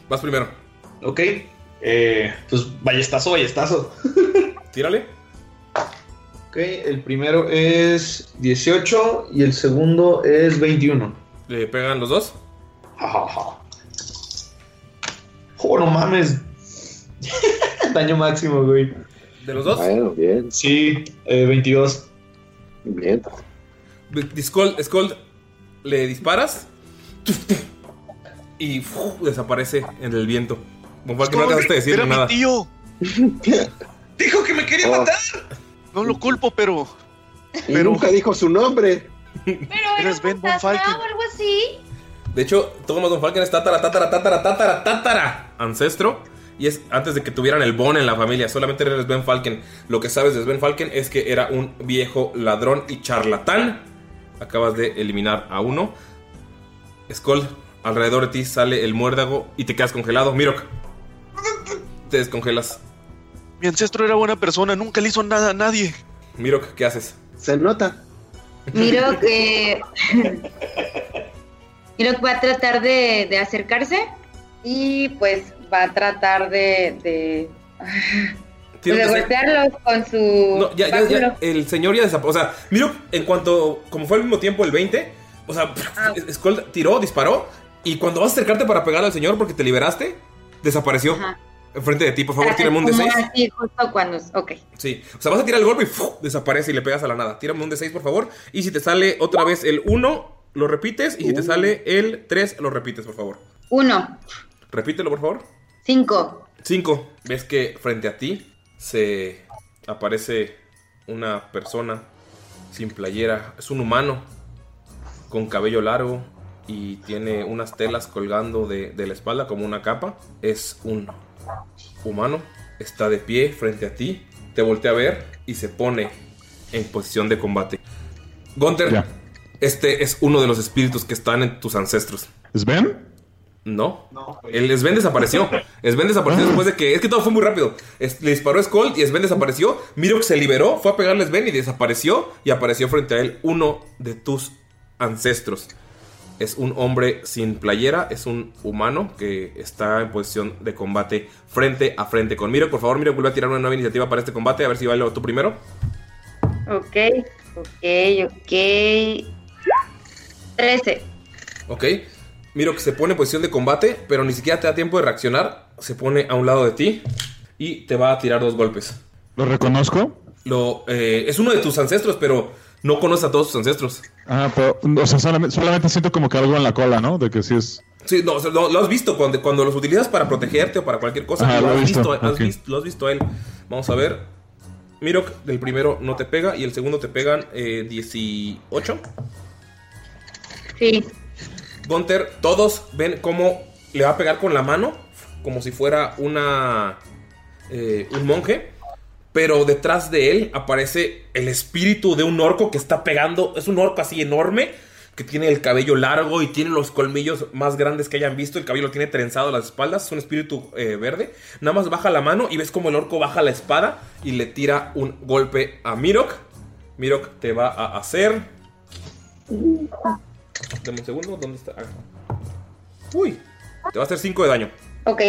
B: Vas primero.
C: Ok. Eh, pues ballestazo, ballestazo.
B: Tírale.
C: Ok, el primero es 18 y el segundo es 21.
B: ¿Le pegan los dos?
C: Oh, no mames. Daño máximo, güey.
B: ¿De los dos?
I: Bueno, bien.
C: Sí, eh, 22.
I: Bien.
B: Skull, Skull, le disparas y desaparece en el viento. Von Falken no alcanzaste a decir
D: Era mi
B: nada.
D: tío.
C: Dijo que me quería matar.
D: No lo culpo, pero.
I: Y nunca dijo su nombre.
G: Pero
D: Eres Ben Von Falken.
G: o algo así.
B: De hecho, Thomas Von Falken es tatara, tatara, tatara, tatara, tatara ancestro. Y es antes de que tuvieran el Bon en la familia. Solamente eres Sven Falken. Lo que sabes de Sven Falken es que era un viejo ladrón y charlatán. Acabas de eliminar a uno. Skull, alrededor de ti sale el muérdago y te quedas congelado. Mirok, te descongelas.
D: Mi ancestro era buena persona, nunca le hizo nada a nadie.
B: Mirok, ¿qué haces?
I: Se nota.
F: Miro que. Miro que va a tratar de, de acercarse y pues va a tratar de. de, golpearlos con su.
B: No, ya, ya, el señor ya desapareció. O sea, Mirok, en cuanto, como fue al mismo tiempo el 20, o sea, Skull tiró, disparó. Y cuando vas a acercarte para pegarle al señor porque te liberaste, desapareció. Enfrente de ti, por favor, tírame un de
F: Como
B: 6.
F: así, justo cuando. Ok.
B: Sí, o sea, vas a tirar el golpe y desaparece y le pegas a la nada. Tírame un de 6, por favor. Y si te sale otra vez el 1, lo repites. Y si te sale el 3, lo repites, por favor.
F: Uno,
B: Repítelo, por favor.
F: Cinco.
B: 5. Ves que frente a ti se aparece una persona sin playera. Es un humano con cabello largo y tiene unas telas colgando de, de la espalda como una capa. Es un humano. Está de pie frente a ti. Te voltea a ver y se pone en posición de combate. Gunther, este es uno de los espíritus que están en tus ancestros.
H: ¿Sven?
B: No. El Sven desapareció. Sven desapareció después de que. Es que todo fue muy rápido. Es- le disparó a Skull y Sven desapareció. Mirok se liberó, fue a pegarle a Sven y desapareció. Y apareció frente a él uno de tus ancestros. Es un hombre sin playera, es un humano que está en posición de combate frente a frente con Mirok. Por favor, Mirok, vuelve a tirar una nueva iniciativa para este combate. A ver si bailo tú primero.
F: Ok, ok, ok. Trece.
B: Ok. Miro que se pone en posición de combate, pero ni siquiera te da tiempo de reaccionar. Se pone a un lado de ti y te va a tirar dos golpes.
H: ¿Lo reconozco?
B: Lo, eh, es uno de tus ancestros, pero no conoces a todos tus ancestros.
H: Ah, pero, o sea, solamente, solamente siento como que algo en la cola, ¿no? De que sí es.
B: Sí, no, o sea, lo, lo has visto cuando, cuando los utilizas para protegerte o para cualquier cosa.
H: Ajá,
B: lo, has
H: visto,
B: visto, has
H: ok.
B: visto- lo has visto a él. Vamos a ver. Mirok, del primero no te pega y el segundo te pegan eh, 18.
F: Sí.
B: Gunter, todos ven cómo le va a pegar con la mano, como si fuera una eh, un monje, pero detrás de él aparece el espíritu de un orco que está pegando, es un orco así enorme, que tiene el cabello largo y tiene los colmillos más grandes que hayan visto, el cabello lo tiene trenzado a las espaldas, es un espíritu eh, verde, nada más baja la mano y ves como el orco baja la espada y le tira un golpe a Mirok. Mirok te va a hacer... Dame un segundo, ¿dónde está? Ah. Uy, te va a hacer 5 de daño.
F: Ok.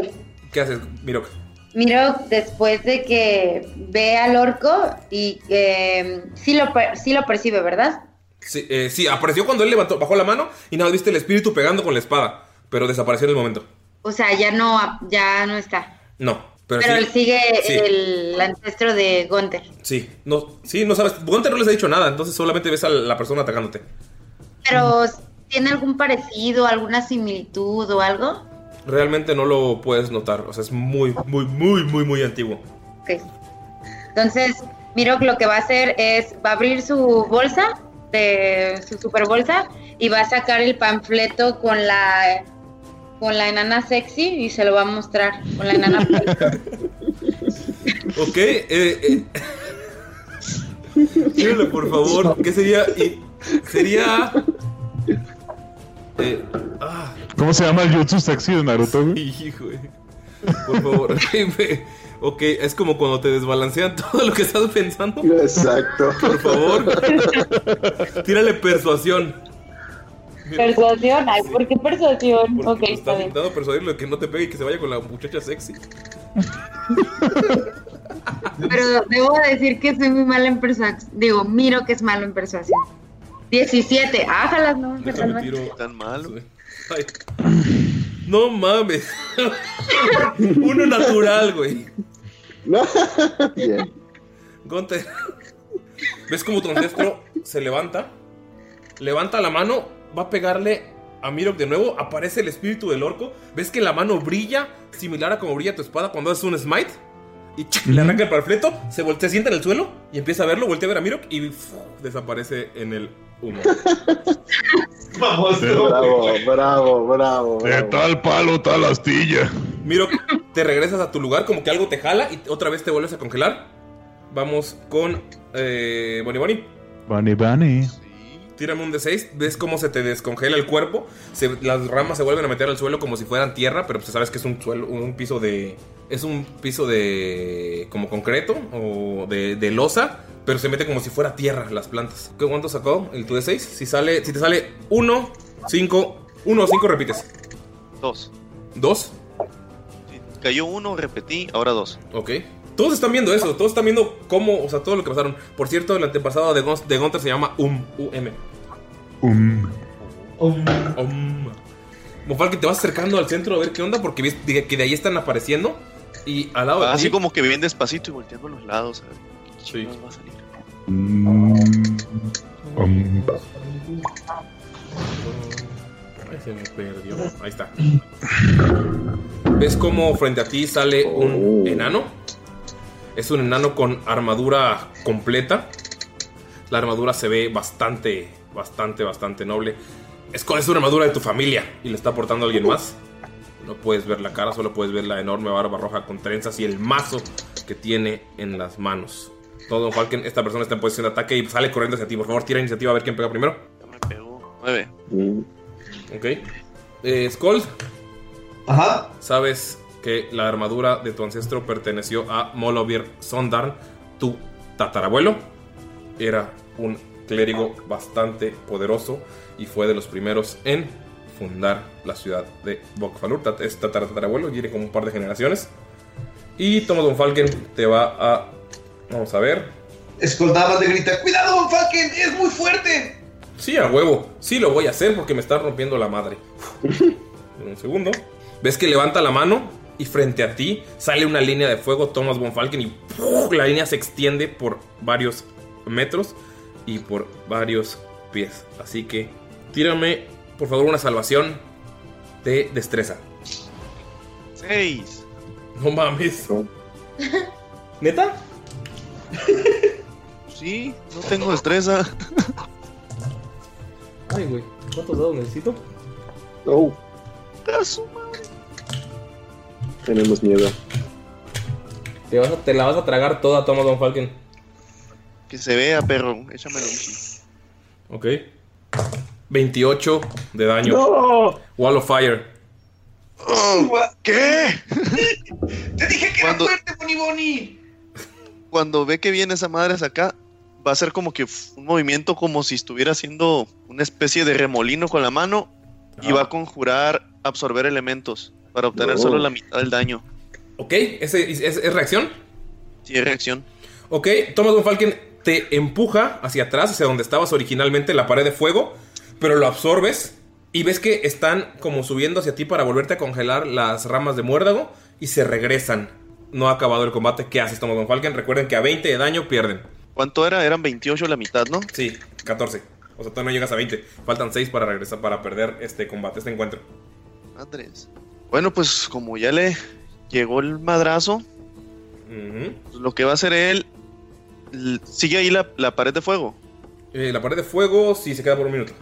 B: ¿Qué haces, Mirok?
F: Miro después de que ve al orco y que mm, sí, lo, sí lo percibe, ¿verdad?
B: Sí, eh, sí, apareció cuando él levantó, bajó la mano y nada, viste el espíritu pegando con la espada, pero desapareció en el momento.
F: O sea, ya no, ya no está.
B: No, pero,
F: Pero,
B: sí,
F: él sigue
B: sí.
F: el ancestro de Gunther.
B: Sí, no, sí, no sabes. Gunter no les ha dicho nada, entonces solamente ves a la persona atacándote.
F: Pero, ¿tiene algún parecido, alguna similitud o algo?
B: Realmente no lo puedes notar, o sea, es muy, muy, muy, muy, muy antiguo.
F: Ok. Entonces, Miro lo que va a hacer es, va a abrir su bolsa, de su super bolsa, y va a sacar el panfleto con la con la enana sexy y se lo va a mostrar con la enana
B: Ok, eh, eh. Por favor, ¿qué sería? Y- sería. Eh, ah,
H: ¿Cómo se llama el jutsu sexy de Naruto, güey?
B: hijo, güey. Por favor. ok, es como cuando te desbalancean todo lo que estás pensando.
I: Exacto.
B: Por favor. Tírale persuasión.
F: Persuasión, ay, ¿por qué persuasión? Ok, está
B: Estás
F: bien.
B: intentando persuadirlo de que no te pegue y que se vaya con la muchacha sexy.
F: Pero debo decir que soy muy mala en persuasión. Digo, miro que es malo en persuasión. 17, ájalas, no,
B: Déjame
F: perdón.
B: tiro.
D: Tan malo.
B: Ay. No mames. Uno natural, güey.
I: Bien.
B: Gunter. ¿Ves como tu ancestro se levanta? Levanta la mano, va a pegarle a Mirok de nuevo. Aparece el espíritu del orco. ¿Ves que la mano brilla similar a como brilla tu espada cuando haces un smite? Y ¡chic! le arranca el panfleto, se, se sienta en el suelo y empieza a verlo, voltea a ver a Mirok y desaparece en el humo.
I: Bravo, bravo, bravo.
E: De
I: bravo.
E: tal palo, tal astilla.
B: Miro, te regresas a tu lugar, como que algo te jala y otra vez te vuelves a congelar. Vamos con eh, Bonnie Bonnie.
H: Bunny Bunny.
B: Tírame un D6, ves cómo se te descongela el cuerpo, se- las ramas se vuelven a meter al suelo como si fueran tierra, pero pues sabes que es un suelo, un piso de, es un piso de como concreto o de, de losa, pero se mete como si fuera tierra las plantas. ¿Qué cuánto sacó el tu D6? Si sale, si te sale 1, 5, 1 o 5 repites.
D: Dos.
B: ¿Dos?
D: Cayó uno, repetí, ahora dos.
B: Ok. Todos están viendo eso, todos están viendo cómo, o sea, todo lo que pasaron. Por cierto, el antepasado de, Gon- de Gunter se llama Um, U-M.
H: Um.
B: Um. Mofalken, te vas acercando al centro a ver qué onda porque ves de- que de ahí están apareciendo. Y al lado de
D: Así como que bien despacito y volteando a los lados. A ver qué
B: Sí.
D: va a salir.
H: Um.
B: Ay, se me perdió. Ahí está. ¿Ves cómo frente a ti sale un enano? Es un enano con armadura completa. La armadura se ve bastante, bastante, bastante noble. Es, con- es una armadura de tu familia y le está aportando a alguien más. No puedes ver la cara, solo puedes ver la enorme barba roja con trenzas y el mazo que tiene en las manos. Todo, Falken, esta persona está en posición de ataque y sale corriendo hacia ti. Por favor, tira iniciativa a ver quién pega primero.
D: Nueve.
B: Ok. Eh, Skull.
C: Ajá.
B: Sabes que la armadura de tu ancestro perteneció a Molovir Sondarn, tu tatarabuelo. Era un clérigo bastante poderoso y fue de los primeros en fundar la ciudad de Bokfalur. Es tatara- tatarabuelo, tiene como un par de generaciones. Y Thomas Von Falken te va a. Vamos a ver.
C: Escoldaba de grita, ¡cuidado, Von Falken! ¡Es muy fuerte!
B: Sí, a huevo. Sí lo voy a hacer porque me está rompiendo la madre. Un segundo. Ves que levanta la mano y frente a ti sale una línea de fuego, Thomas Von Falken, y ¡puf! la línea se extiende por varios metros y por varios pies. Así que tírame, por favor, una salvación de destreza.
D: Seis.
B: No mames. ¿Neta?
D: Sí, no tengo destreza.
B: Ay, güey. ¿Cuántos dados necesito?
I: Oh, tenemos miedo.
B: Te, vas a- te la vas a tragar toda, Thomas Von Falken.
D: Que se vea, perro. Échamelo.
B: Ok. 28 de daño.
D: No.
B: Wall of Fire.
D: ¿Qué?
C: ¡Te dije que
D: Cuando-
C: era fuerte, Bonnie Bonnie!
D: Cuando ve que viene esa madre hacia acá, va a hacer como que un movimiento como si estuviera haciendo una especie de remolino con la mano y va a conjurar absorber elementos para obtener
B: No.
D: solo la mitad del daño.
B: Ok, ¿ese- ¿es, es reacción?
D: Sí, es reacción.
B: Ok, Thomas Von Falken te empuja hacia atrás, hacia donde estabas originalmente, la pared de fuego, pero lo absorbes y ves que están como subiendo hacia ti para volverte a congelar las ramas de muérdago y se regresan. No ha acabado el combate. ¿Qué haces, Thomas Von Falken? Recuerden que a 20 de daño pierden.
D: ¿Cuánto era? Eran 28 la mitad, ¿no?
B: Sí, 14. O sea, todavía no llegas a 20. Faltan 6 para regresar, para perder este combate, este encuentro.
D: Madres. Bueno, pues como ya le llegó el madrazo, pues, lo que va a hacer él, sigue ahí la, la pared de fuego.
B: Eh, la pared de fuego sí se queda por un minuto.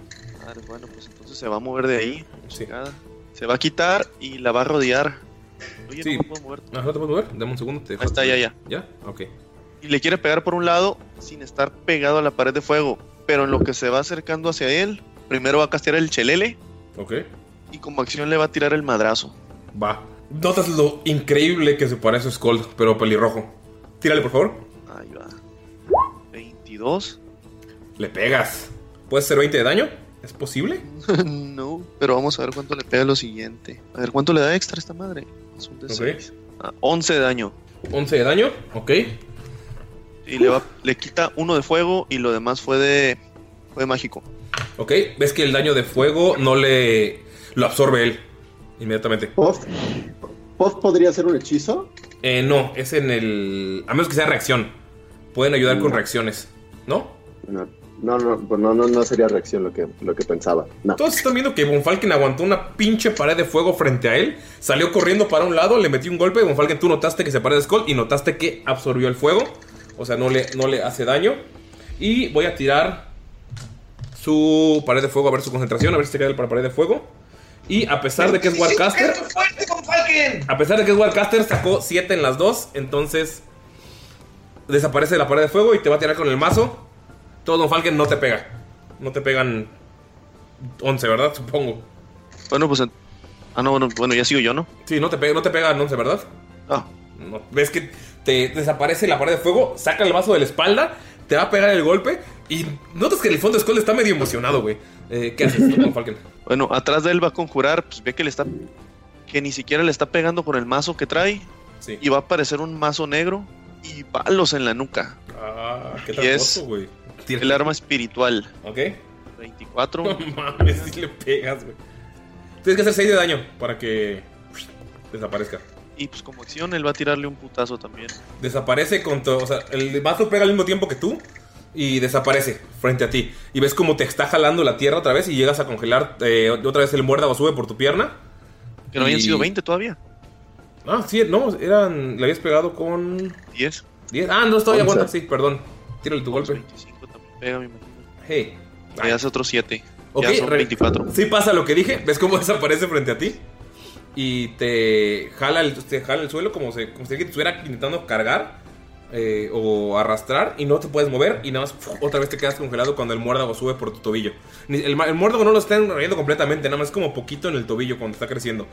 D: Madre, bueno, pues entonces se va a mover de ahí. chingada. Se va a quitar y la va a rodear. Oye,
B: Sí.
D: no me puedo mover.
B: ¿No te puedes mover? Dame un segundo. Te
D: Ahí está, ya, ya.
B: ¿Ya? Ok.
D: Y le quiere pegar por un lado sin estar pegado a la pared de fuego. Pero en lo que se va acercando hacia él, primero va a castear el chelele
B: Ok.
D: y como acción le va a tirar el madrazo.
B: Va. Notas lo increíble que se parece a Skull, pero pelirrojo. Tírale, por favor.
D: Ahí va. 22.
B: Le pegas. ¿Puedes hacer 20 de daño? ¿Es posible?
D: no, pero vamos a ver cuánto le pega lo siguiente. A ver, ¿cuánto le da extra a esta madre? Es un de
B: Ok.
D: seis. Ah, 11 de daño.
B: 11 de daño, ok.
D: Y le, va, le quita uno de fuego y lo demás fue de, fue de mágico.
B: Ok, ves que el daño de fuego no le. lo absorbe él. Inmediatamente.
I: ¿Puff? ¿Puff podría ser un hechizo?
B: Eh, no, es en el. A menos que sea reacción. Pueden ayudar con
I: No.
B: reacciones, ¿no?
I: No, no, no, pues no, no, no sería reacción lo que, lo que pensaba. No.
B: Todos están viendo que Von Falken aguantó una pinche pared de fuego frente a él. Salió corriendo para un lado, le metió un golpe. Von Falken, tú notaste que se parece a Skull y notaste que absorbió el fuego. O sea, no le, no le hace daño. Y voy a tirar su pared de fuego, a ver su concentración, a ver si se queda para pared de fuego. Y a pesar de que es Warcaster! A pesar de que es Wildcaster, sacó 7 en las dos. Entonces desaparece de la pared de fuego y te va a tirar con el mazo. Todo Don Falken no te pega. No te pegan 11, ¿verdad? Supongo.
D: Bueno, pues. Ah, no, bueno, bueno, ya sigo yo, ¿no?
B: Sí, no te, pega, no te pegan 11, ¿verdad?
D: Ah.
B: No, ves que te desaparece la pared de fuego, saca el mazo de la espalda, te va a pegar el golpe y notas que el fondo de Skull está medio emocionado, güey. Eh, ¿Qué haces, Don Falken?
D: Bueno, atrás de él va a conjurar, pues ve que le está. Que ni siquiera le está pegando con el mazo que trae.
B: Sí.
D: Y va a aparecer un mazo negro y palos en la nuca.
B: Ah, qué tramposo, güey.
D: El arma espiritual.
B: ¿Ok?
D: 24.
B: No mames, si le pegas, güey. Tienes que hacer 6 de daño para que desaparezca.
D: Y pues como acción, él va a tirarle un putazo también.
B: Desaparece con todo. O sea, el mazo pega al mismo tiempo que tú y desaparece frente a ti. Y ves como te está jalando la tierra otra vez y llegas a congelar. eh, otra vez el muérdago sube por tu pierna.
D: Que no habían sido 20 todavía.
B: Ah, sí, no, eran. Le habías pegado con.
D: 10.
B: 10. Ah, no, todavía aguanta, sí, perdón. Tírale tu golpe.
D: Pega, me imagino.
B: Hey.
D: Ahí hace otros 7.
B: Ok,
D: ya son
B: re-
D: 24.
B: Sí pasa lo que dije. ¿Ves cómo desaparece frente a ti? Y te jala el, te jala el suelo como, se, como si alguien te estuviera intentando cargar eh, o arrastrar y no te puedes mover y nada más otra vez te quedas congelado cuando el muérdago sube por tu tobillo. El, el muérdago no lo está enrollando completamente, nada más como poquito en el tobillo cuando está creciendo.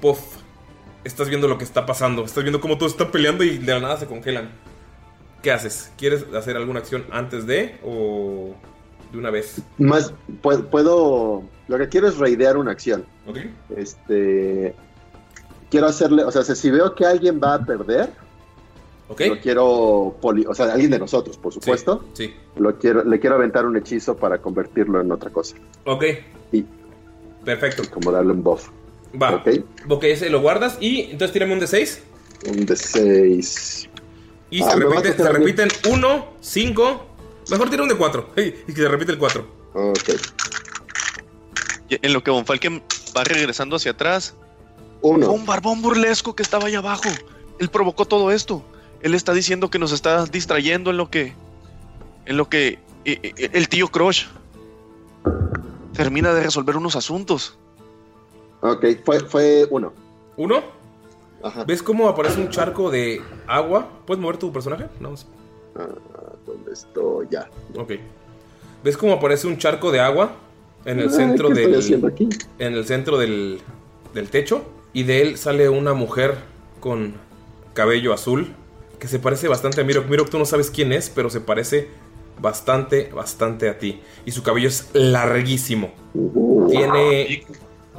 B: Puff. Estás viendo lo que está pasando. Estás viendo cómo todos están peleando y de la nada se congelan. ¿Qué haces? ¿Quieres hacer alguna acción antes de o de una vez?
I: Más, puedo, puedo- Lo que quiero es raidear una acción.
B: ¿Ok?
I: Este. Quiero hacerle. O sea, si veo que alguien va a perder.
B: ¿Ok?
I: Lo quiero. poli- o sea, alguien de nosotros, por supuesto.
B: Sí.
I: Lo quiero, le quiero aventar un hechizo para convertirlo en otra cosa.
B: Ok.
I: Y-
B: Perfecto.
I: Como darle un buff.
B: Va.
I: Ok.
B: Ok, ese lo guardas y entonces tírame un de 6.
I: Un de 6.
B: Y
I: Ah,
B: se, repite- se repiten 1, 5. Mejor tira un de 4. y que se repite el 4.
I: Ok.
D: En lo que Von Falken va regresando hacia atrás.
I: Uno.
D: Fue un barbón burlesco que estaba allá abajo. Él provocó todo esto. Él está diciendo que nos está distrayendo en lo que. En lo que. eh, eh, El tío Crush termina de resolver unos asuntos.
I: Ok, fue, fue uno.
B: ¿Uno?
I: Ajá.
B: ¿Ves cómo aparece un charco de agua? ¿Puedes mover tu personaje? No. más.
I: Ah, ¿Dónde estoy? Ya.
B: Ok. ¿Ves cómo aparece un charco de agua en el
I: Ay,
B: centro
I: ¿qué estoy
B: del
I: haciendo aquí?
B: en el centro del, del techo y de él sale una mujer con cabello azul que se parece bastante a Mirok. Mirok, tú no sabes quién es, pero se parece bastante, bastante a ti. Y su cabello es larguísimo. Tiene,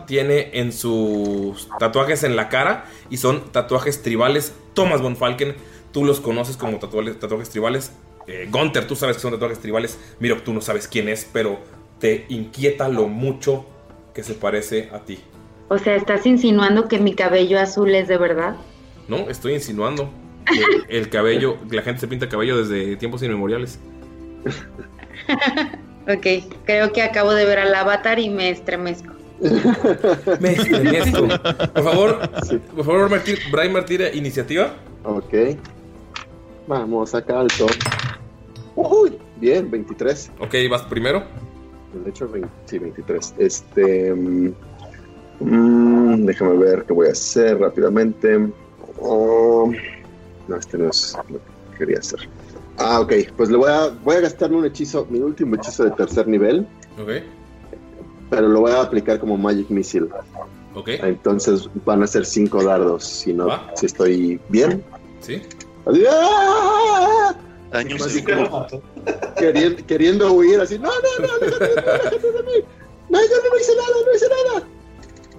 B: tiene en sus tatuajes en la cara y son tatuajes tribales. Thomas von Falken, tú los conoces como tatuajes, tatuajes tribales. Eh, Gunther, tú sabes que son tatuajes tribales. Mirok, tú no sabes quién es, pero te inquieta lo mucho que se parece a ti.
F: O sea, ¿estás insinuando que mi cabello azul es de verdad?
B: No, estoy insinuando que el cabello, la gente se pinta cabello desde tiempos inmemoriales.
F: Ok, creo que acabo de ver al avatar y me estremezco.
B: Me estremezco. Por favor, por favor, Brian Martín, iniciativa.
I: Ok. Vamos acá alto. Uy, bien, 23.
B: Ok, vas primero.
I: De hecho, 20 sí, 23. Este. mm, mm, déjame ver qué voy a hacer rápidamente. Oh, no, este no es lo que quería hacer. Ah, ok. Pues le voy a, voy a gastar un hechizo, mi último hechizo de tercer nivel,
B: Ok,
I: pero lo voy a aplicar como Magic Missile.
B: ok,
I: Entonces van a ser cinco dardos, si no,
B: Va.
I: si estoy bien.
B: sí.
I: ¡Ah!
D: Daño
I: Así como queriendo, queriendo huir, así, no, no, no, déjate, déjate de mí. No, yo no hice nada, no hice nada.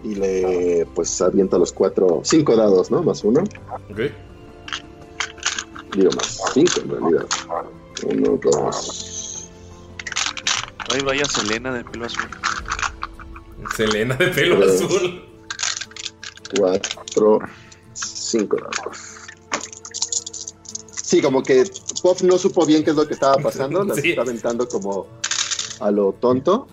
I: Y le, pues, aviento los cuatro, cinco dados, ¿no? Más uno.
B: Ok.
I: Digo, más cinco en realidad. Uno, dos.
D: Ahí vaya Selena de pelo azul.
B: Selena de pelo
I: Tres.
B: azul.
I: cuatro, cinco. Sí, como que Puff no supo bien qué es lo que estaba pasando, las
B: Sí.
I: está aventando como a lo tonto.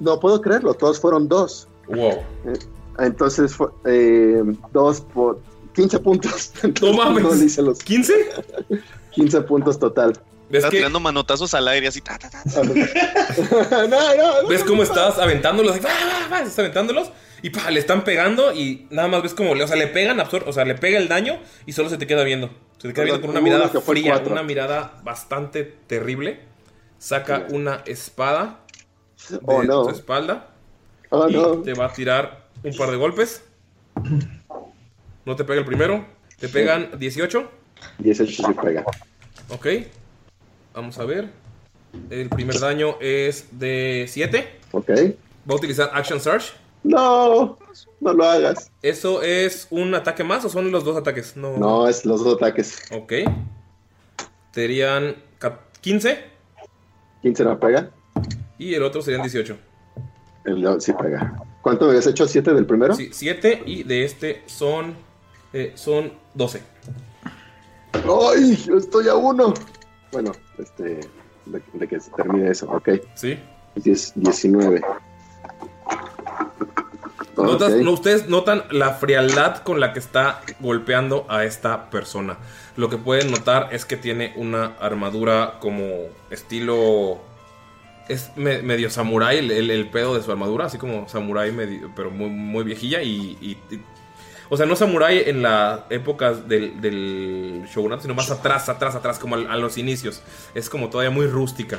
I: No puedo creerlo, todos fueron dos.
B: Wow.
I: Eh, Entonces, fue, eh, dos por 15 puntos.
B: No mames.
I: No le hice los
B: ¿15?
I: 15 puntos total.
D: Está tirando manotazos al aire así. ta, ta, ta.
B: ¿Ves cómo estás aventándolos? Estás aventándolos y pa, le están pegando y nada más ves como, le- o sea, le pegan, absor- o sea, le pega el daño y solo se te queda viendo. Se te queda viendo con una mirada
I: que
B: fría, una mirada bastante terrible. Saca una espada de
I: Oh, no.
B: tu espalda
I: Oh,
B: y
I: no.
B: te va a tirar un par de golpes. No te pega el primero. Te pegan 18.
I: 18 sí pega.
B: Ok. Vamos a ver. El primer daño es de 7.
I: Ok.
B: Va a utilizar Action Surge.
I: No, no lo hagas.
B: ¿Eso es un ataque más o son los dos ataques? No.
I: No, es los dos ataques.
B: Ok. Serían ca- 15
I: 15 no pega.
B: y el otro serían 18.
I: El no, sí pega. ¿Cuánto me habías hecho? ¿7 del primero?
B: Sí, 7 y de este son, eh, son 12.
I: ¡Ay! Yo estoy a uno. Bueno, este. De, de que se termine eso, ok.
B: Sí.
I: 10, 19.
B: Notas- no, ustedes notan la frialdad con la que está golpeando a esta persona. Lo que pueden notar es que tiene una armadura como estilo... Es me- medio samurái el, el- el pedo de su armadura, así como samurái, medio- pero muy, muy viejilla y, y- y- O sea, no samurái en la época del, del shogunato, sino más atrás, atrás, atrás, como a, los inicios. Es como todavía muy rústica.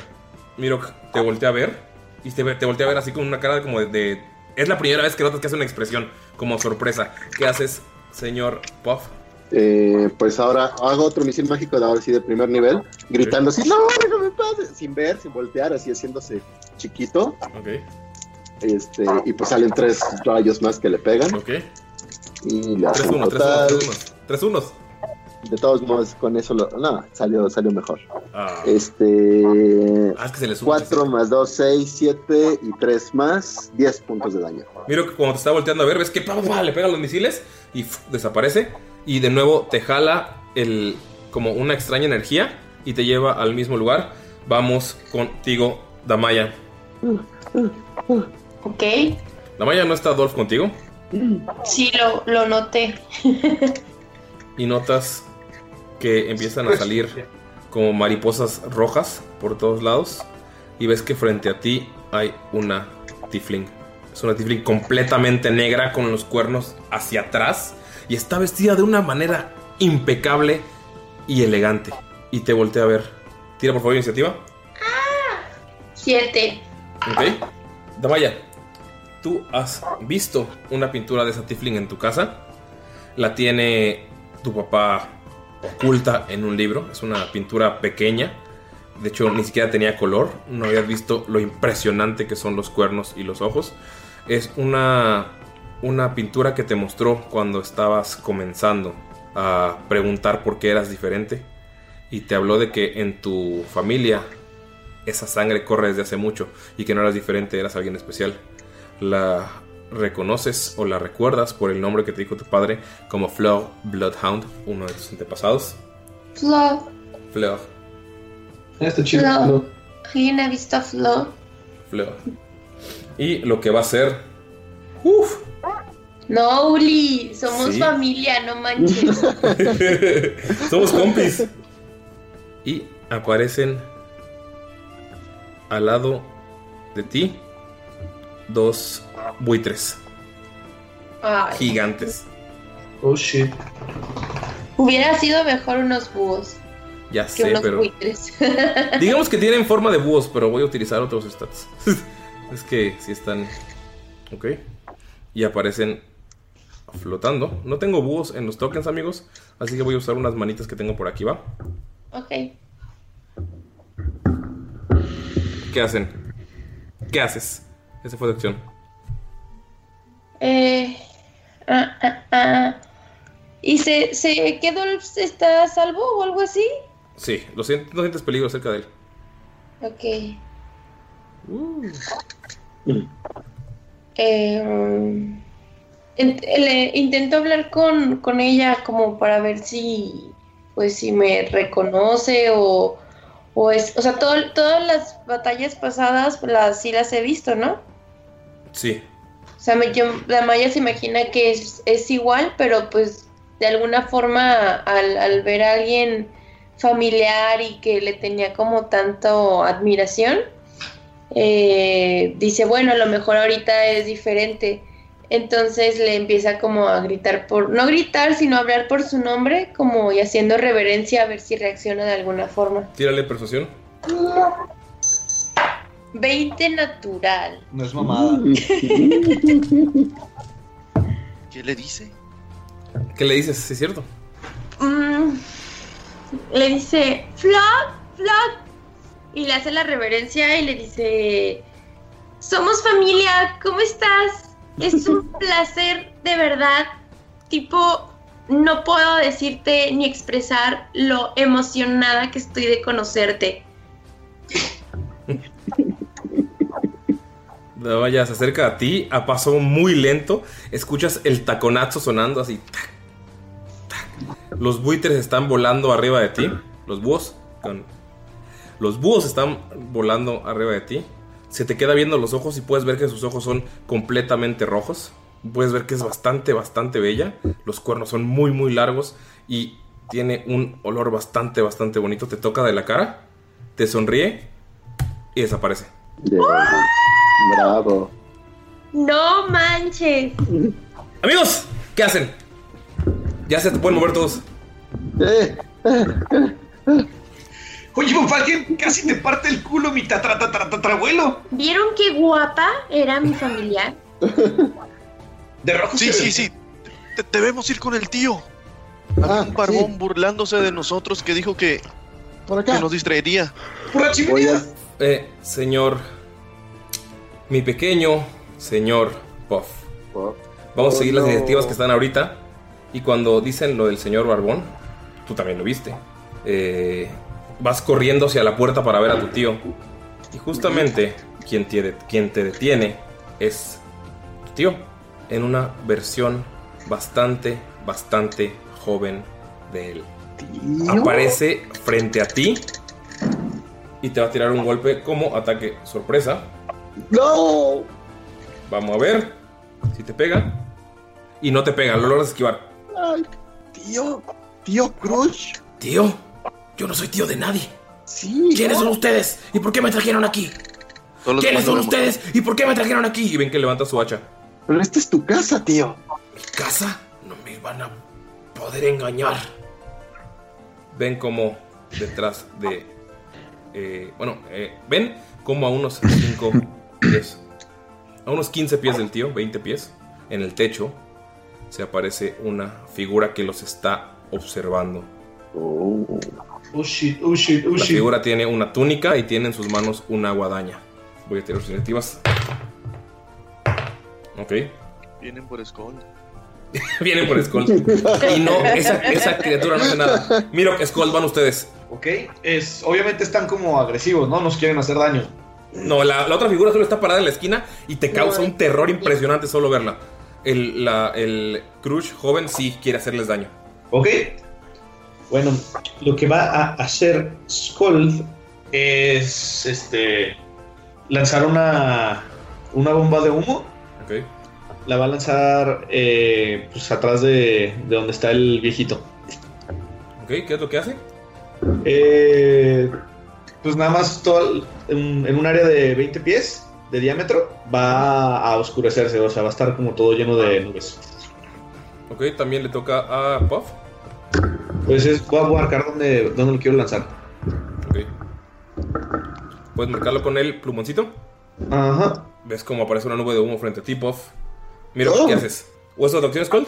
B: Miro, te voltea a ver y te, voltea a ver así con una cara como de, de- Es la primera vez que notas que hace una expresión como sorpresa. ¿Qué haces, señor Puff?
I: Eh, pues ahora hago otro misil mágico de ahora sí de primer nivel, gritando así, no, no me pase, sin ver, sin voltear, así haciéndose chiquito.
B: Ok.
I: Este, y pues salen tres rayos más que le pegan.
B: Ok.
I: Y le
B: 3
I: hacen
B: 1 3
I: total.
B: 1 3 unos.
I: De todos modos, con eso lo. No, salió, salió mejor.
B: Ah.
I: Este.
B: Ah, es que se le sube.
I: 4 más 2, 6, 7 y 3 más, 10 puntos de daño.
B: Miro que cuando te está volteando a ver, ves que pa, pa, pa, le pegan los misiles y ¡fu! desaparece. Y de nuevo te jala el, como una extraña energía y te lleva al mismo lugar. Vamos contigo, Damaya.
G: Ok.
B: Damaya, ¿no está Dolph contigo?
G: Sí, lo, lo noté.
B: Y notas que empiezan a salir como mariposas rojas por todos lados. Y ves que frente a ti hay una Tifling. Es una Tifling completamente negra con los cuernos hacia atrás. Y está vestida de una manera impecable y elegante. Y te voltea a ver. Tira por favor iniciativa.
G: Siete.
B: Ok. Damaya, tú has visto una pintura de esa Tifling en tu casa. La tiene tu papá oculta en un libro. Es una pintura pequeña. De hecho, ni siquiera tenía color. No habías visto lo impresionante que son los cuernos y los ojos. Es una, una pintura que te mostró cuando estabas comenzando a preguntar por qué eras diferente. Y te habló de que en tu familia esa sangre corre desde hace mucho y que no eras diferente, eras alguien especial. La reconoces o la recuerdas por el nombre que te dijo tu padre como Fleur Bloodhound, uno de tus antepasados.
G: Flo.
B: Fleur,
C: Está
G: Flo. ¿Alguien ha visto a Flo?
B: Fleur. Y lo que va a hacer, uff,
G: No, Uli. Somos
B: Sí.
G: familia, no manches.
B: somos compis. Y aparecen al lado de ti dos buitres
G: Ay,
B: gigantes.
C: Oh shit.
G: hubiera sido mejor unos búhos
B: Ya
G: que
B: sé,
G: unos
B: pero
G: buitres.
B: Digamos que tienen forma de búhos, pero voy a utilizar otros stats. es que si están. Ok. Y aparecen flotando. No tengo búhos en los tokens, amigos. Así que voy a usar unas manitas que tengo por aquí, ¿va?
G: ok.
B: ¿Qué hacen? ¿Qué haces? Esa fue de acción.
G: Eh, ah, ah, ah. ¿Y se, se quedó, está a salvo o algo así?
B: Sí, lo siento, no sientes peligro cerca de él.
G: Ok. Eh, um, int- le- intento hablar con, con ella como para ver si pues si me reconoce o, o es, o sea, todo- todas las batallas pasadas las sí las he visto, ¿no?
B: Sí,
G: O sea, me- yo- la Maya se imagina que es, es igual, pero pues de alguna forma al, al ver a alguien familiar y que le tenía como tanto admiración, eh, dice, bueno, a lo mejor ahorita es diferente. Entonces le empieza como a gritar por, no gritar, sino hablar por su nombre, como y haciendo reverencia a ver si reacciona de alguna forma.
B: Tírale persuasión.
G: 20 natural.
C: No es mamada.
D: ¿Qué le dice?
B: ¿Qué le dices? ¿Sí es cierto?
G: Mm, le dice, Flock, Flock. Y le hace la reverencia y le dice, somos familia, ¿cómo estás? Es un placer de verdad. Tipo, no puedo decirte ni expresar lo emocionada que estoy de conocerte.
B: La vaya, se acerca a ti a paso muy lento. Escuchas el taconazo sonando así. Los buitres están volando arriba de ti. Los búhos. con- Los búhos están volando arriba de ti. Se te queda viendo los ojos y puedes ver que sus ojos son completamente rojos. Puedes ver que es bastante, bastante bella. Los cuernos son muy, muy largos y tiene un olor bastante, bastante bonito. Te toca de la cara, te sonríe y desaparece.
I: Bravo.
G: No manches.
B: Amigos, ¿qué hacen? Ya se te pueden mover todos.
C: Oye, Von Falken, casi te parte el culo mi tatra, tatra, tatrabuelo.
G: ¿Vieron qué guapa era mi familiar?
C: De rojo
D: Sí, sí, sí. Te- debemos ir con el tío. Había un barbón burlándose de nosotros que dijo que, que nos distraería.
B: Eh, señor. Mi pequeño señor Puff. Vamos a
D: Oh,
B: seguir las
D: no.
B: directivas que están ahorita. Y cuando dicen lo del señor Barbón, tú también lo viste. Eh, vas corriendo hacia la puerta para ver a tu tío. Y justamente quien te, quien te detiene es tu tío. En una versión bastante, bastante joven de él. Aparece frente a ti y te va a tirar un golpe como ataque sorpresa.
I: ¡No!
B: Vamos a ver si te pega. Y no te pega, lo logras esquivar.
I: Ay, tío, tío Crush.
J: Tío, yo no soy tío de nadie.
I: Sí.
J: ¿Quiénes son ustedes? ¿Y por qué me trajeron aquí? ¿Quiénes son ustedes? ¿Y por qué me trajeron aquí?
B: Y ven que levanta su hacha.
I: Pero esta es tu casa, tío.
J: ¿Mi casa? No me van a poder engañar.
B: Ven como detrás de. eh, bueno, eh, ven como a unos 5 pies. A unos 15 pies del tío, 20 pies. En el techo se aparece una figura que los está observando.
C: Oh shit, oh shit, oh
B: La
C: shit.
B: figura tiene una túnica y tiene en sus manos una guadaña. Voy a tirar sus iniciativas. Ok.
D: Vienen por Skull.
B: Vienen por Skull. Y no, esa, esa criatura no hace nada. Mira, Skull, van ustedes.
C: Ok, es, obviamente están como agresivos, ¿no? Nos quieren hacer daño.
B: No, la, la otra figura solo está parada en la esquina y te causa un terror impresionante solo verla. El, la- el Crush joven sí quiere hacerles daño.
C: Ok. Bueno, lo que va a hacer Skull es este lanzar una, una bomba de humo.
B: Ok.
C: La va a lanzar eh, pues atrás de, de donde está el viejito.
B: Ok, ¿qué es lo que hace?
C: Eh, pues nada más todo en, en un área de 20 pies de diámetro va a oscurecerse, o sea, va a estar como todo lleno de nubes.
B: Ok, también le toca a Puff.
C: Pues es, voy a marcar dónde, dónde lo quiero lanzar.
B: Ok. ¿Puedes marcarlo con el plumoncito?
C: Ajá.
B: ¿Ves cómo aparece una nube de humo frente a ti, Puff? Mira,
C: Oh.
B: ¿qué haces? ¿O eso acción, Skull?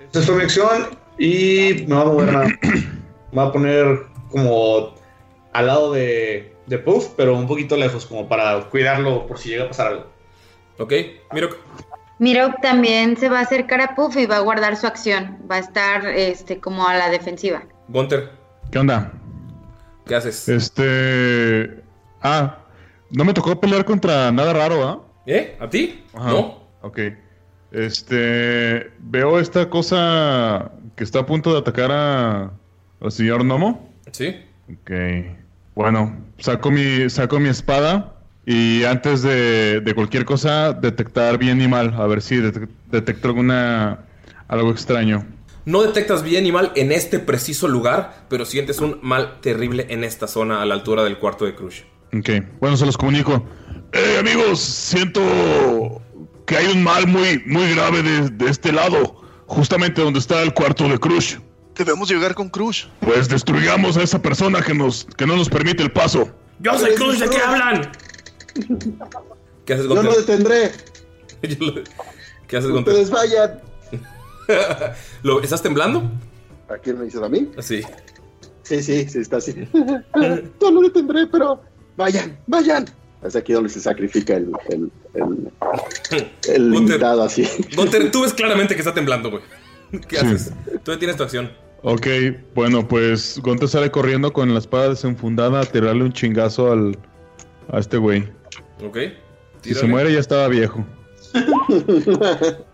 C: Esta fue mi acción y me va a mover a, me va a poner como al lado de, de Puff, pero un poquito lejos, como para cuidarlo por si llega a pasar algo.
B: Ok, Mirok.
F: Mirok también se va a acercar a Puff y va a guardar su acción. Va a estar este como a la defensiva.
B: Gunter.
H: ¿Qué onda?
B: ¿Qué haces?
H: Este. Ah, no me tocó pelear contra nada raro, ¿ah?
B: ¿Eh? ¿A ti?
H: Ajá.
B: No.
H: Ok. Este. Veo esta cosa que está a punto de atacar a. al señor Nomo.
B: Sí.
H: Ok. Bueno, saco mi, saco mi espada y antes de, de cualquier cosa, detectar bien y mal. A ver si detec- detecto alguna. algo extraño.
B: No detectas bien ni mal en este preciso lugar, pero sientes un mal terrible en esta zona a la altura del cuarto de Crush.
H: Ok, bueno, se los comunico.
E: Eh, amigos, siento que hay un mal muy, muy grave de, de este lado, justamente donde está el cuarto de Crush.
D: Debemos llegar con Crush.
E: Pues destruyamos a esa persona que, nos, que no nos permite el paso.
J: Yo soy Cruz, ¿de qué hablan?
B: ¿Qué haces,
I: Yo
B: Gunter?
I: lo detendré.
B: ¿Qué haces, Gunter?
I: Ustedes vayan.
B: ¿Lo- ¿Estás temblando?
I: ¿A quién me dices? ¿A mí?
B: Sí.
I: Sí, sí, sí, está así. Yo lo detendré, pero vayan, vayan. Es aquí donde se sacrifica el, el, el, el invitado así.
B: Gunter, tú ves claramente que está temblando, güey. ¿Qué
H: Sí.
B: haces? Tú detienes tu acción.
H: Ok, bueno, pues Gonte sale corriendo con la espada desenfundada a tirarle un chingazo al, a este güey.
B: ¿Ok?
H: Si se muere ya estaba viejo.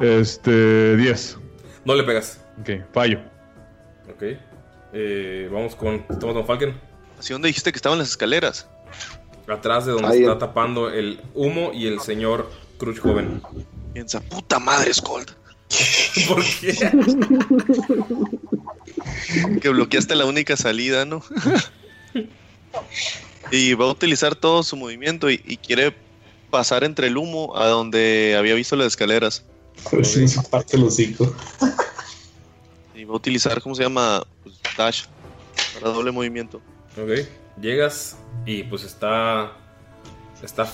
H: Este, 10.
B: No le pegas.
H: Ok, fallo.
B: Ok. Eh, vamos con Thomas Von Falken.
D: ¿Hacia dónde dijiste que estaban las escaleras?
B: Atrás de donde
D: Ahí.
B: está tapando el humo y el señor Crush joven.
D: Piensa, puta madre, Scold.
B: ¿Por qué?
D: que bloqueaste la única salida, ¿no? y va a utilizar todo su movimiento y, y quiere pasar entre el humo a donde había visto las escaleras.
C: A ver si no se parte el hocico.
D: Y va a utilizar, ¿cómo se llama? Pues, dash. Para doble movimiento.
B: Ok. Llegas y pues está. Está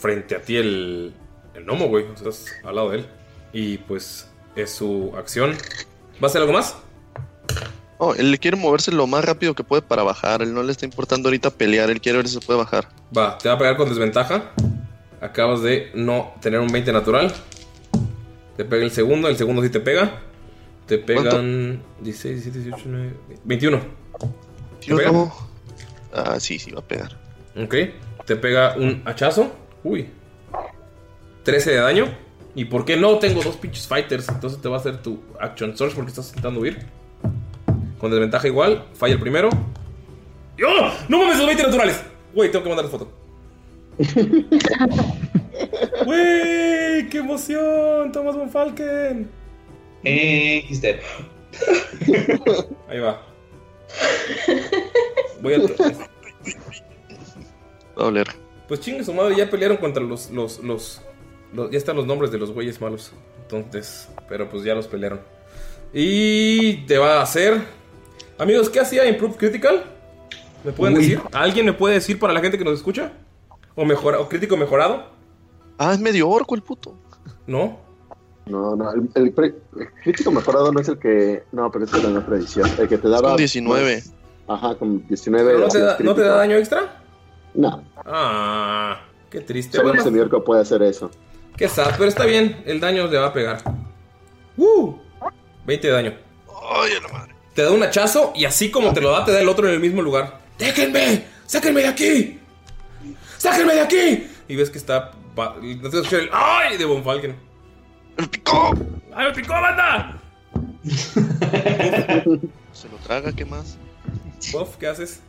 B: frente a ti el. El gnomo, güey. O sea, Estás al lado de él. Y pues es su acción. ¿Va a hacer algo más?
D: Oh, él quiere moverse lo más rápido que puede para bajar. Él no le está importando ahorita pelear. Él quiere ver si se puede bajar.
B: Va, te va a pegar con desventaja. Acabas de no tener un 20 natural. Te pega el segundo, el segundo sí te pega. Te pegan 16, 17, 18, 19, 21. ¿Te pega?
D: no. Ah, sí, sí, va a pegar.
B: Ok. Te pega un hachazo. Uy. 13 de daño. ¿Y por qué no? Tengo dos pinches fighters. Entonces te va a hacer tu action source porque estás intentando huir. Con desventaja igual. Falla el primero. ¡Y ¡Oh! ¡No mames, los 20 naturales! Güey, tengo que mandar foto. ¡Güey! ¡Qué emoción! Thomas von Falken.
C: Eh, he's dead.
B: Ahí va. Voy a.
D: Va a oler.
B: Pues chingue su madre, ya pelearon contra los, los, los, Ya están los nombres de los güeyes malos. Entonces, pero pues ya los pelearon. Y te va a hacer. Amigos, ¿qué hacía Improve Critical? ¿Me pueden
D: Uy.
B: decir? ¿Alguien me puede decir para la gente que nos escucha? ¿O, mejora, o crítico mejorado?
D: Ah, es medio orco el puto.
B: ¿No?
I: No, no, el, el pre- el crítico mejorado no es el que. No, pero es en otra edición. El que te daba.
D: con 19.
I: más- ajá, con 19.
B: ¿Pero no te, da, ¿No te da daño extra?
I: No,
B: Ah, qué triste.
I: solo
B: Bueno,
I: ese miorco puede hacer eso.
B: Qué sad, pero está bien. El daño le va a pegar. ¡Uh! 20 de daño.
D: Ay, a la madre.
B: Te da un hachazo y así como te lo da, te da el otro en el mismo lugar. ¡Déjenme! ¡Sáquenme de aquí! ¡Sáquenme de aquí! Y ves que está. No te escuchas el ¡Ay! de Von Falken.
D: ¡Me picó!
B: ¡Ay, me picó, banda!
D: Se lo traga, ¿qué más?
B: Buff, ¿qué haces?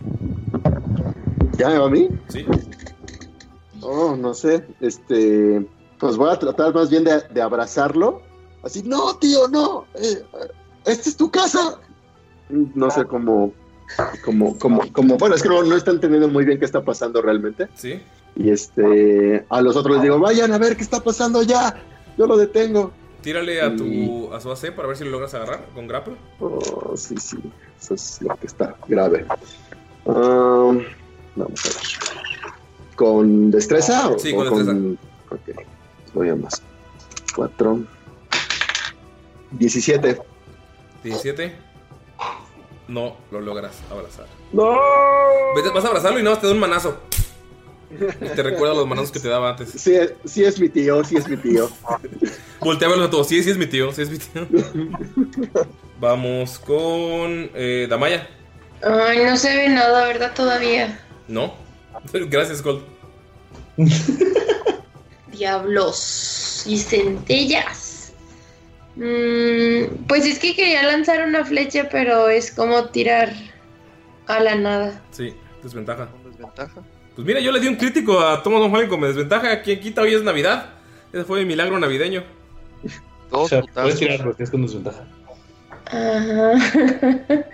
I: ¿Ya me va a mí?
B: Sí.
I: Oh, no sé. Este. Pues voy a tratar más bien de, de abrazarlo. Así, no, tío, no. eh, esta es tu casa. No sé cómo. Como, como, como, bueno, es que no, no están entendiendo muy bien qué está pasando realmente.
B: Sí.
I: Y este, a los otros les digo, vayan a ver qué está pasando ya. Yo lo detengo.
B: Tírale a tu a su AC para ver si lo logras agarrar con grapple.
I: Oh, sí, sí. Eso es lo que está grave. Um, vamos a ver. ¿Con destreza? o-
B: Sí,
I: o
B: con destreza.
I: Ok. Voy a más. 4. 17.
B: 17. No lo logras abrazar.
I: ¡No!
B: Vete, Vas a abrazarlo y nada más te da un manazo. Y te recuerda los manazos que te daba antes.
I: Sí, sí es mi tío, sí es mi tío.
B: Voltea a verlos a todos. Sí, sí es mi tío, sí es mi tío. Vamos con eh, Damaya.
G: Ay, no se ve nada, ¿verdad? Todavía.
B: No. Gracias, Gold.
G: Diablos y centellas. Mm, pues es que quería lanzar una flecha, pero es como tirar a la nada.
B: Sí, desventaja.
D: Desventaja.
B: Pues mira, yo le di un crítico a Thomas Von Falken con desventaja. ¿Quién quita? Hoy es Navidad. Ese fue mi milagro navideño.
C: O sea, puedes tirar porque es con desventaja.
G: Ajá.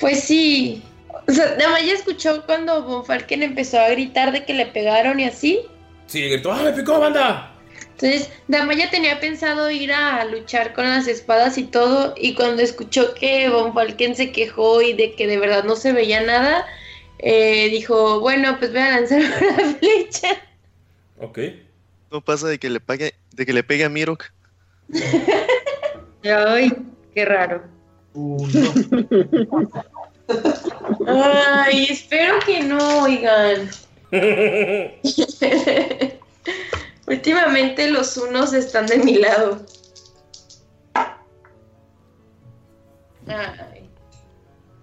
G: pues sí. O sea, Damaya escuchó cuando Von Falken empezó a gritar de que le pegaron y así.
J: Sí, gritó, ¡ah, me picó, banda!
G: Entonces, Damaya tenía pensado ir a luchar con las espadas y todo, y cuando escuchó que Von Falken se quejó y de que de verdad no se veía nada, eh, dijo, bueno, pues voy a lanzar una flecha.
J: Ok.
D: No pasa de que le pague, de que le pegue a Mirok.
F: Ay, qué raro.
G: Ay, espero que no, oigan. Últimamente los unos están de mi lado. Ay,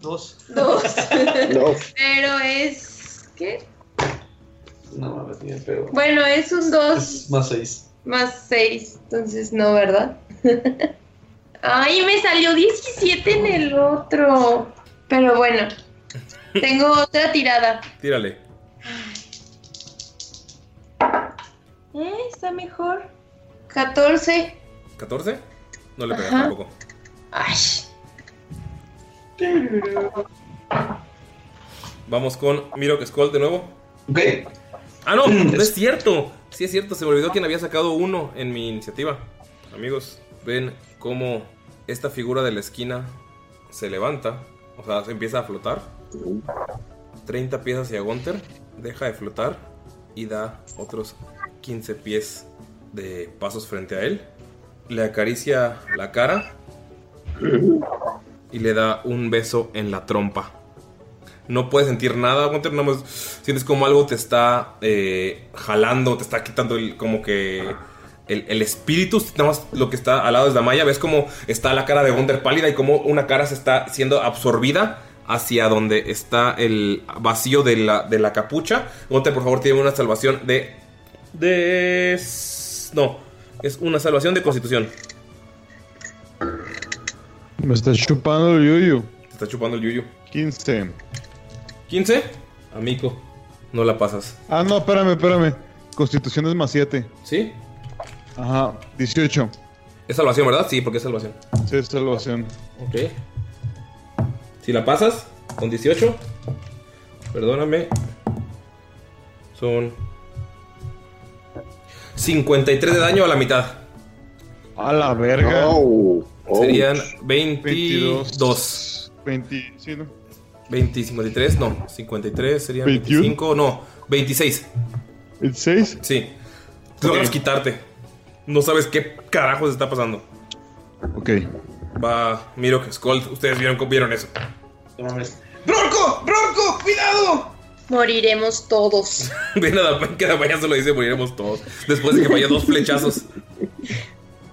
C: Dos.
G: dos.
C: No.
G: Pero es. ¿Qué?
C: No mames, ni pedo.
G: Bueno, es un 2
C: Más seis.
G: más 6. Entonces no, ¿verdad? Ay, me salió 17 en el otro. Pero bueno. Tengo otra tirada.
B: Tírale.
G: Eh, está mejor. 14.
B: ¿14? No le pegas
G: Ajá.
B: tampoco.
G: Ay.
B: Vamos con Mirok Skull de nuevo.
C: Ok.
B: Ah, no, no es cierto. Sí es cierto, se me olvidó quién había sacado uno en mi iniciativa. Amigos, ven cómo esta figura de la esquina se levanta. O sea, se empieza a flotar. 30 pies hacia Gunter. Deja de flotar. Y da otros 15 pies de pasos frente a él. Le acaricia la cara. Y le da un beso en la trompa. No puedes sentir nada, Gunter, nada más sientes como algo te está eh, jalando, te está quitando el, como que el, el espíritu, nada más lo que está al lado es la malla, ves como está la cara de Gunter pálida y como una cara se está siendo absorbida hacia donde está el vacío de la, de la capucha. Gunter, por favor, tiene una salvación de... de... no, es una salvación de constitución.
H: Me está chupando el yuyu.
B: Te está chupando el yuyu.
H: 15.
B: 15, amigo, no la pasas.
H: Ah, no, espérame, espérame. Constitución es más 7.
B: ¿Sí?
H: Ajá, 18.
B: Es salvación, ¿verdad? Sí, porque es salvación.
H: Sí, es salvación.
B: Ok. Si la pasas con 18, perdóname. Son 53 de daño a la mitad.
H: A la verga.
B: Serían 22.
H: 20, sí, ¿no?
B: 20, 53, no. 53 serían
H: 21.
B: 25, no. 26.
H: ¿26?
B: Sí. Logras quitarte. No sabes qué carajos está pasando.
H: Ok.
B: Va, miro que Skull. Ustedes vieron, vieron eso.
C: ¡Bronco! ¡Bronco! ¡Cuidado!
G: Moriremos todos.
B: Ve nada, que la mañana solo dice moriremos todos. Después de que vaya dos flechazos.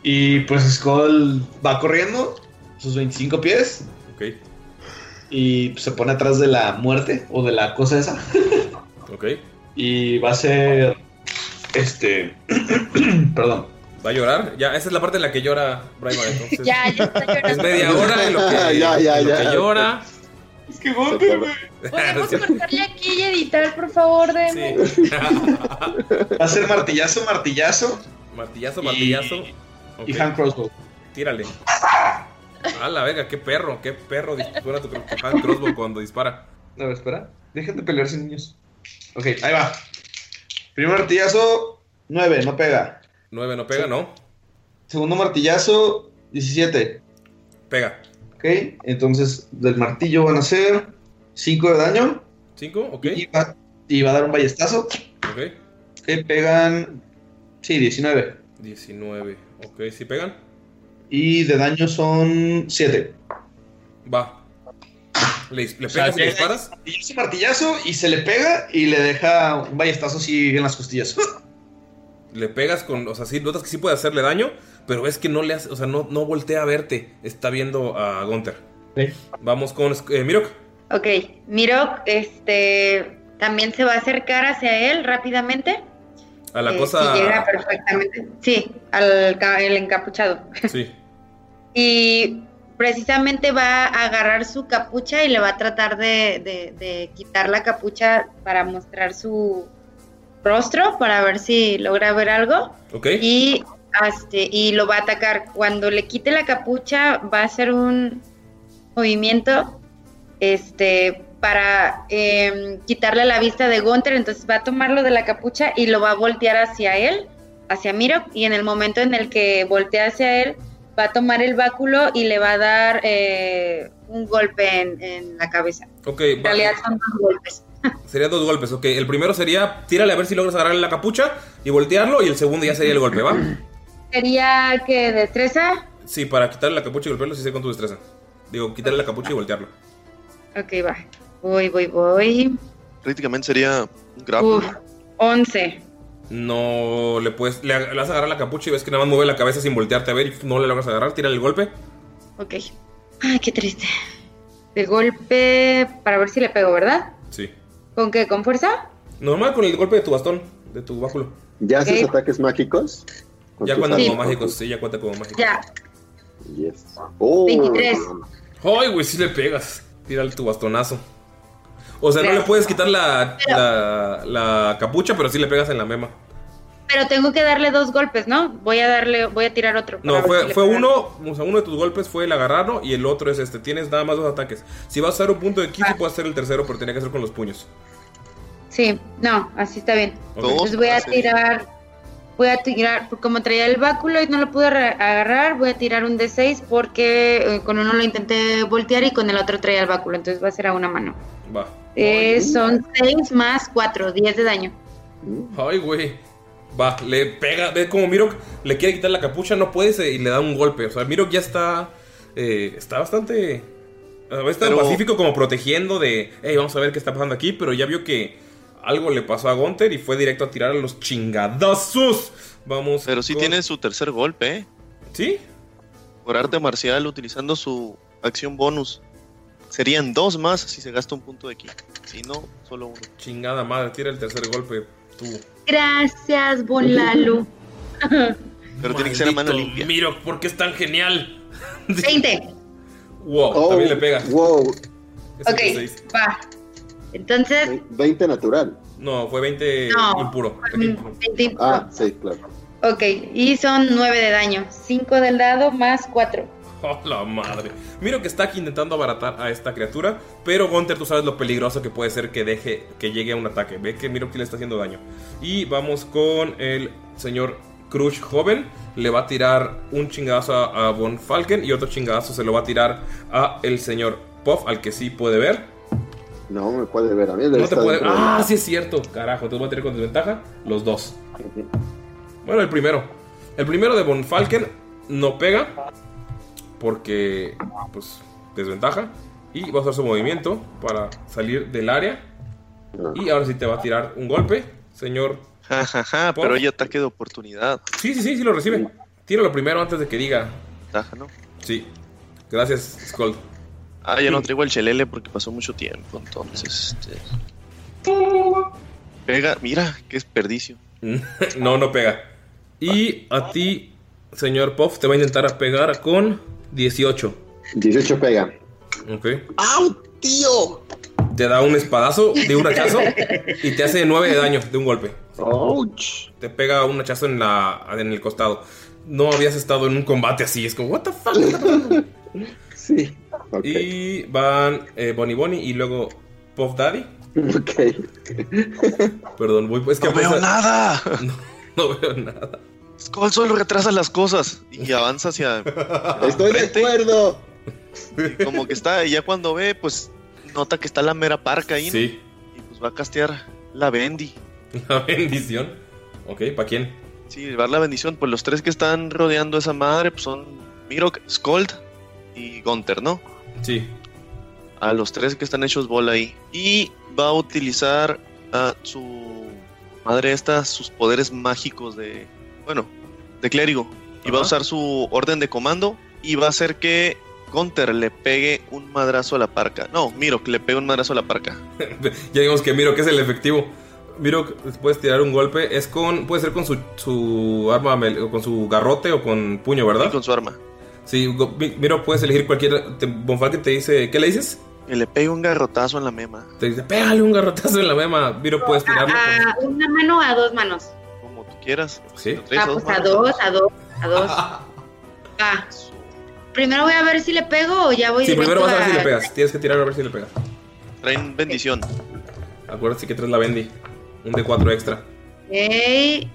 C: Y pues Skull va corriendo sus 25 pies.
B: Ok.
C: Y se pone atrás de la muerte o de la cosa esa.
B: Ok.
C: Y va a ser. Este. Perdón.
B: ¿Va a llorar? Ya, esa es la parte en la que llora Braimar. Entonces.
G: Ya, ya está llorando.
B: Es media hora en lo que,
I: Ya, ya,
B: en lo
I: ya.
B: que llora.
C: Es que Gunter, güey.
G: ¿Podemos cortarle aquí y editar, por favor, de
C: Va a ser martillazo, martillazo.
B: Martillazo, martillazo.
C: Y
B: Ok.
C: hand crossbow.
B: Tírale. A la verga, qué perro, qué perro dispara tu hand crossbow cuando dispara.
C: A ver, espera. Dejen de pelearse, niños. Ok, ahí va. Primer martillazo, 9, no pega.
B: 9 no pega, ¿no?
C: Segundo martillazo, 17.
B: Pega.
C: Ok, entonces del martillo van a ser 5 de daño.
B: 5, ok.
C: Y va, y va a dar un ballestazo.
B: Ok.
C: Ok, pegan. Sí, 19.
B: 19. Ok, ¿sí pegan?
C: Y de daño son 7.
B: Va. ¿Le, le
C: O sea,
B: pegas y le disparas?
C: Martillazo, martillazo y se le pega y le deja un ballestazo así en las costillas.
B: Le pegas con. O sea, sí, notas que sí puede hacerle daño, pero es que no le hace. O sea, no, no voltea a verte. Está viendo a Gunther. Vamos con eh, Mirok.
F: Ok, Mirok, este, también se va a acercar hacia él rápidamente.
B: A la
F: Eh,
B: cosa.
F: sí, llega perfectamente. Sí, al el encapuchado.
B: Sí.
F: Y precisamente va a agarrar su capucha y le va a tratar de, de- de quitar la capucha para mostrar su rostro, para ver si logra ver algo.
B: Ok.
F: Y este, y lo va a atacar. Cuando le quite la capucha, va a hacer un movimiento este, para em, quitarle la vista de Gunther. Entonces va a tomarlo de la capucha y lo va a voltear hacia él, hacia Miro. Y en el momento en el que voltea hacia él, va a tomar el báculo y le va a dar eh, un golpe en, en la cabeza.
B: Ok,
F: En realidad son dos golpes.
B: serían dos golpes. Ok, el primero sería tírale a ver si logras agarrarle la capucha y voltearlo. Y el segundo ya sería el golpe, ¿va?
F: Sería que destreza.
B: Sí, para quitarle la capucha y golpearlo, sí sé con tu destreza. Digo, quitarle la capucha y voltearlo.
F: Ok, va. Voy, voy, voy.
D: Prácticamente sería un grapple.
F: Uf, 11.
B: No le puedes. Le, le vas a agarrar la capucha y ves que nada más mueve la cabeza sin voltearte a ver y no le logras agarrar. Tírale el golpe.
F: Ok. Ay, qué triste. De golpe para ver si le pego, ¿verdad?
B: Sí.
F: ¿Con qué? ¿Con fuerza?
B: Normal con el golpe de tu bastón, de tu báculo.
I: ¿Ya haces ataques mágicos?
B: Ya cuenta
F: Sí.
B: como mágicos, sí, ya cuenta como mágicos.
F: Ya.
I: Yes. Oh.
F: 23.
B: Ay, güey, sí le pegas. Tírale tu bastonazo. O sea, no le puedes quitar la, la, la capucha, pero sí le pegas en la mema.
F: Pero tengo que darle dos golpes, ¿no? Voy a darle, voy a tirar otro.
B: No, fue,
F: si
B: fue uno, o sea, uno de tus golpes fue el agarrarlo y el otro es este. Tienes nada más dos ataques. Si vas a usar un punto de ki, sí puedes hacer el tercero, pero tenía que ser con los puños.
F: Sí, no, así está bien.
B: Ok.
F: Entonces voy a tirar, voy a tirar, como traía el báculo y no lo pude agarrar, voy a tirar un D6 porque eh, con uno lo intenté voltear y con el otro traía el báculo, entonces va a ser a una mano.
B: Va.
F: Eh, son 6 más 4, 10 de daño.
B: Ay, güey. Va, le pega. Ve como Mirok le quiere quitar la capucha, no puede se- y le da un golpe. O sea, Mirok ya está. eh, está bastante. A veces tan
D: Pero-
B: pacífico como protegiendo de. Hey, vamos a ver qué está pasando aquí. Pero ya vio que algo le pasó a Gunther y fue directo a tirar a los chingadazos. Vamos.
D: Pero sí
B: con-
D: tiene su tercer golpe, ¿eh?
B: ¿Sí?
D: Por arte marcial utilizando su acción bonus. Serían dos más si se gasta un punto de ki. Si no, solo uno.
B: Chingada madre, tira el tercer golpe. Tú.
F: Gracias, Bonlalo.
D: Pero tiene que ser a mano limpia.
B: Mirok, ¿por qué es tan genial?
F: 20.
B: Wow,
I: Oh,
B: también le pega.
I: Wow.
B: Es un
F: Ok,
B: D6.
F: va. Entonces,
I: 20 natural.
B: No, fue 20
F: No.
B: impuro. 20 impuro.
F: 20.
I: Ah, sí, claro.
F: Ok, y son 9 de daño. 5 del dado más 4.
B: Oh, la madre. Miro que está aquí intentando abaratar a esta criatura, pero Gunter, tú sabes lo peligroso que puede ser que deje que llegue a un ataque. Ve que Miro que le está haciendo daño. Y vamos con el señor Crush joven. Le va a tirar un chingazo a, a Von Falken y otro chingazo se lo va a tirar a el señor Puff, al que sí puede ver.
I: No me puede ver a mí.
B: No te puede.
I: de-
B: Ah, sí es cierto. Carajo, te voy a tirar con desventaja. Los dos. Bueno, el primero. El primero de Von Falken no pega. Porque, pues, desventaja. Y va a usar su movimiento para salir del área. Y ahora sí te va a tirar un golpe, señor.
D: Ja, ja, ja, pero hay ataque de oportunidad.
B: Sí, sí, sí, sí lo recibe. Tíralo primero antes de que diga.
D: Taja, ¿no?
B: Sí. Gracias, Skull.
D: Ah, ya no traigo el chelele porque pasó mucho tiempo, entonces. este, Pega, mira, qué desperdicio.
B: no, no pega. Y a ti, señor Puff, te va a intentar pegar con 18.
I: 18 pega.
B: Ok.
I: ¡Au, tío!
B: Te da un espadazo de un hachazo y te hace 9 de daño de un golpe.
I: ¡Ouch!
B: Te pega un hachazo en, la, en el costado. No habías estado en un combate así. Es como, ¿What the fuck? está pasando?"
I: Sí.
B: Y van eh, Bonnie Bonnie y luego Puff Daddy.
I: Ok.
B: Perdón, voy. Es que
D: ¡No veo nada!
B: No, no veo nada.
D: Skull solo retrasa las cosas y avanza hacia.
I: Estoy de acuerdo.
D: y Como que está, y ya cuando ve, pues nota que está la mera parca ahí, ¿no?
B: Sí.
D: Y pues va a castear la Bendy.
B: La bendición. Ok, ¿para quién?
D: Sí, llevar la bendición. Pues los tres que están rodeando a esa madre pues son Mirok, Skold y Gunter, ¿no?
B: Sí.
D: A los tres que están hechos bola ahí. Y va a utilizar a su madre esta, sus poderes mágicos de. Bueno, de clérigo. Y va a usar su orden de comando. Y va a hacer que Gunter le pegue un madrazo a la parca. No, Mirok le pegue un madrazo a la parca.
B: ya digamos que Miro que es el efectivo. Miro, puedes tirar un golpe. Es con. Puede ser con su, su arma, con su garrote o con puño, ¿verdad?
D: Y con su arma.
B: Sí, Miro, puedes elegir cualquier. Te, Bonfalken te dice. ¿Qué le dices?
D: Que le pegue un garrotazo en la mema.
B: Te dice, pégale un garrotazo en la mema. Miro, puedes tirarlo.
F: A una mano o a dos manos.
D: Como tú quieras.
B: Sí.
F: Ah, pues a dos, a dos, a dos. Ah. Primero voy a ver si le pego o ya voy
B: Sí, primero vas a ver si le pegas. Tienes que tirar a ver si le pegas.
D: Traen bendición.
B: Acuérdate que traes la bendy. Un de 4 extra.
F: Ey.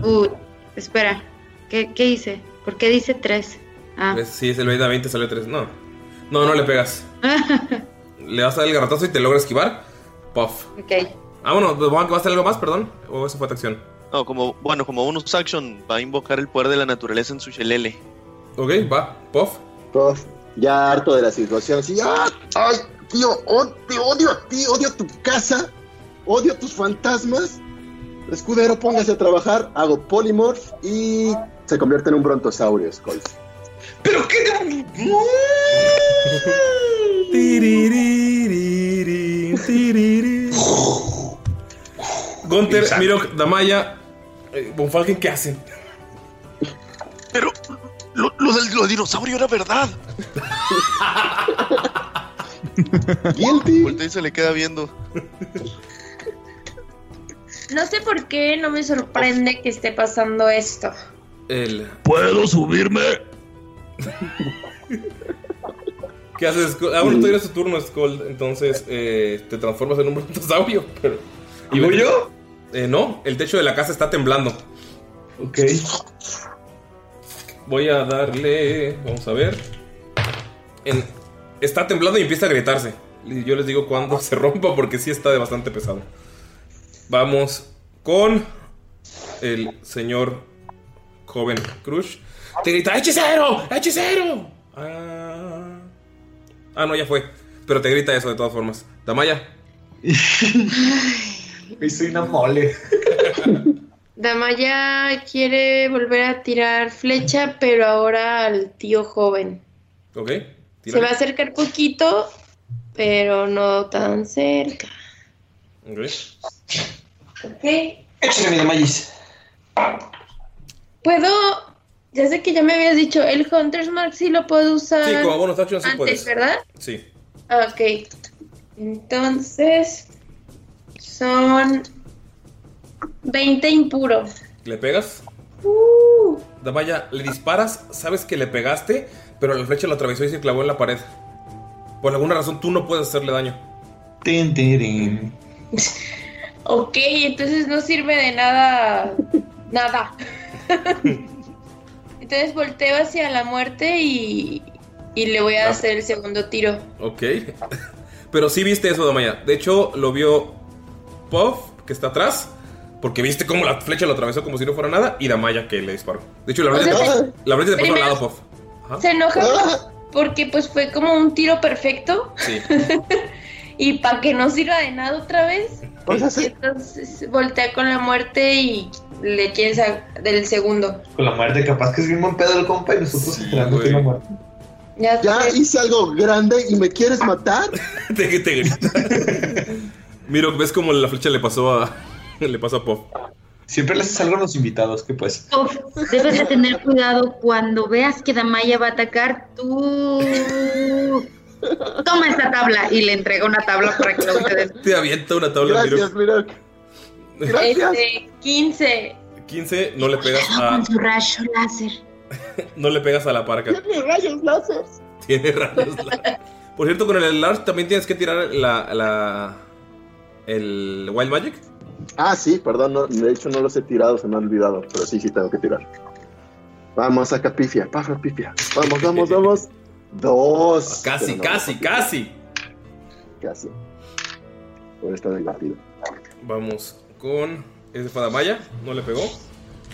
F: Uh, espera. ¿Qué, ¿Qué hice? ¿Por qué dice tres? Ah.
B: ¿Ves? Si es el 20 a 20, sale 3. No. No, no le pegas. Le vas a dar el garrotazo y te logra esquivar. Puff.
F: ok.
B: Ah, bueno, ¿vas a hacer algo más, perdón? ¿O eso fue acción?
D: No, como, bueno, como bonus action, va a invocar el poder de la naturaleza en su shelele.
B: Ok, va, Puff.
I: Puff, ya harto de la situación, así, ¡ah! ¡Ay, tío! oh, te odio a ti, odio tu casa, odio tus fantasmas. Escudero, póngase a trabajar, hago polymorph y se convierte en un brontosaurio, Skull.
C: ¿Pero qué?
B: Gunter, Mirok, Damaya, eh, Bonfalken, ¿qué hacen?
D: Pero lo, lo del lo dinosaurio era verdad. Voltea y se le queda viendo.
G: No sé por qué no me sorprende que esté pasando esto.
B: El...
E: ¿Puedo subirme?
B: ¿Qué haces? Skull? Ah, bueno, es tu turno, Skull. Entonces eh, te transformas en un brontosaurio. Pero...
C: ¿Y voy yo?
B: Eh, no, el techo de la casa está temblando.
C: Ok.
B: Voy a darle. Vamos a ver. En- está temblando y empieza a gritarse. Yo les digo cuando se rompa porque sí está de bastante pesado. Vamos con el señor joven Crush. Te grita: ¡Hechicero! ¡Hechicero! Ah, ah, no, ya fue. Pero te grita eso de todas formas. Damaya.
C: Me hice una mole.
G: Damaya quiere volver a tirar flecha, pero ahora al tío joven.
B: Ok.
G: Se va a acercar poquito, pero no tan cerca.
B: Ok.
G: Ok.
C: Échale mi Damayis.
G: Puedo. Ya sé que ya me habías dicho, el Hunter's Mark sí lo puedo usar.
B: Sí, como bonus action sí
G: antes,
B: puedes.
G: ¿verdad?
B: Sí.
G: Ah, Ok. Entonces. Son. 20 impuro.
B: ¿Le pegas?
G: Uh,
B: Damaya, le disparas, sabes que le pegaste, pero la flecha lo atravesó y se clavó en la pared. Por alguna razón tú no puedes hacerle daño.
C: Tin,
G: ok, entonces no sirve de nada. Nada. entonces volteo hacia la muerte y. Y le voy a hacer el segundo tiro.
B: Ok. Pero sí viste eso, Damaya. De hecho, lo vio Puff, que está atrás. Porque viste cómo la flecha lo atravesó como si no fuera nada. Y Damaya que le disparó. De hecho, la
G: O
B: verdad
G: sea,
B: la te puso al lado, Puff. Ajá.
G: Se enoja porque pues fue como un tiro perfecto.
B: Sí.
G: Y para que no sirva de nada otra vez. Entonces voltea con la muerte y le quiere sacar del segundo.
C: Con la muerte, capaz que es bien buen pedo el compa y nosotros esperando que la muerte.
G: Ya,
I: hice algo grande y me quieres matar.
B: te, te grita. Miro, ves cómo la flecha le pasó a. Le pasó a Puff.
C: Siempre le haces algo a los invitados, ¿qué pues?
F: Uf, debes de tener cuidado cuando veas que Damaya va a atacar, tú... Toma esta tabla y le entrega una tabla para que lo use.
B: Te avienta una tabla, Miro.
I: Mirok.
G: Este, 15.
B: 15, no le pegas a.
F: Con su rayo láser.
B: No le pegas a la parca.
F: rayos láser.
B: Tiene rayos láser. Por cierto, con el Large también tienes que tirar la. la el Wild Magic.
I: Ah, sí, perdón, no, de hecho no los he tirado, se me han olvidado, pero sí, sí tengo que tirar. Vamos, saca pifia, paja pifia. Vamos, vamos, vamos. Dos.
B: Casi,
I: no,
B: casi, casi.
I: Casi. Por está divertido.
B: Vamos con. Ese fue Damaya, no le pegó.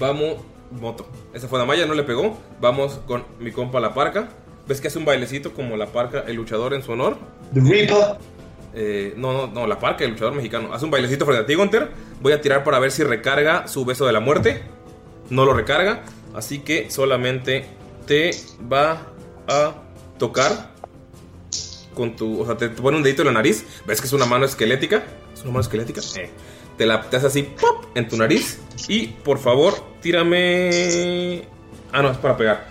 B: Vamos. Moto. Ese fue Damaya, no le pegó. Vamos con mi compa la parca. ¿Ves que hace un bailecito como la parca, el luchador en su honor?
C: The Reaper.
B: Eh, no, no, no, la parca, el luchador mexicano. Hace un bailecito frente a ti, Gunter. Voy a tirar para ver si recarga su beso de la muerte. No lo recarga. Así que solamente te va a tocar con tu. O sea, te, te pone un dedito en la nariz. ¿Ves que es una mano esquelética? ¿Es una mano esquelética? Eh. Te la te hace así ¡pop! en tu nariz. Y por favor, tírame. Ah, no, es para pegar.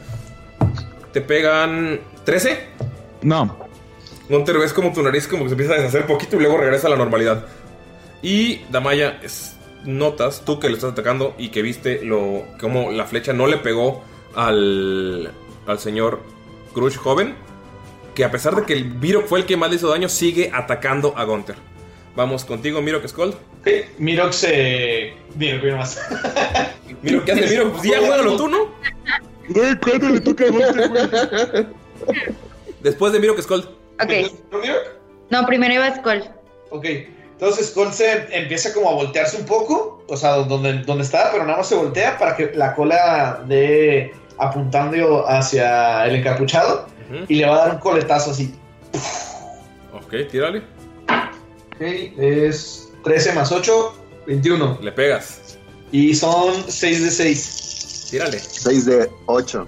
B: ¿Te pegan 13?
H: No.
B: Gunter, ves como tu nariz como que se empieza a deshacer poquito y luego regresa a la normalidad. Y Damaya es notas, tú que lo estás atacando y que viste lo como la flecha no le pegó al, al señor Crush joven, que a pesar de que el Mirok fue el que más le hizo daño, sigue atacando a Gunter. Vamos contigo, Mirok Skull.
C: Mirok se. Mirok, mira más.
B: Mirok, ¿qué hace Mirok? Pues ya, juégalo tú, ¿no?
E: Güey, ¿cuándo le toca a güey?
B: Después de Mirok Skull.
F: Ok. No, primero iba Skull.
C: Ok. Entonces Skull se empieza como a voltearse un poco, o sea, donde, donde está, pero nada más se voltea para que la cola de apuntando hacia el encapuchado y le va a dar un coletazo así.
B: Ok, tírale.
C: Ok, es 13 más 8, 21.
B: Le pegas.
C: Y son 6 de 6.
B: Tírale.
I: 6 de 8.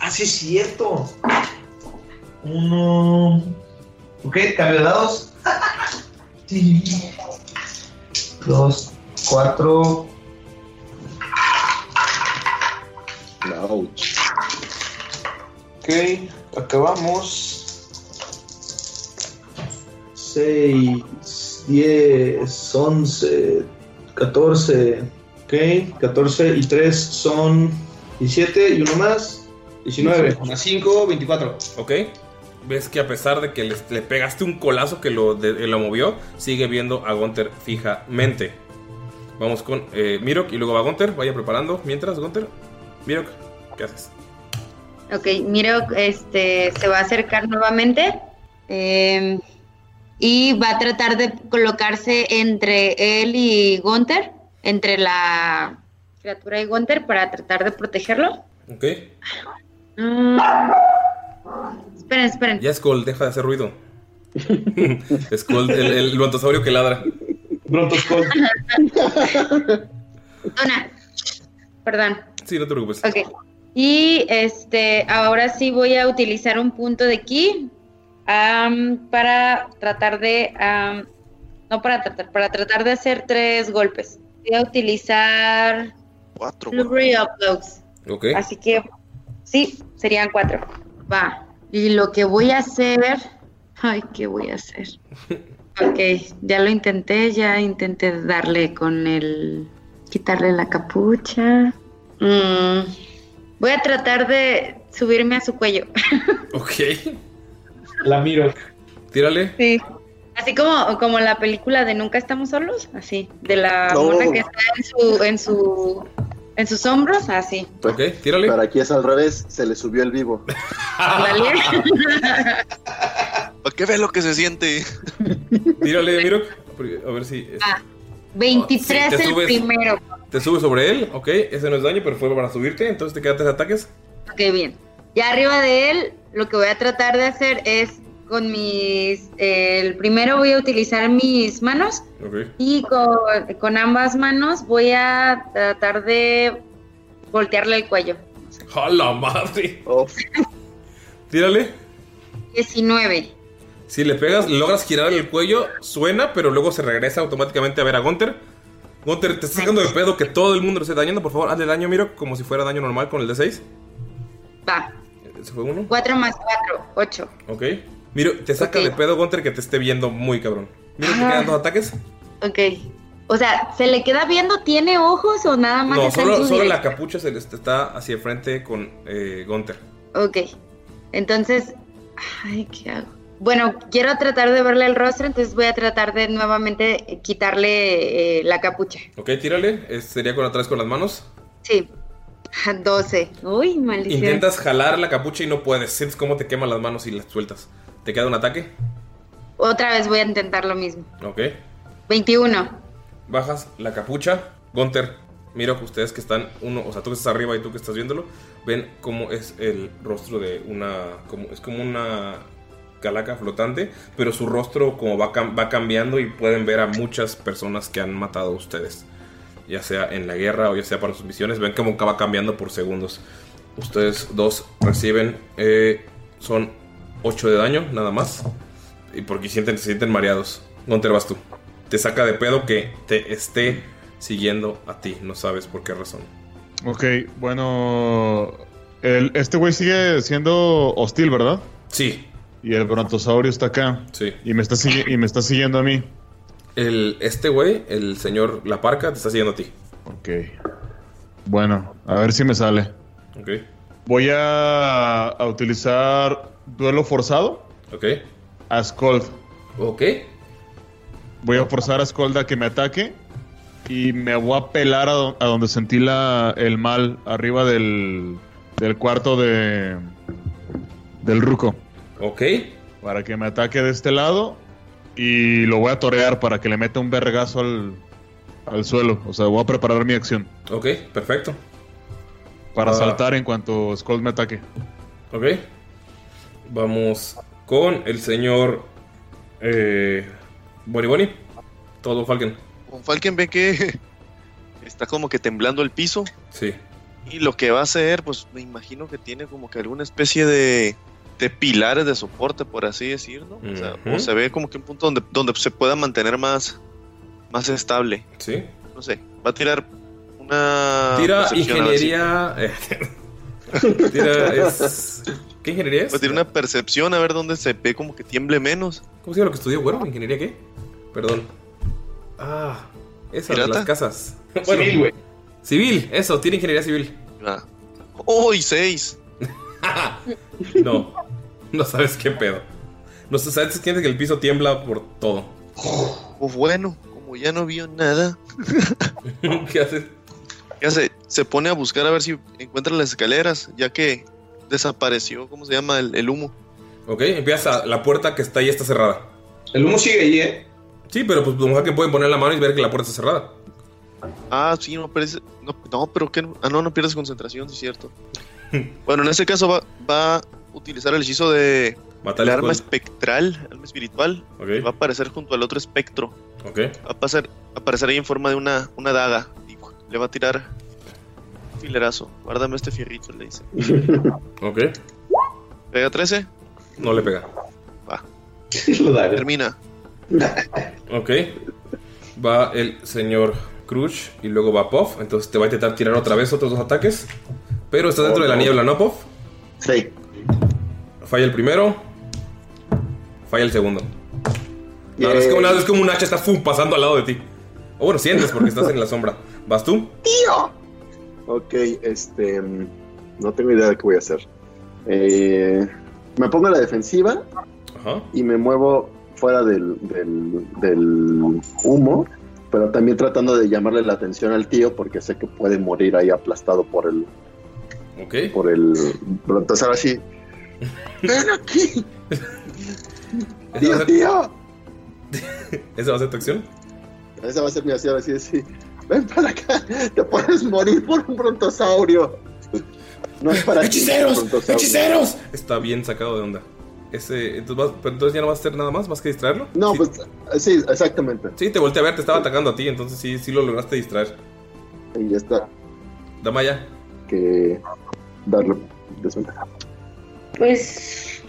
C: Ah, sí es cierto. Uno. Ok, cambio de dados. Sí. Dos, cuatro.
I: Ouch.
C: Ok, acabamos. 6, 10, 11, 14. Ok, 14 y 3 son 17 y uno más. 19, más 5, 24.
B: Ok. Ves que a pesar de que le, le pegaste un colazo que lo, de- lo movió, sigue viendo a Gunter fijamente. Vamos con eh, Mirok y luego va Gunter. Vaya preparando. Mientras, Gunter. Mirok, ¿qué haces?
F: Ok, Miro este, se va a acercar nuevamente eh, y va a tratar de colocarse entre él y Gunther, entre la criatura y Gunther para tratar de protegerlo.
B: Ok.
F: Mm. Esperen, esperen.
B: Ya Skull, deja de hacer ruido. Skull, el, el brontosaurio que ladra.
C: Brontoskull.
F: Una. Perdón.
B: Sí, no te preocupes.
F: Ok. Y este, ahora sí voy a utilizar un punto de ki am, para tratar de, am, no para tratar, para tratar de hacer tres golpes. Voy a utilizar
D: Cuatro.
F: Flurry of Blows.
B: Ok.
F: Así que sí, serían cuatro. Va. Y lo que voy a hacer, ay, ¿qué voy a hacer? Ok, ya lo intenté, ya intenté darle con el, quitarle la capucha. Mm, voy a tratar de subirme a su cuello.
B: Ok.
C: La miro.
B: Tírale.
F: Sí. Así como, como la película de Nunca estamos solos, así, de la
I: No.
F: mona que está en su, en su, en sus hombros, así.
B: Ok, tírale.
I: Pero aquí es al revés, se le subió el vivo.
F: Ándale.
D: ¿Para qué ves lo que se siente?
B: Tírale, Mirok. A ver si.
F: Ah, 23
B: Sí, te
F: el
B: subes.
F: primero.
B: Te subes sobre él, ok. Ese no es daño, pero fue para subirte. Entonces te quedan tres ataques.
F: Ok, bien. Ya arriba de él, lo que voy a tratar de hacer es con mis... eh, el primero voy a utilizar mis manos y con, con ambas manos voy a tratar de voltearle el cuello.
B: ¡A la madre! Tírale.
F: 19.
B: Si le pegas, logras girar el cuello, suena, pero luego se regresa automáticamente a ver a Gunter. Gunter, te estás sacando de pedo que todo el mundo lo esté dañando. Por favor, hazle daño, Miro, como si fuera daño normal con el D6.
F: Va.
B: Ese fue uno.
F: 4 más 4, 8.
B: Ok. Miro, te saca de pedo Gunter que te esté viendo muy cabrón. Miro, te
F: Ah.
B: quedan dos ataques.
F: Ok. O sea, ¿se le queda viendo? ¿Tiene ojos o nada más
B: No,
F: está en
B: solo,
F: su
B: solo la capucha se le está hacia el frente con eh, Gunter.
F: Ok. Entonces, ay, ¿qué hago? Bueno, quiero tratar de verle el rostro, entonces voy a tratar de nuevamente quitarle eh, la capucha.
B: Ok, tírale. Sería con atrás con las manos.
F: Sí. 12. Uy, maldición.
B: Intentas jalar la capucha y no puedes. Sientes cómo te queman las manos y las sueltas. ¿Te queda un ataque?
F: Otra vez voy a intentar lo mismo.
B: Ok.
F: 21.
B: Bajas la capucha. Gunter, mira que ustedes que están, uno, o sea, tú que estás arriba y tú que estás viéndolo, ven cómo es el rostro de una, como, es como una calaca flotante, pero su rostro como va, va cambiando y pueden ver a muchas personas que han matado a ustedes, ya sea en la guerra o ya sea para sus misiones, ven cómo va cambiando por segundos. Ustedes dos reciben, eh, son 8 de daño, nada más, y porque sienten, se sienten mareados. Gunter, vas tú. Te saca de pedo que te esté siguiendo a ti, no sabes por qué razón.
H: Ok, bueno. El, este güey sigue siendo hostil, ¿verdad?
B: Sí.
H: Y el brontosaurio está acá.
B: Sí.
H: Y me está, y me está siguiendo a mí.
B: El, este güey, el señor La Parca, te está siguiendo a ti.
H: Ok. Bueno, a ver si me sale.
B: Ok.
H: Voy a, a utilizar duelo forzado.
B: Ok.
H: A Scold.
B: Ok.
H: Voy a forzar a Scold a que me ataque. Y me voy a pelar a, do- a donde sentí la, el mal, arriba del, del cuarto de. del ruco.
B: Ok.
H: Para que me ataque de este lado. Y lo voy a torear para que le meta un vergazo al, al suelo. O sea, voy a preparar mi acción.
B: Ok, perfecto.
H: Para
B: Ah.
H: saltar en cuanto Skull me ataque.
B: Ok. Vamos con el señor. Eh, Boni Boni. Todo Falken.
D: Con Falken ve que está como que temblando el piso.
B: Sí.
D: Y lo que va a hacer, pues me imagino que tiene como que alguna especie de, de pilares de soporte, por así decirlo. O sea, o se ve como que un punto donde, donde se pueda mantener más, más estable.
B: Sí.
D: No sé, va a tirar una.
B: Tira ingeniería. eh, Tira. Es, ¿Qué ingeniería es?
D: Va a tirar una percepción a ver dónde se ve como que tiemble menos.
B: ¿Cómo se llama lo que estudió, güero? ¿Ingeniería qué? Perdón. Ah, esa de las casas.
D: Civil, güey.
B: Civil, eso, tiene ingeniería civil.
D: Ah. ¡Oh, y seis!
B: No, no sabes qué pedo. No sabes que el piso tiembla por todo.
D: Pues bueno, como ya no vio nada.
B: ¿Qué haces?
D: ¿Qué hace? Se pone a buscar a ver si encuentra las escaleras, ya que desapareció, ¿cómo se llama? El, el humo.
B: Ok, empieza la puerta que está ahí está cerrada.
C: El humo sigue ahí, ¿eh?
B: Sí, pero pues Don que pueden poner la mano y ver que la puerta está cerrada.
D: Ah, sí, no parece. No, no, pero que. Ah, no, no pierdes concentración, sí es cierto. bueno, en este caso va, va a utilizar el hechizo de. El arma espectral, arma espiritual.
B: Ok.
D: y Va a aparecer junto al otro espectro.
B: Ok.
D: Va a pasar, aparecer ahí en forma de una, una daga. Y le va a tirar un filerazo. Guárdame este fierrito, le dice.
B: Ok.
D: ¿Pega 13?
B: No le pega.
D: Va. Termina.
B: Ok. Va el señor Crush y luego va Puff. Entonces te va a intentar tirar otra vez otros dos ataques. Pero estás dentro
I: Oh,
B: de la
I: no.
B: niebla, ¿no, Puff?
I: Sí.
B: Falla el primero. Falla el segundo. Es, como, es como un hacha está fum, pasando al lado de ti. O bueno, sientes porque estás en la sombra. ¿Vas tú?
I: ¡Tío! Ok, este. mm, No tengo idea de qué voy a hacer. Eh, me pongo a la defensiva
B: Ajá.
I: y me muevo fuera del, del, del humo, pero también tratando de llamarle la atención al tío porque sé que puede morir ahí aplastado por el.
B: Ok.
I: Por el. pero Entonces ahora sí. ¡Ven aquí!
B: ¿Esa va a ser,
I: ¡Tío!
B: ¿Esa va a ser tu acción?
I: Esa va a ser mi acción así de sí. Ven para acá, te puedes morir por un brontosaurio. No es para ti,
J: ¡Hechiceros!
I: brontosaurio.
J: ¡Hechiceros!
B: Está bien sacado de onda. Ese, entonces, vas- pero entonces ya no vas a hacer nada más, más que distraerlo.
I: No,
B: Sí.
I: pues sí, exactamente.
B: Sí, te volteé a ver, te estaba atacando a ti, entonces sí, sí lo lograste distraer.
I: Y ya está.
B: Damaya.
I: Que darle desventaja.
G: Pues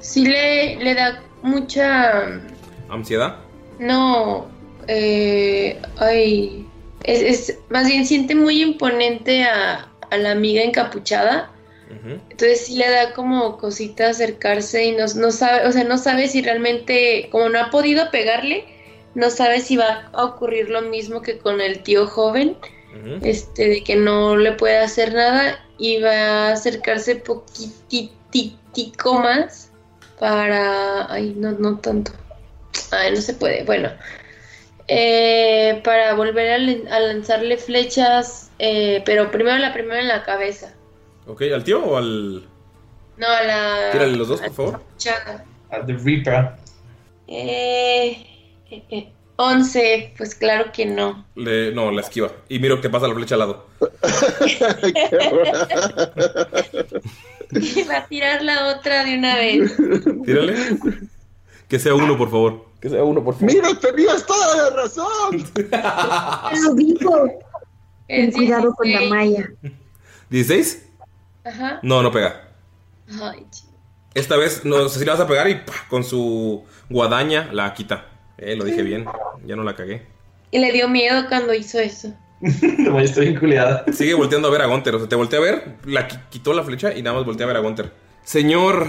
G: sí le, le da mucha...
B: Ansiedad.
G: No, eh, ay, es, es- más bien siente muy imponente a, a la amiga encapuchada. Entonces sí le da como cosita acercarse y no, no sabe, o sea, no sabe si realmente, como no ha podido pegarle, no sabe si va a ocurrir lo mismo que con el tío joven, este, de que no le puede hacer nada y va a acercarse poquititico más para, ay, no, no tanto, ay, no se puede, bueno, eh, para volver a, lan- a lanzarle flechas, eh, pero primero la primera en la cabeza.
B: Ok, ¿al tío o al.?
G: No, a la.
B: Tírale los dos, por favor.
C: A The Reaper.
G: Eh, eh, eh, 11, pues claro que no.
B: Le, no, la esquiva. Y miro que pasa la flecha al lado.
G: Va a tirar la otra de una vez.
B: Tírale. Que sea uno, por favor. Que sea uno, por favor.
I: ¡Mira, tenías toda la razón!
F: Lo dijo.
G: Es
F: Ten cuidado con la
G: 16.
F: malla.
B: ¿16?
G: Ajá.
B: No, no pega.
G: Ay,
B: Esta vez no sé si la vas a pegar y ¡pah! con su guadaña la quita. Eh, lo dije bien. Ya no la cagué.
G: Y le dio miedo cuando hizo eso.
C: No, estoy vinculada.
B: Sigue volteando a ver a Gunter. O sea, te voltea a ver, la qui- quitó la flecha y nada más voltea a ver a Gunter. Señor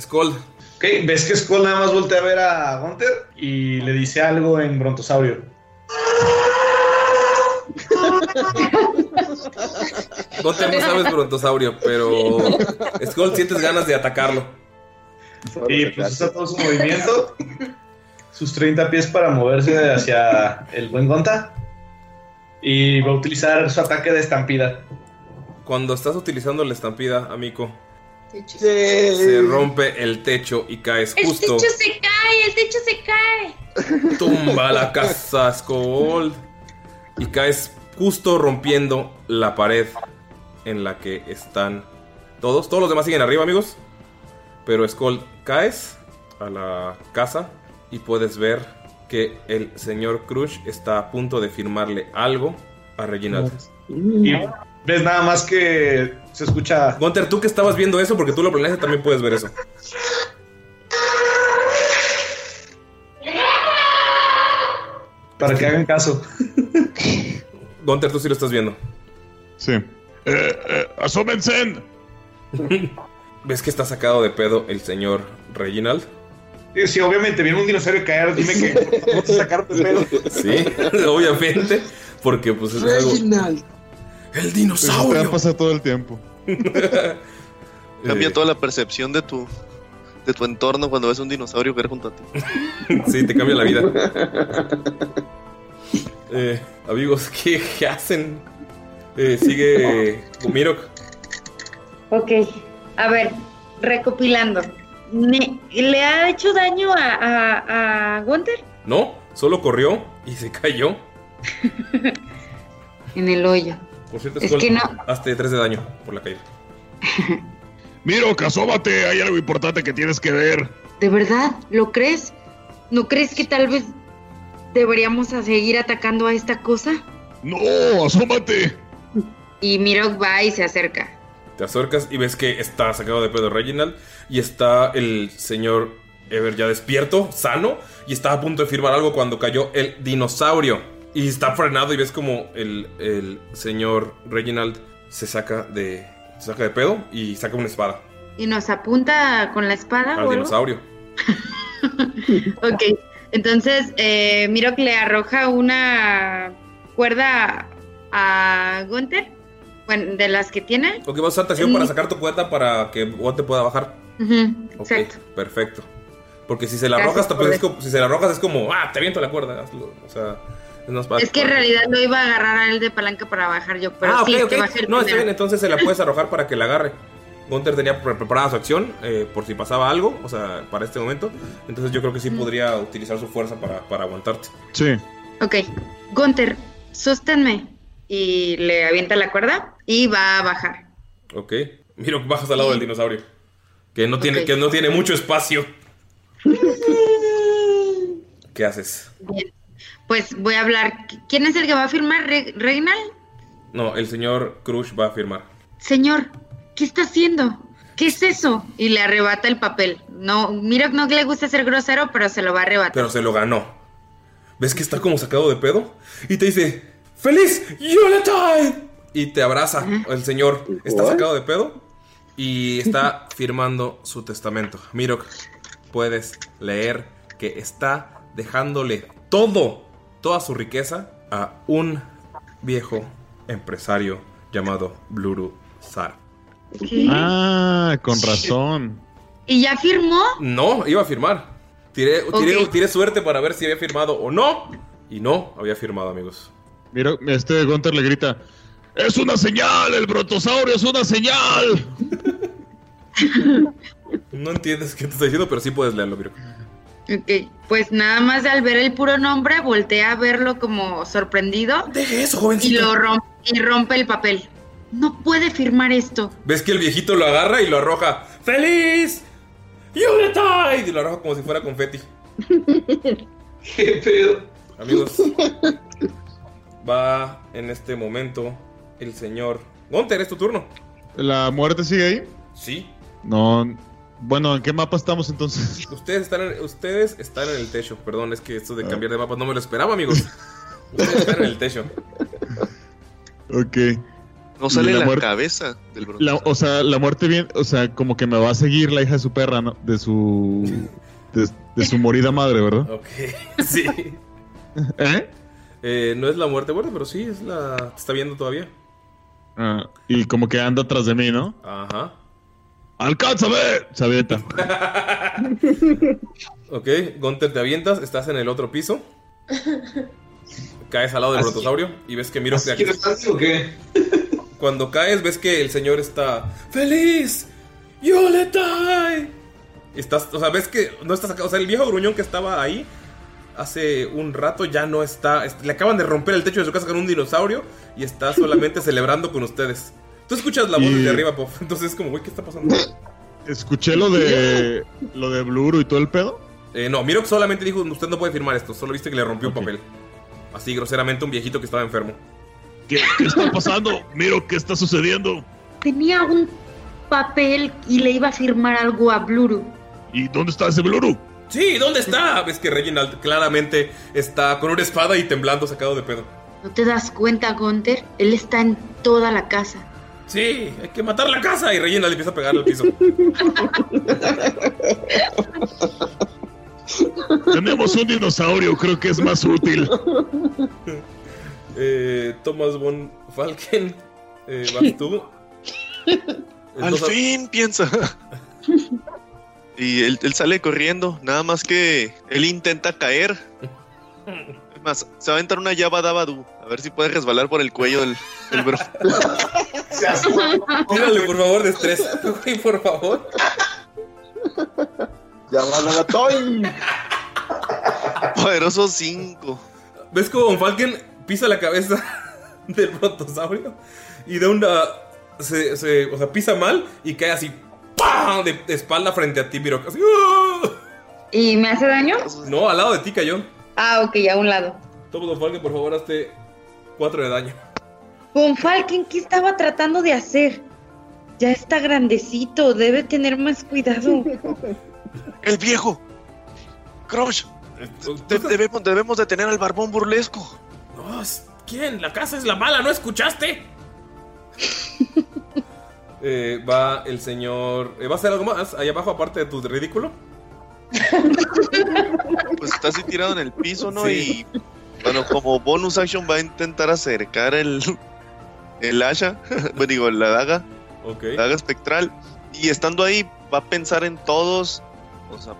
B: Skull,
C: Ok, ves que Skull nada más voltea a ver a Gunter y le dice algo en brontosaurio.
B: Gunter no sabes brontosaurio, pero Skull sientes ganas de atacarlo.
C: Y pues usa todo su movimiento, sus 30 pies para moverse hacia el buen Gonta. Y va a utilizar su ataque de estampida.
B: Cuando estás utilizando la estampida, amigo, se rompe el techo y caes
G: El
B: justo.
G: techo se cae, el techo se cae.
B: Tumba la casa, Skull. Y caes justo rompiendo la pared en la que están todos. Todos los demás siguen arriba, amigos. Pero Skull, caes a la casa y puedes ver que el señor Crush está a punto de firmarle algo a Reginald.
C: Y ves nada más que se escucha.
B: Gunter, tú que estabas viendo eso, porque tú lo planeaste, también puedes ver eso.
C: Para que hagan caso.
B: Gunter, tú sí lo estás viendo.
H: Sí.
E: Eh, eh, asómense.
B: ¿Ves que está sacado de pedo el señor Reginald?
C: Sí, sí, obviamente viene un dinosaurio a caer. Dime que vamos a sacarte el pedo.
B: Sí, obviamente. Porque pues es algo. El
H: Eso
B: dinosaurio.
H: te pasa todo el tiempo.
D: Cambia
B: Eh.
D: toda la percepción de tu, de tu entorno cuando ves un dinosaurio caer junto a ti.
B: Sí, te cambia la vida. Eh, amigos, ¿qué, qué hacen? Eh, sigue Mirok.
F: Ok, a ver, recopilando. ¿Le ha hecho daño a, a, a Gunther?
B: No, solo corrió y se cayó.
F: En el hoyo.
B: Por cierto,
F: Es que no.
B: Hazte 3 de daño por la caída.
E: Miro, asómate, hay algo importante que tienes que ver.
F: ¿De verdad? ¿Lo crees? ¿No crees que tal vez deberíamos a seguir atacando a esta cosa?
E: No, asómate.
F: Y Mirok va y se acerca.
B: Te acercas y ves que está sacado de pedo Reginald y está el señor Ever ya despierto, sano, y está a punto de firmar algo cuando cayó el dinosaurio. Y está frenado y ves como el, el señor Reginald se saca de, se saca de pedo y saca una espada
F: ¿Y nos apunta con la espada
B: al dinosaurio.
F: Ok, entonces eh, Mirok le arroja una cuerda a Gunther. Bueno, de las que tiene.
B: Ok, vas a usar atención para sacar tu cuerda para que vos te pueda bajar.
F: Ujú,
B: Ok,
F: Exacto.
B: perfecto. Porque si se la
F: Gracias
B: arrojas, pues, es como- si se la arrojas es como, ah, te viento la cuerda. hazlo". O sea, es más fácil.
F: Es que en realidad lo iba a agarrar a él de palanca para bajar yo, pero
B: ah,
F: sí,
B: ok,
F: que
B: ok.
F: baje el
B: No, está bien, entonces se la puedes arrojar para que la agarre. Gunter tenía pre- preparada su acción eh, por si pasaba algo, o sea, para este momento. Entonces yo creo que sí podría utilizar su fuerza para, para aguantarte.
H: Sí.
F: Ok, Gunther, sosténme. Y le avienta la cuerda y va a bajar.
B: Ok. Mira, bajas al lado del dinosaurio. Que no tiene, que no tiene mucho espacio. ¿Qué haces?
F: Bien. Pues voy a hablar. ¿Quién es el que va a firmar? Re- ¿Reginald?
B: No, el señor Crush va a firmar.
F: Señor, ¿qué está haciendo? ¿Qué es eso? Y le arrebata el papel. No, mira, no le gusta ser grosero, pero se lo va a arrebatar.
B: Pero se lo ganó. ¿Ves que está como sacado de pedo? Y te dice, ¡Feliz Yuletide! Y te abraza. El señor está sacado de pedo y está firmando su testamento. Mirok, puedes leer que está dejándole todo, toda su riqueza a un viejo empresario llamado Bluru Sar.
F: ¿Qué?
H: Ah, con razón.
F: ¿Y ya firmó?
B: No, iba a firmar. Tiré, tiré suerte para ver si había firmado o no. Y no, había firmado, amigos.
H: Mira, este Gunter le grita.
E: Es una señal, el brontosaurio es una señal.
B: No entiendes qué te está diciendo, pero sí puedes leerlo, Miro.
F: Ok, pues nada más al ver el puro nombre, voltea a verlo como sorprendido.
B: Deje eso,
F: Y
B: jovencito.
F: lo rompe, y rompe el papel. No puede firmar esto.
B: ¿Ves que el viejito lo agarra y lo arroja? ¡Feliz! ¡Yuletide! Y lo arroja como si fuera confeti.
C: ¿Qué pedo?
B: Amigos, va en este momento el señor. Gunter, es tu turno.
H: ¿La muerte sigue ahí?
B: Sí.
H: No. Bueno, ¿en qué mapa estamos entonces?
B: Ustedes están en, ustedes están en el techo. Perdón, es que esto de
H: Ah.
B: cambiar de mapa no me lo esperaba, amigos. Ustedes están en el techo.
H: Ok.
D: No sale la,
H: muerte-
D: cabeza del bronce.
H: la- o sea, la muerte bien, o sea, como que me va a seguir la hija de su perra, ¿no? De su de, de su morida madre, ¿verdad?
B: Ok, sí.
H: ¿Eh?
B: Eh, no es la muerte muerte, pero sí, es la. Te está viendo todavía.
H: Ah, y como que anda atrás de mí, ¿no?
B: Ajá.
H: ¡Alcánzame! Se avienta.
B: Ok, Gunter, te avientas, estás en el otro piso. Caes al lado del
C: ¿Así-
B: brontosaurio y ves que Miro
C: ¿Así quieres más o qué?
B: Cuando caes, ves que el señor está feliz. ¡Yoletai! Estás, o sea, ves que no estás acá. O sea, el viejo gruñón que estaba ahí hace un rato ya no está. es- Le acaban de romper el techo de su casa con un dinosaurio y está solamente celebrando con ustedes. Tú escuchas la voz
H: Y-
B: desde arriba, Pop. Entonces es como, güey, ¿qué está pasando?
H: Escuché lo de lo de Bluro y todo el pedo.
B: Eh, no, Miro solamente dijo, usted no puede firmar esto. Solo viste que le rompió un papel. Así groseramente a un viejito que estaba enfermo.
E: ¿Qué, qué está pasando? Miro qué está sucediendo.
F: Tenía un papel y le iba a firmar algo a Bluru.
E: ¿Y dónde está ese Bluru?
B: Sí, ¿dónde está? Ves que Reginald claramente está con una espada y temblando sacado de pedo.
F: ¿No te das cuenta, Gunther? Él está en toda la casa.
B: Sí, hay que matar la casa. Y Reginald empieza a pegarle al piso.
E: Tenemos un dinosaurio, creo que es más útil.
B: Eh, Thomas von Falken, eh, vas tú.
D: Al fin, piensa. y él, él sale corriendo, nada más que él intenta caer. Es más, se va a aventar una llave dabadu. A ver si puede resbalar por el cuello del, del bro.
B: Tírale, por favor, destreza. Güey, por favor.
I: Ya van a la toy.
D: Poderoso 5.
B: ¿Ves cómo Von Falken pisa la cabeza del brontosaurio? Y da una. Se, se- o sea, pisa mal y cae así. ¡Pam! De, de espalda frente a ti, Miro. Así, ¡ah!
F: ¿Y me hace daño?
B: No, al lado de ti cayó.
F: Ah, ok, a un lado.
B: Von Falken, por favor, hazte 4 de daño.
F: Von Falken, ¿qué estaba tratando de hacer? Ya está grandecito, debe tener más cuidado.
D: El viejo. Crush. de- debemos, debemos detener al barbón burlesco.
B: ¿Quién? La casa es la mala, ¿no escuchaste? Eh, va el señor. eh, ¿Va a hacer algo más ahí abajo, aparte de tu ridículo?
D: Pues está así tirado en el piso, ¿no?
B: Sí.
D: Y bueno, como bonus action va a intentar acercar el, el asha, bueno, digo, la daga,
B: Ok.
D: la daga espectral. Y estando ahí, va a pensar en todos, o sea,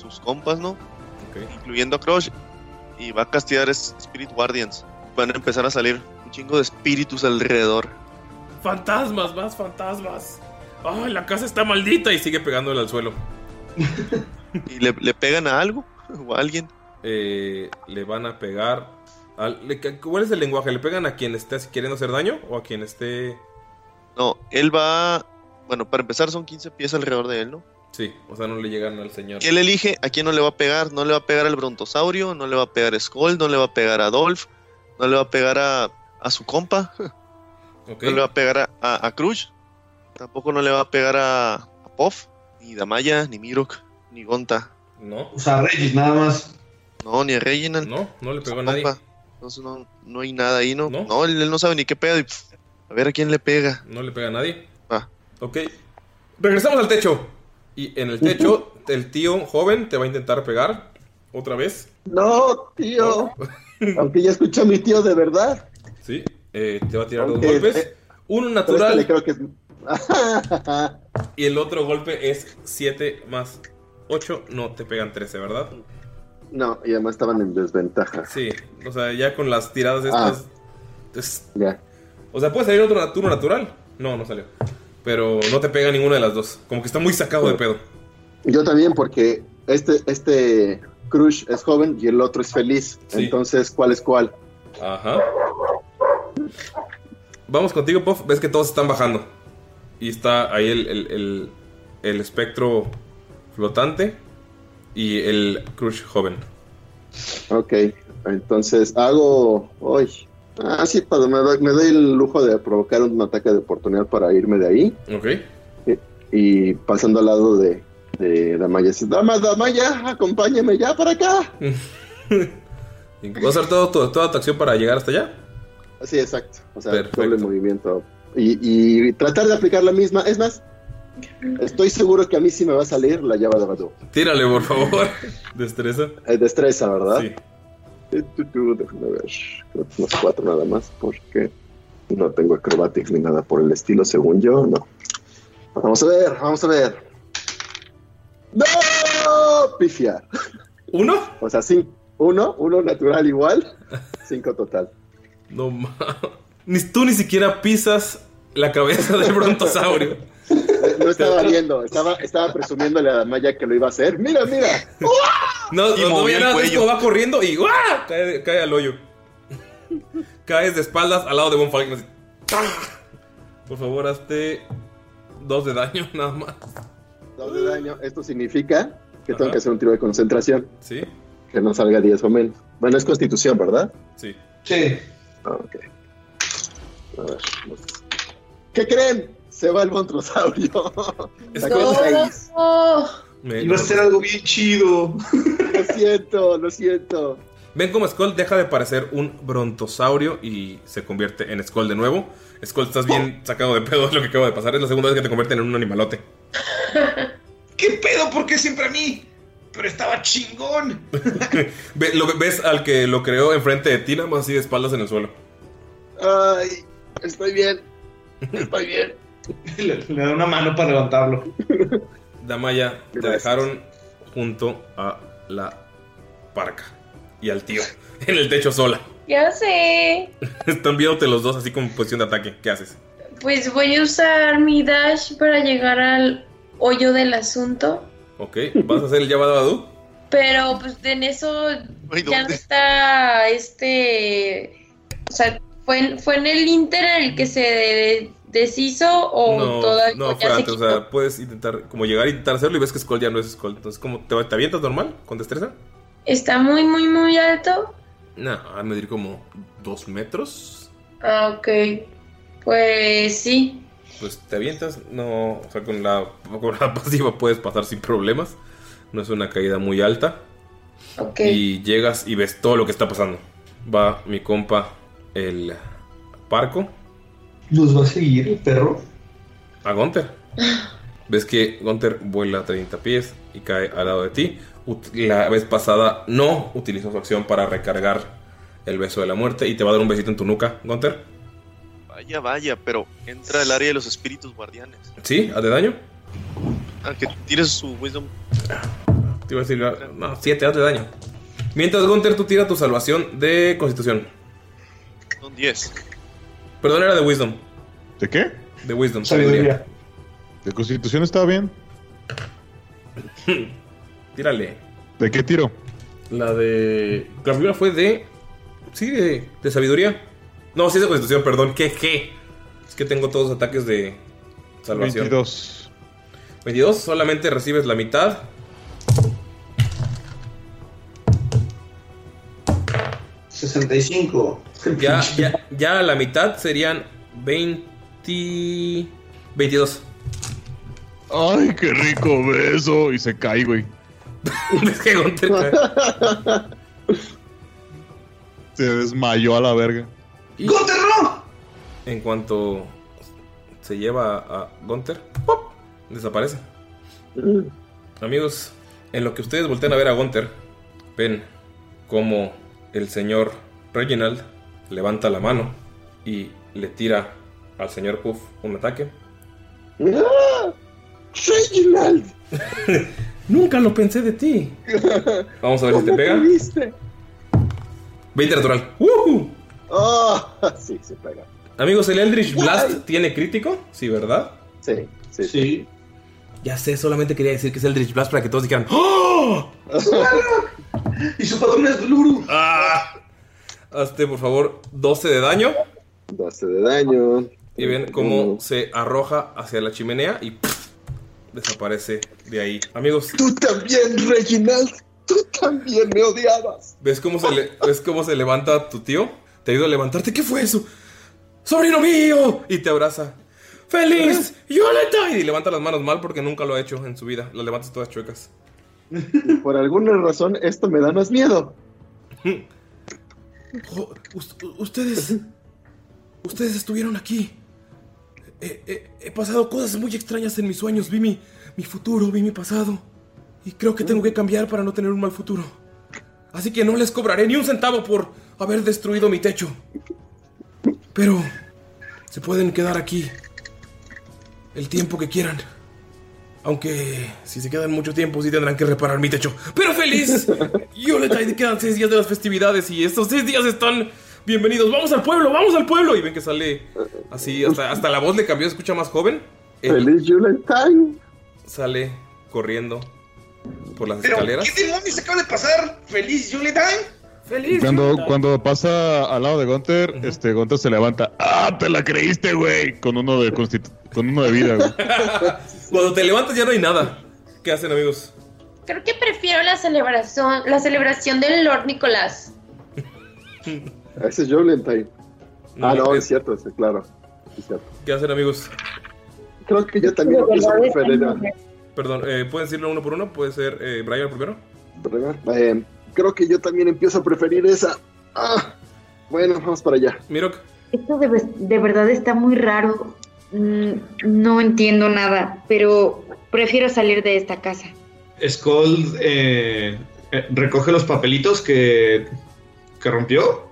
D: sus compas, ¿no? Incluyendo a Crush. Y va a castigar Spirit Guardians. Van a empezar a salir un chingo de espíritus alrededor.
B: Fantasmas, más fantasmas. Ay, la casa está maldita y sigue pegándole al suelo.
D: ¿Y le, le pegan a algo? ¿O a alguien?
B: Eh, le van a pegar. al- le- ¿Cuál es el lenguaje? ¿Le pegan a quien esté queriendo hacer daño o a quien esté.?
D: No, él va. Bueno, para empezar, son 15 pies alrededor de él, ¿no?
B: Sí, o sea, no le llegan al señor.
D: Y él elige a quién no le va a pegar. No le va a pegar al brontosaurio, no le va a pegar a Skull, no le va a pegar a Dolph, no le va a pegar a, a su compa,
B: Ok.
D: no le va a pegar a, a, a Crush, tampoco no le va a pegar a, a Puff, ni Damaya, ni Mirok, ni Gonta.
B: No.
C: O sea, Regis, nada más.
D: No, ni a Reginald.
B: No, no le pegó a nadie.
D: Entonces no, no hay nada ahí, ¿no? No, él, él no sabe ni qué pedo. y, pff, a ver a quién le pega.
B: No le pega a nadie.
D: Ah.
B: Ok. Regresamos al techo. Y en el techo, el tío joven te va a intentar pegar. Otra vez.
I: No, tío. Aunque ya escuché a mi tío de verdad.
B: Sí. Eh, te va a tirar
I: Aunque,
B: dos golpes.
I: eh,
B: Uno
I: este
B: natural.
I: le creo que es.
B: Y el otro golpe es 7 más 8. No, te pegan 13, ¿verdad?
I: no, y además estaban en desventaja.
B: Sí. O sea, ya con las tiradas estas. es-
I: Ya.
B: O sea, ¿puede salir otro turno natural? No, no salió. Pero no te pega ninguna de las dos. Como que está muy sacado de pedo.
I: Yo también, porque este, este Crush es joven y el otro es feliz.
B: Sí.
I: Entonces, ¿cuál es cuál?
B: Ajá. Vamos contigo, Puff. Ves que todos están bajando. Y está ahí el, el, el- el espectro flotante y el Crush joven.
I: Ok, entonces hago. Uy. Ah, sí, pues, me, doy- me doy el lujo de provocar un ataque de oportunidad para irme de ahí.
B: Ok.
I: Y, y pasando al lado de, de Damaya. dice, Dama, Damaya, acompáñame ya para acá.
B: ¿Vas a hacer todo, tu- toda tu acción para llegar hasta allá?
I: Sí, exacto. O sea,
B: Perfecto.
I: doble movimiento y, y tratar de aplicar la misma. Es más, estoy seguro que a mí sí me va a salir la llave de Badu.
B: Tírale, por favor. Destreza.
I: Eh, destreza, ¿verdad?
B: Sí.
I: Déjame ver. Creo que unos cuatro nada más, porque no tengo acrobatics ni nada por el estilo, según yo, no. Vamos a ver, vamos a ver. ¡No! Pifia.
B: ¿Uno?
I: O sea, sí. Uno, uno natural igual. Cinco total.
B: No mames. Ni tú ni siquiera pisas la cabeza del brontosaurio.
I: No estaba viendo, estaba, estaba presumiéndole a Maya que lo iba a hacer. Mira, mira.
B: No,
I: Y
B: no, no
I: el
B: nada, es
I: cuello.
B: como va corriendo y ¡guau! Cae, cae al hoyo. Caes de espaldas al lado de Von Falken. Por favor, hazte dos de daño, nada más.
I: Dos de daño. Esto significa que tengo que hacer un tiro de concentración.
B: ¿Sí?
I: Que no salga 10 o menos. Bueno, es constitución, ¿verdad?
B: Sí.
C: Sí.
I: Ah, ok. A ver. ¿Qué creen? Se va el montrosaurio. Sacó seis.
C: Iba a ser algo bien chido.
I: Lo siento, lo siento.
B: Ven como Skull deja de parecer un brontosaurio y se convierte en Skull de nuevo. Skull, estás bien sacado de pedo de lo que acaba de pasar. Es la segunda vez que te convierten en un animalote.
C: ¿Qué pedo? ¿Por qué siempre a mí? Pero estaba chingón.
B: Ve- lo, ves al que lo creó enfrente de ti, nada más así de espaldas en el suelo.
I: Ay, estoy bien. Estoy bien.
C: Le, le da una mano para levantarlo.
B: Damaya, te
C: Gracias.
B: dejaron junto a la parca y al tío en el techo sola.
G: Ya sé.
B: Están viéndote los dos así como en posición de ataque. ¿Qué haces?
G: Pues voy a usar mi dash para llegar al hoyo del asunto.
B: Ok, ¿vas a hacer el Yabadabadu?
G: Pero pues en eso ya no está este. O sea, ¿fue, en- ¿fue en el Inter el que se de- deshizo o
B: No,
G: todavía
B: no fue
G: se
B: antes. O sea, puedes intentar como llegar e intentar hacerlo y ves que Skull ya no es Skull. Entonces, como ¿te, te avientas normal con destreza?
G: Está muy, muy, muy alto.
B: No, a medir como dos metros.
G: Ah, ok. Pues sí.
B: Pues te avientas, no, o sea, con la, con la pasiva puedes pasar sin problemas. No es una caída muy alta.
G: Ok.
B: Y llegas y ves todo lo que está pasando. Va mi compa, el parco,
C: ¿Los va a seguir el perro?
B: a Gunter. Ves que Gunter vuela 30 pies y cae al lado de ti. Ut- La vez pasada no utilizó su acción para recargar el beso de la muerte y te va a dar un besito en tu nuca, Gunter.
D: Vaya, vaya, pero entra el área de los espíritus guardianes.
B: ¿Sí? ¿Haz de daño?
D: Ah, que tires su wisdom.
B: Te iba a decir, no, 7, haz de daño. Mientras Gunter, tú tira tu salvación de constitución.
D: Son 10.
B: Perdón, era de wisdom.
H: ¿De qué?
B: De wisdom.
H: Sabiduría. ¿De constitución estaba bien?
B: Tírale.
H: ¿De qué tiro?
B: La de. La primera fue de. Sí, de, de sabiduría. No, sí es de constitución, perdón. ¿Qué, qué? Es que tengo todos los ataques de salvación.
H: 22.
B: 22, solamente recibes la mitad.
C: ¿65?
B: Ya, ya, ya la mitad serían 20. 22.
H: Ay, qué rico beso. Y se cae, güey.
B: es que Gunter cae.
H: Se desmayó a la verga.
C: ¡Gunter, no!
B: En cuanto se lleva a Gunter, ¡pop! desaparece. Amigos, en lo que ustedes voltean a ver a Gunter, ven como el señor Reginald levanta la mano y le tira al señor Puff un ataque.
I: ¡Ah! ¡Reginald!
B: Nunca lo pensé de ti. Vamos a ver si te
I: ¿Cómo
B: pega.
I: pudiste?
B: 20 natural. ¡Woohoo!
I: Oh, sí, se pega.
B: Amigos, el Eldritch Blast tiene crítico, sí, ¿verdad?
I: Sí, sí.
C: Sí.
B: Ya sé, solamente quería decir que es Eldritch Blast para que todos dijeran ¡Oh!
C: Y su patrón es Bluru.
B: ¡Ah! Hazte, por favor, 12 de daño.
I: 12 de daño.
B: Y ven cómo se arroja hacia la chimenea y desaparece de ahí. Amigos,
I: Tú también, Reginald. Tú también me odiabas.
B: ¿ves cómo se, le- ¿ves cómo se levanta tu tío? Te ayuda a levantarte. ¿Qué fue eso? ¡Sobrino mío! Y te abraza. ¡Feliz! ¡Yolanda! Y levanta las manos mal porque nunca lo ha hecho en su vida. Las levantas todas chuecas.
I: Y por alguna razón esto me da más miedo.
B: Oh, us- ustedes. Ustedes estuvieron aquí. he, he- he pasado cosas muy extrañas en mis sueños. Vi mi, mi futuro, vi mi pasado. Y creo que tengo que cambiar para no tener un mal futuro. Así que no les cobraré ni un centavo por haber destruido mi techo. Pero se pueden quedar aquí el tiempo que quieran. Aunque si se quedan mucho tiempo, sí tendrán que reparar mi techo. ¡Pero feliz! Yuletide quedan seis días de las festividades y estos seis días están bienvenidos. ¡Vamos al pueblo! ¡Vamos al pueblo! Y ven que sale así, hasta, hasta la voz le cambió, se escucha más joven. Él
I: ¡Feliz Yuletide!
B: sale corriendo por las
C: Pero,
B: escaleras.
C: ¿qué demonios acaba de pasar? ¿Feliz Yuletide?
B: ¡Feliz
H: Cuando, cuando pasa al lado de Gunter, este Gunter se levanta. ¡Ah, te la creíste, güey! Con uno de con uno de vida, güey.
B: Cuando te levantas ya no hay nada. ¿Qué hacen, amigos?
G: Creo que prefiero la celebración, la celebración del Lord Nicolás.
I: Ese es Yuletide. Ah,
B: No, es-
I: es cierto, sí, claro. Es cierto.
B: ¿Qué hacen, amigos?
I: Creo que yo también empiezo
B: Perdón, eh, ¿pueden decirlo uno por uno? ¿Puede ser eh, Brian primero?
I: Eh, creo que yo también empiezo a preferir esa. Ah, bueno, vamos para allá.
B: Mirok.
F: Esto de, de verdad está muy raro. Mm, No entiendo nada, pero prefiero salir de esta casa.
C: Skull eh, eh, recoge los papelitos que, que rompió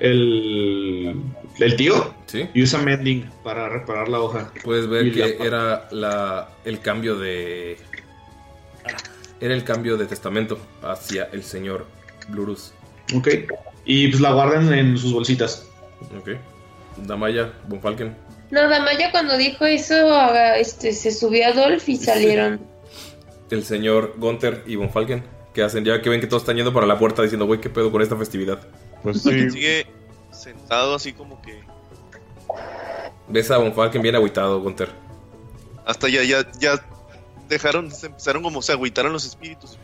C: el, el tío y usa mending para reparar la hoja.
B: Puedes ver
C: Y
B: que
C: la-
B: era la, el cambio de. Era el cambio de testamento hacia el señor Blurus.
C: Ok. Y pues la guardan en sus bolsitas.
B: Ok. Damaya, Bonfalken.
G: No, Damaya cuando dijo eso, este, se subió a Dolph y salieron.
B: El señor Gunther y Bonfalken. ¿Qué hacen? Ya que ven que todos están yendo para la puerta diciendo, güey, ¿qué pedo con esta festividad?
H: Pues
D: Sigue sentado así como que.
B: Ves a Bonfalken bien agüitado, Gunther.
D: Hasta ya, ya, ya dejaron, se empezaron como se agüitaron los espíritus.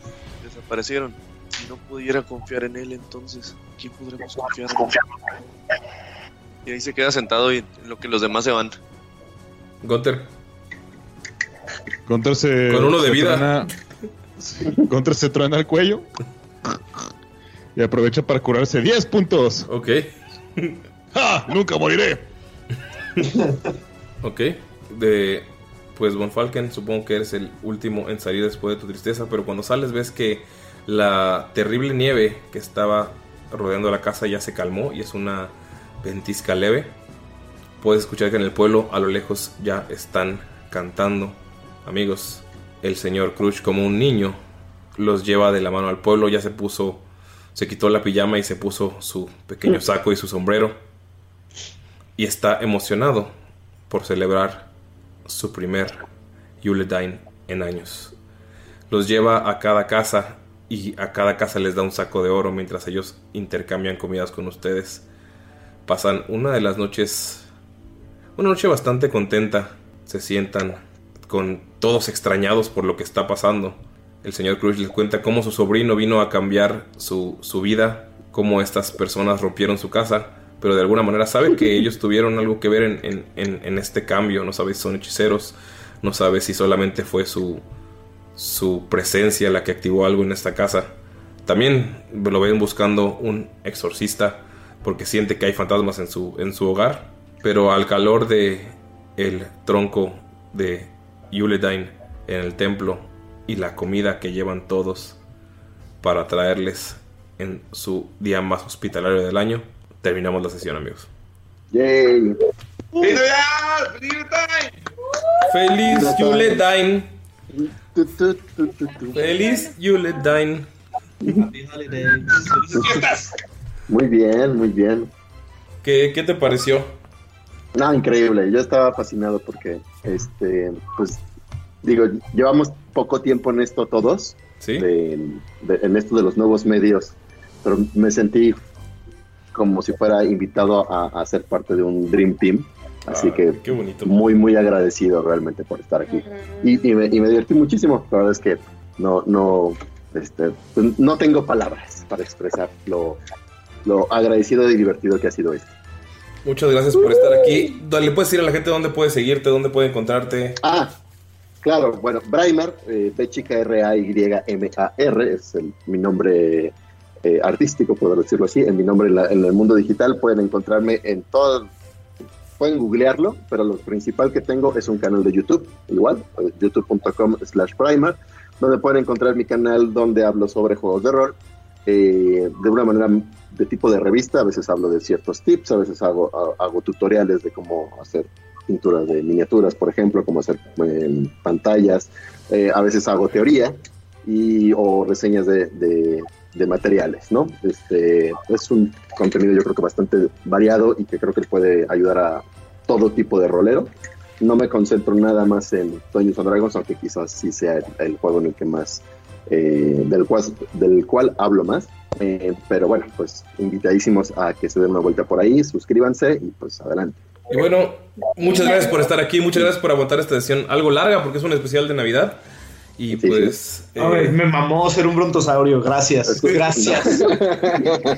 D: Desaparecieron. Si no pudiera confiar en él, entonces, ¿quién podremos confiar? Y ahí se queda sentado y en lo que los demás se van.
B: Gunther.
H: Gunter se.
B: Con uno de vida.
H: truena- Gunter se truena el cuello. Y aprovecha para curarse 10 puntos.
B: Ok.
H: ¡Ja! ¡Nunca moriré!
B: Ok. De, pues Bonfalken, supongo que eres el último en salir después de tu tristeza, pero cuando sales ves que la terrible nieve que estaba rodeando la casa ya se calmó y es una ventisca leve. Puedes escuchar que en el pueblo a lo lejos ya están cantando. Amigos, el señor Crush como un niño los lleva de la mano al pueblo, ya se puso, se quitó la pijama y se puso su pequeño saco y su sombrero y está emocionado por celebrar su primer Yuletide en años. Los lleva a cada casa y a cada casa les da un saco de oro mientras ellos intercambian comidas con ustedes. Pasan una de las noches, una noche bastante contenta. Se sientan con todos extrañados por lo que está pasando. El señor Cruz les cuenta cómo su sobrino vino a cambiar su, su vida, cómo estas personas rompieron su casa, pero de alguna manera sabe que ellos tuvieron algo que ver en, en- en- en este cambio. No sabe si son hechiceros, no sabe si solamente fue su, su presencia la que activó algo en esta casa. También lo ven buscando un exorcista porque siente que hay fantasmas en su, en su hogar, pero al calor de el tronco de Yuledine en el templo y la comida que llevan todos para traerles en su día más hospitalario del año, terminamos la sesión, amigos.
I: Yay.
C: ¡Feliz! ¡Feliz Yuletide!
B: ¡Feliz
C: fiestas!
I: Muy bien, muy bien.
B: ¿Qué, qué te pareció?
I: No, increíble. Yo estaba fascinado porque, este, pues, digo, llevamos poco tiempo en esto todos.
B: Sí.
I: de- de- en esto de los nuevos medios. Pero me sentí como si fuera invitado a, a ser parte de un Dream Team. Así
B: Ah,
I: que
B: qué bonito.
I: muy, muy agradecido realmente por estar aquí. Y, y me, y me divertí muchísimo. La verdad es que no, no, este, no tengo palabras para expresar lo, lo agradecido y divertido que ha sido esto.
B: Muchas gracias por estar aquí. ¿Le puedes decir a la gente dónde puede seguirte, dónde puede encontrarte?
I: Ah, claro, bueno, Braimer, eh, B chica R A Y M A R, es el- mi nombre eh, artístico, por decirlo así, en mi nombre en, el mundo digital pueden encontrarme en todo, pueden googlearlo, pero lo principal que tengo es un canal de YouTube, igual, eh, youtube.com slash primer, donde pueden encontrar mi canal donde hablo sobre juegos de rol, eh, de una manera de tipo de revista, a veces hablo de ciertos tips, a veces hago, ha- hago tutoriales de cómo hacer pinturas de miniaturas, por ejemplo, cómo hacer eh, pantallas, a veces hago teoría y, o reseñas de- de materiales, ¿no? Este, es un contenido yo creo que bastante variado y que creo que puede ayudar a todo tipo de rolero. No me concentro nada más en Dungeons and Dragons, aunque quizás sí sea el, el juego en el que más, eh, del, cual, del cual hablo más. Eh, pero bueno, pues invitadísimos a que se den una vuelta por ahí, suscríbanse y pues adelante.
B: Y bueno, muchas gracias por estar aquí, muchas gracias por aguantar esta sesión algo larga porque es un especial de Navidad. Y pues... eh,
C: Ay, me mamó ser un brontosaurio, gracias. Gracias.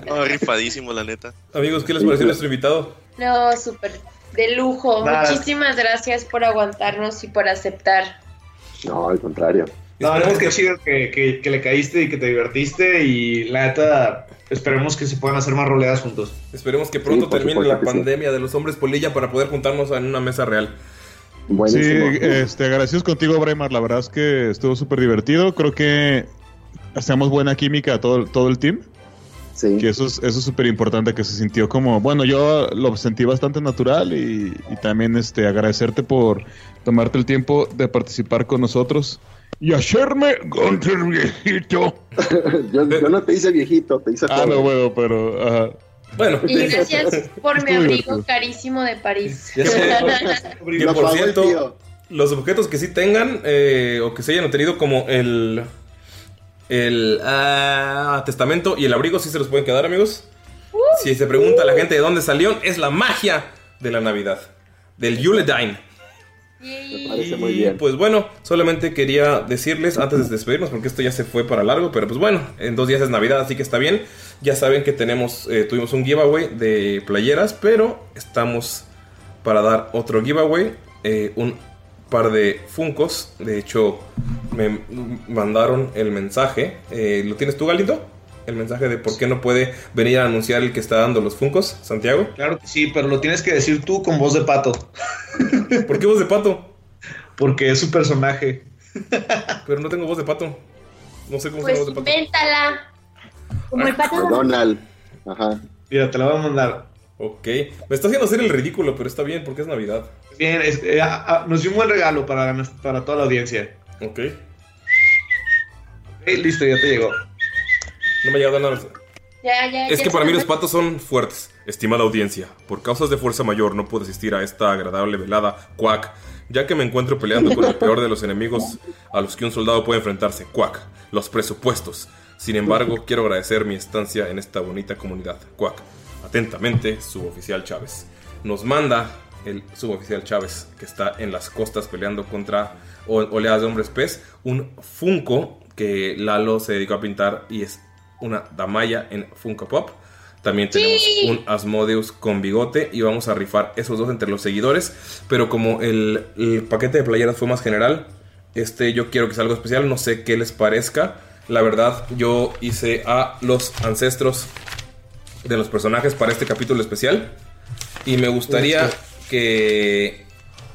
D: No, rifadísimo, la neta.
B: Amigos, ¿qué les pareció nuestro invitado?
G: No, súper de lujo.
C: Nada.
G: Muchísimas gracias por aguantarnos y por aceptar.
I: No, al contrario.
C: No, no, que chido que, que, que le caíste y que te divertiste y la neta, esperemos que se puedan hacer más roleadas juntos.
B: Esperemos que pronto
I: Sí,
B: termine la
I: sí.
B: pandemia de los hombres polilla para poder juntarnos en una mesa real.
H: Sí, este, agradecidos contigo, Braimar. La verdad es que estuvo súper divertido. Creo que hacemos buena química todo, todo el team.
I: Sí.
H: Que eso es eso es súper importante, que se sintió como... Bueno, yo lo sentí bastante natural y, y también este, agradecerte por tomarte el tiempo de participar con nosotros. Y hacerme Gunter viejito.
I: yo, yo no te hice viejito, te hice
H: Ah,
I: joven.
H: no, bueno, pero... ajá.
B: Bueno,
G: Y gracias por mi abrigo carísimo de París.
B: Ya sé. que por cierto, los objetos que sí tengan eh, o que se hayan obtenido como el... El ah, testamento y el abrigo sí se los pueden quedar, amigos. Si se pregunta a la gente de dónde salieron, es la magia de la Navidad. Del Yuledine.
I: Me parece muy bien.
B: Pues bueno, solamente quería decirles antes de despedirnos, porque esto ya se fue para largo, pero pues bueno, en dos días es Navidad, así que está bien. Ya saben que tenemos, eh, tuvimos un giveaway de playeras, pero estamos para dar otro giveaway, eh, un par de Funcos. De hecho, me mandaron el mensaje. Eh, ¿Lo tienes tú, Galindo? El mensaje de por qué no puede venir a anunciar el que está dando los Funcos, Santiago.
C: Claro que sí, pero lo tienes que decir tú con voz de pato,
B: ¿Por qué voz de pato?
C: porque es su personaje.
B: Pero no tengo voz de pato. No sé cómo se
G: Pues
B: llama voz de pato.
G: invéntala. Como el pato.
I: Donald. Ajá.
C: Mira, te la voy a mandar.
B: Ok. Me está haciendo hacer el ridículo, pero está bien porque es Navidad.
C: Bien, es- eh, ah, ah, nos dio un buen regalo para, para toda la audiencia.
B: Ok.
C: Ok, listo, ya te llegó.
B: No me ha llegado nada.
G: Ya, ya,
B: Es
G: ya
B: que para mí
G: lo
B: los patos son fuertes. Estimada audiencia, por causas de fuerza mayor no puedo asistir a esta agradable velada, Quack, ya que me encuentro peleando con el peor de los enemigos a los que un soldado puede enfrentarse, Quack, los presupuestos. Sin embargo, quiero agradecer mi estancia en esta bonita comunidad, Quack. Atentamente, suboficial Chávez. Nos manda el suboficial Chávez, que está en las costas peleando contra oleadas de hombres pez, un Funko que Lalo se dedicó a pintar y es una Damaya en Funko Pop. También tenemos un Asmodeus con bigote y vamos a rifar esos dos entre los seguidores. Pero como el, el paquete de playeras fue más general, este yo quiero que sea algo especial. No sé qué les parezca. La verdad, yo hice a los ancestros de los personajes para este capítulo especial. Y me gustaría que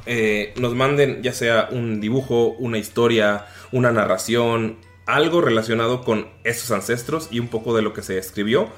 B: eh, nos manden ya sea un dibujo, una historia, una narración, algo relacionado con esos ancestros y un poco de lo que se escribió.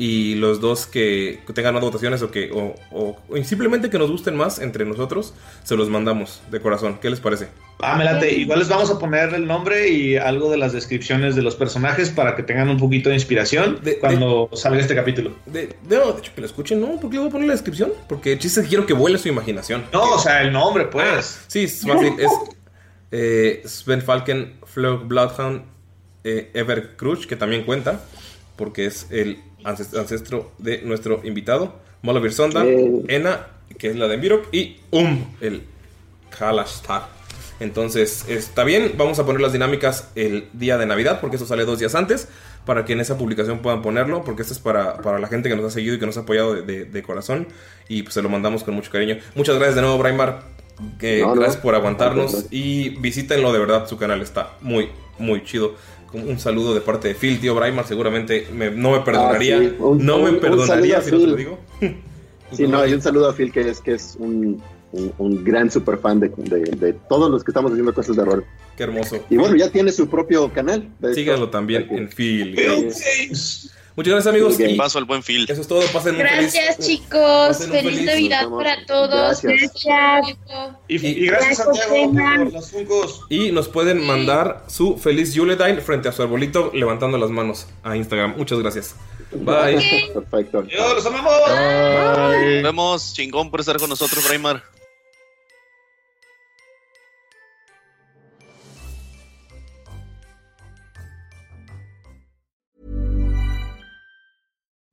B: Y los dos que tengan más votaciones o que o, o- o simplemente que nos gusten más entre nosotros, se los mandamos de corazón. ¿Qué les parece?
C: Ah, me late. Igual les vamos a poner el nombre y algo de las descripciones de los personajes para que tengan un poquito de inspiración cuando salga este capítulo.
B: De, de, no, de hecho, que lo escuchen, ¿no? ¿Por qué voy a poner la descripción? Porque el chiste es que quiero que vuele su imaginación.
C: No, o sea, el nombre, pues.
B: Sí, es fácil. es eh, Sven Falken, Bloodhound, eh, Ever Crush, que también cuenta, porque es el ancest- ancestro de nuestro invitado. Molovir Sonda,
I: Eh.
B: Ena, que es la de Envirok, y Um, el Kalashtar. Entonces, está bien, vamos a poner las dinámicas el día de Navidad, porque eso sale dos días antes, para que en esa publicación puedan ponerlo, porque esto es para, para la gente que nos ha seguido y que nos ha apoyado de, de- de corazón, y pues se lo mandamos con mucho cariño. Muchas gracias de nuevo, Braimar. Que
I: No, no.
B: gracias por aguantarnos
I: Al
B: y visítenlo de verdad, su canal está muy, muy chido. Un saludo de parte de Phil, tío Braimar, seguramente me- no me perdonaría.
I: Ah, sí. Un-
B: no me
I: un- un
B: perdonaría si no te lo digo.
I: Sí, no, y un saludo a Phil, que es, que es un, un, un gran super fan de, de, de todos los que estamos haciendo cosas de rol.
B: Qué hermoso.
I: Y bueno, ya tiene su propio canal.
B: Síganlo también en Phil. Muchas gracias, amigos.
D: Un
B: y
D: paso al buen Phil.
B: Eso es todo. Pasen un feliz.
G: Gracias, chicos.
B: pasen
G: Feliz
B: feliz-
G: Navidad para todos.
I: Gracias.
C: Y, y gracias, Santiago, por los.
B: Y nos pueden mandar su feliz Yuletide frente a su arbolito levantando las manos a Instagram. Muchas gracias. Bye.
I: Perfecto.
C: Adiós, los amamos.
D: Nos vemos. Chingón por estar con nosotros, Braimar.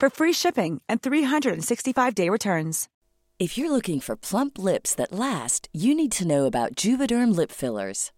L: for free shipping and 365-day returns.
M: If you're looking for plump lips that last, you need to know about Juvederm lip fillers.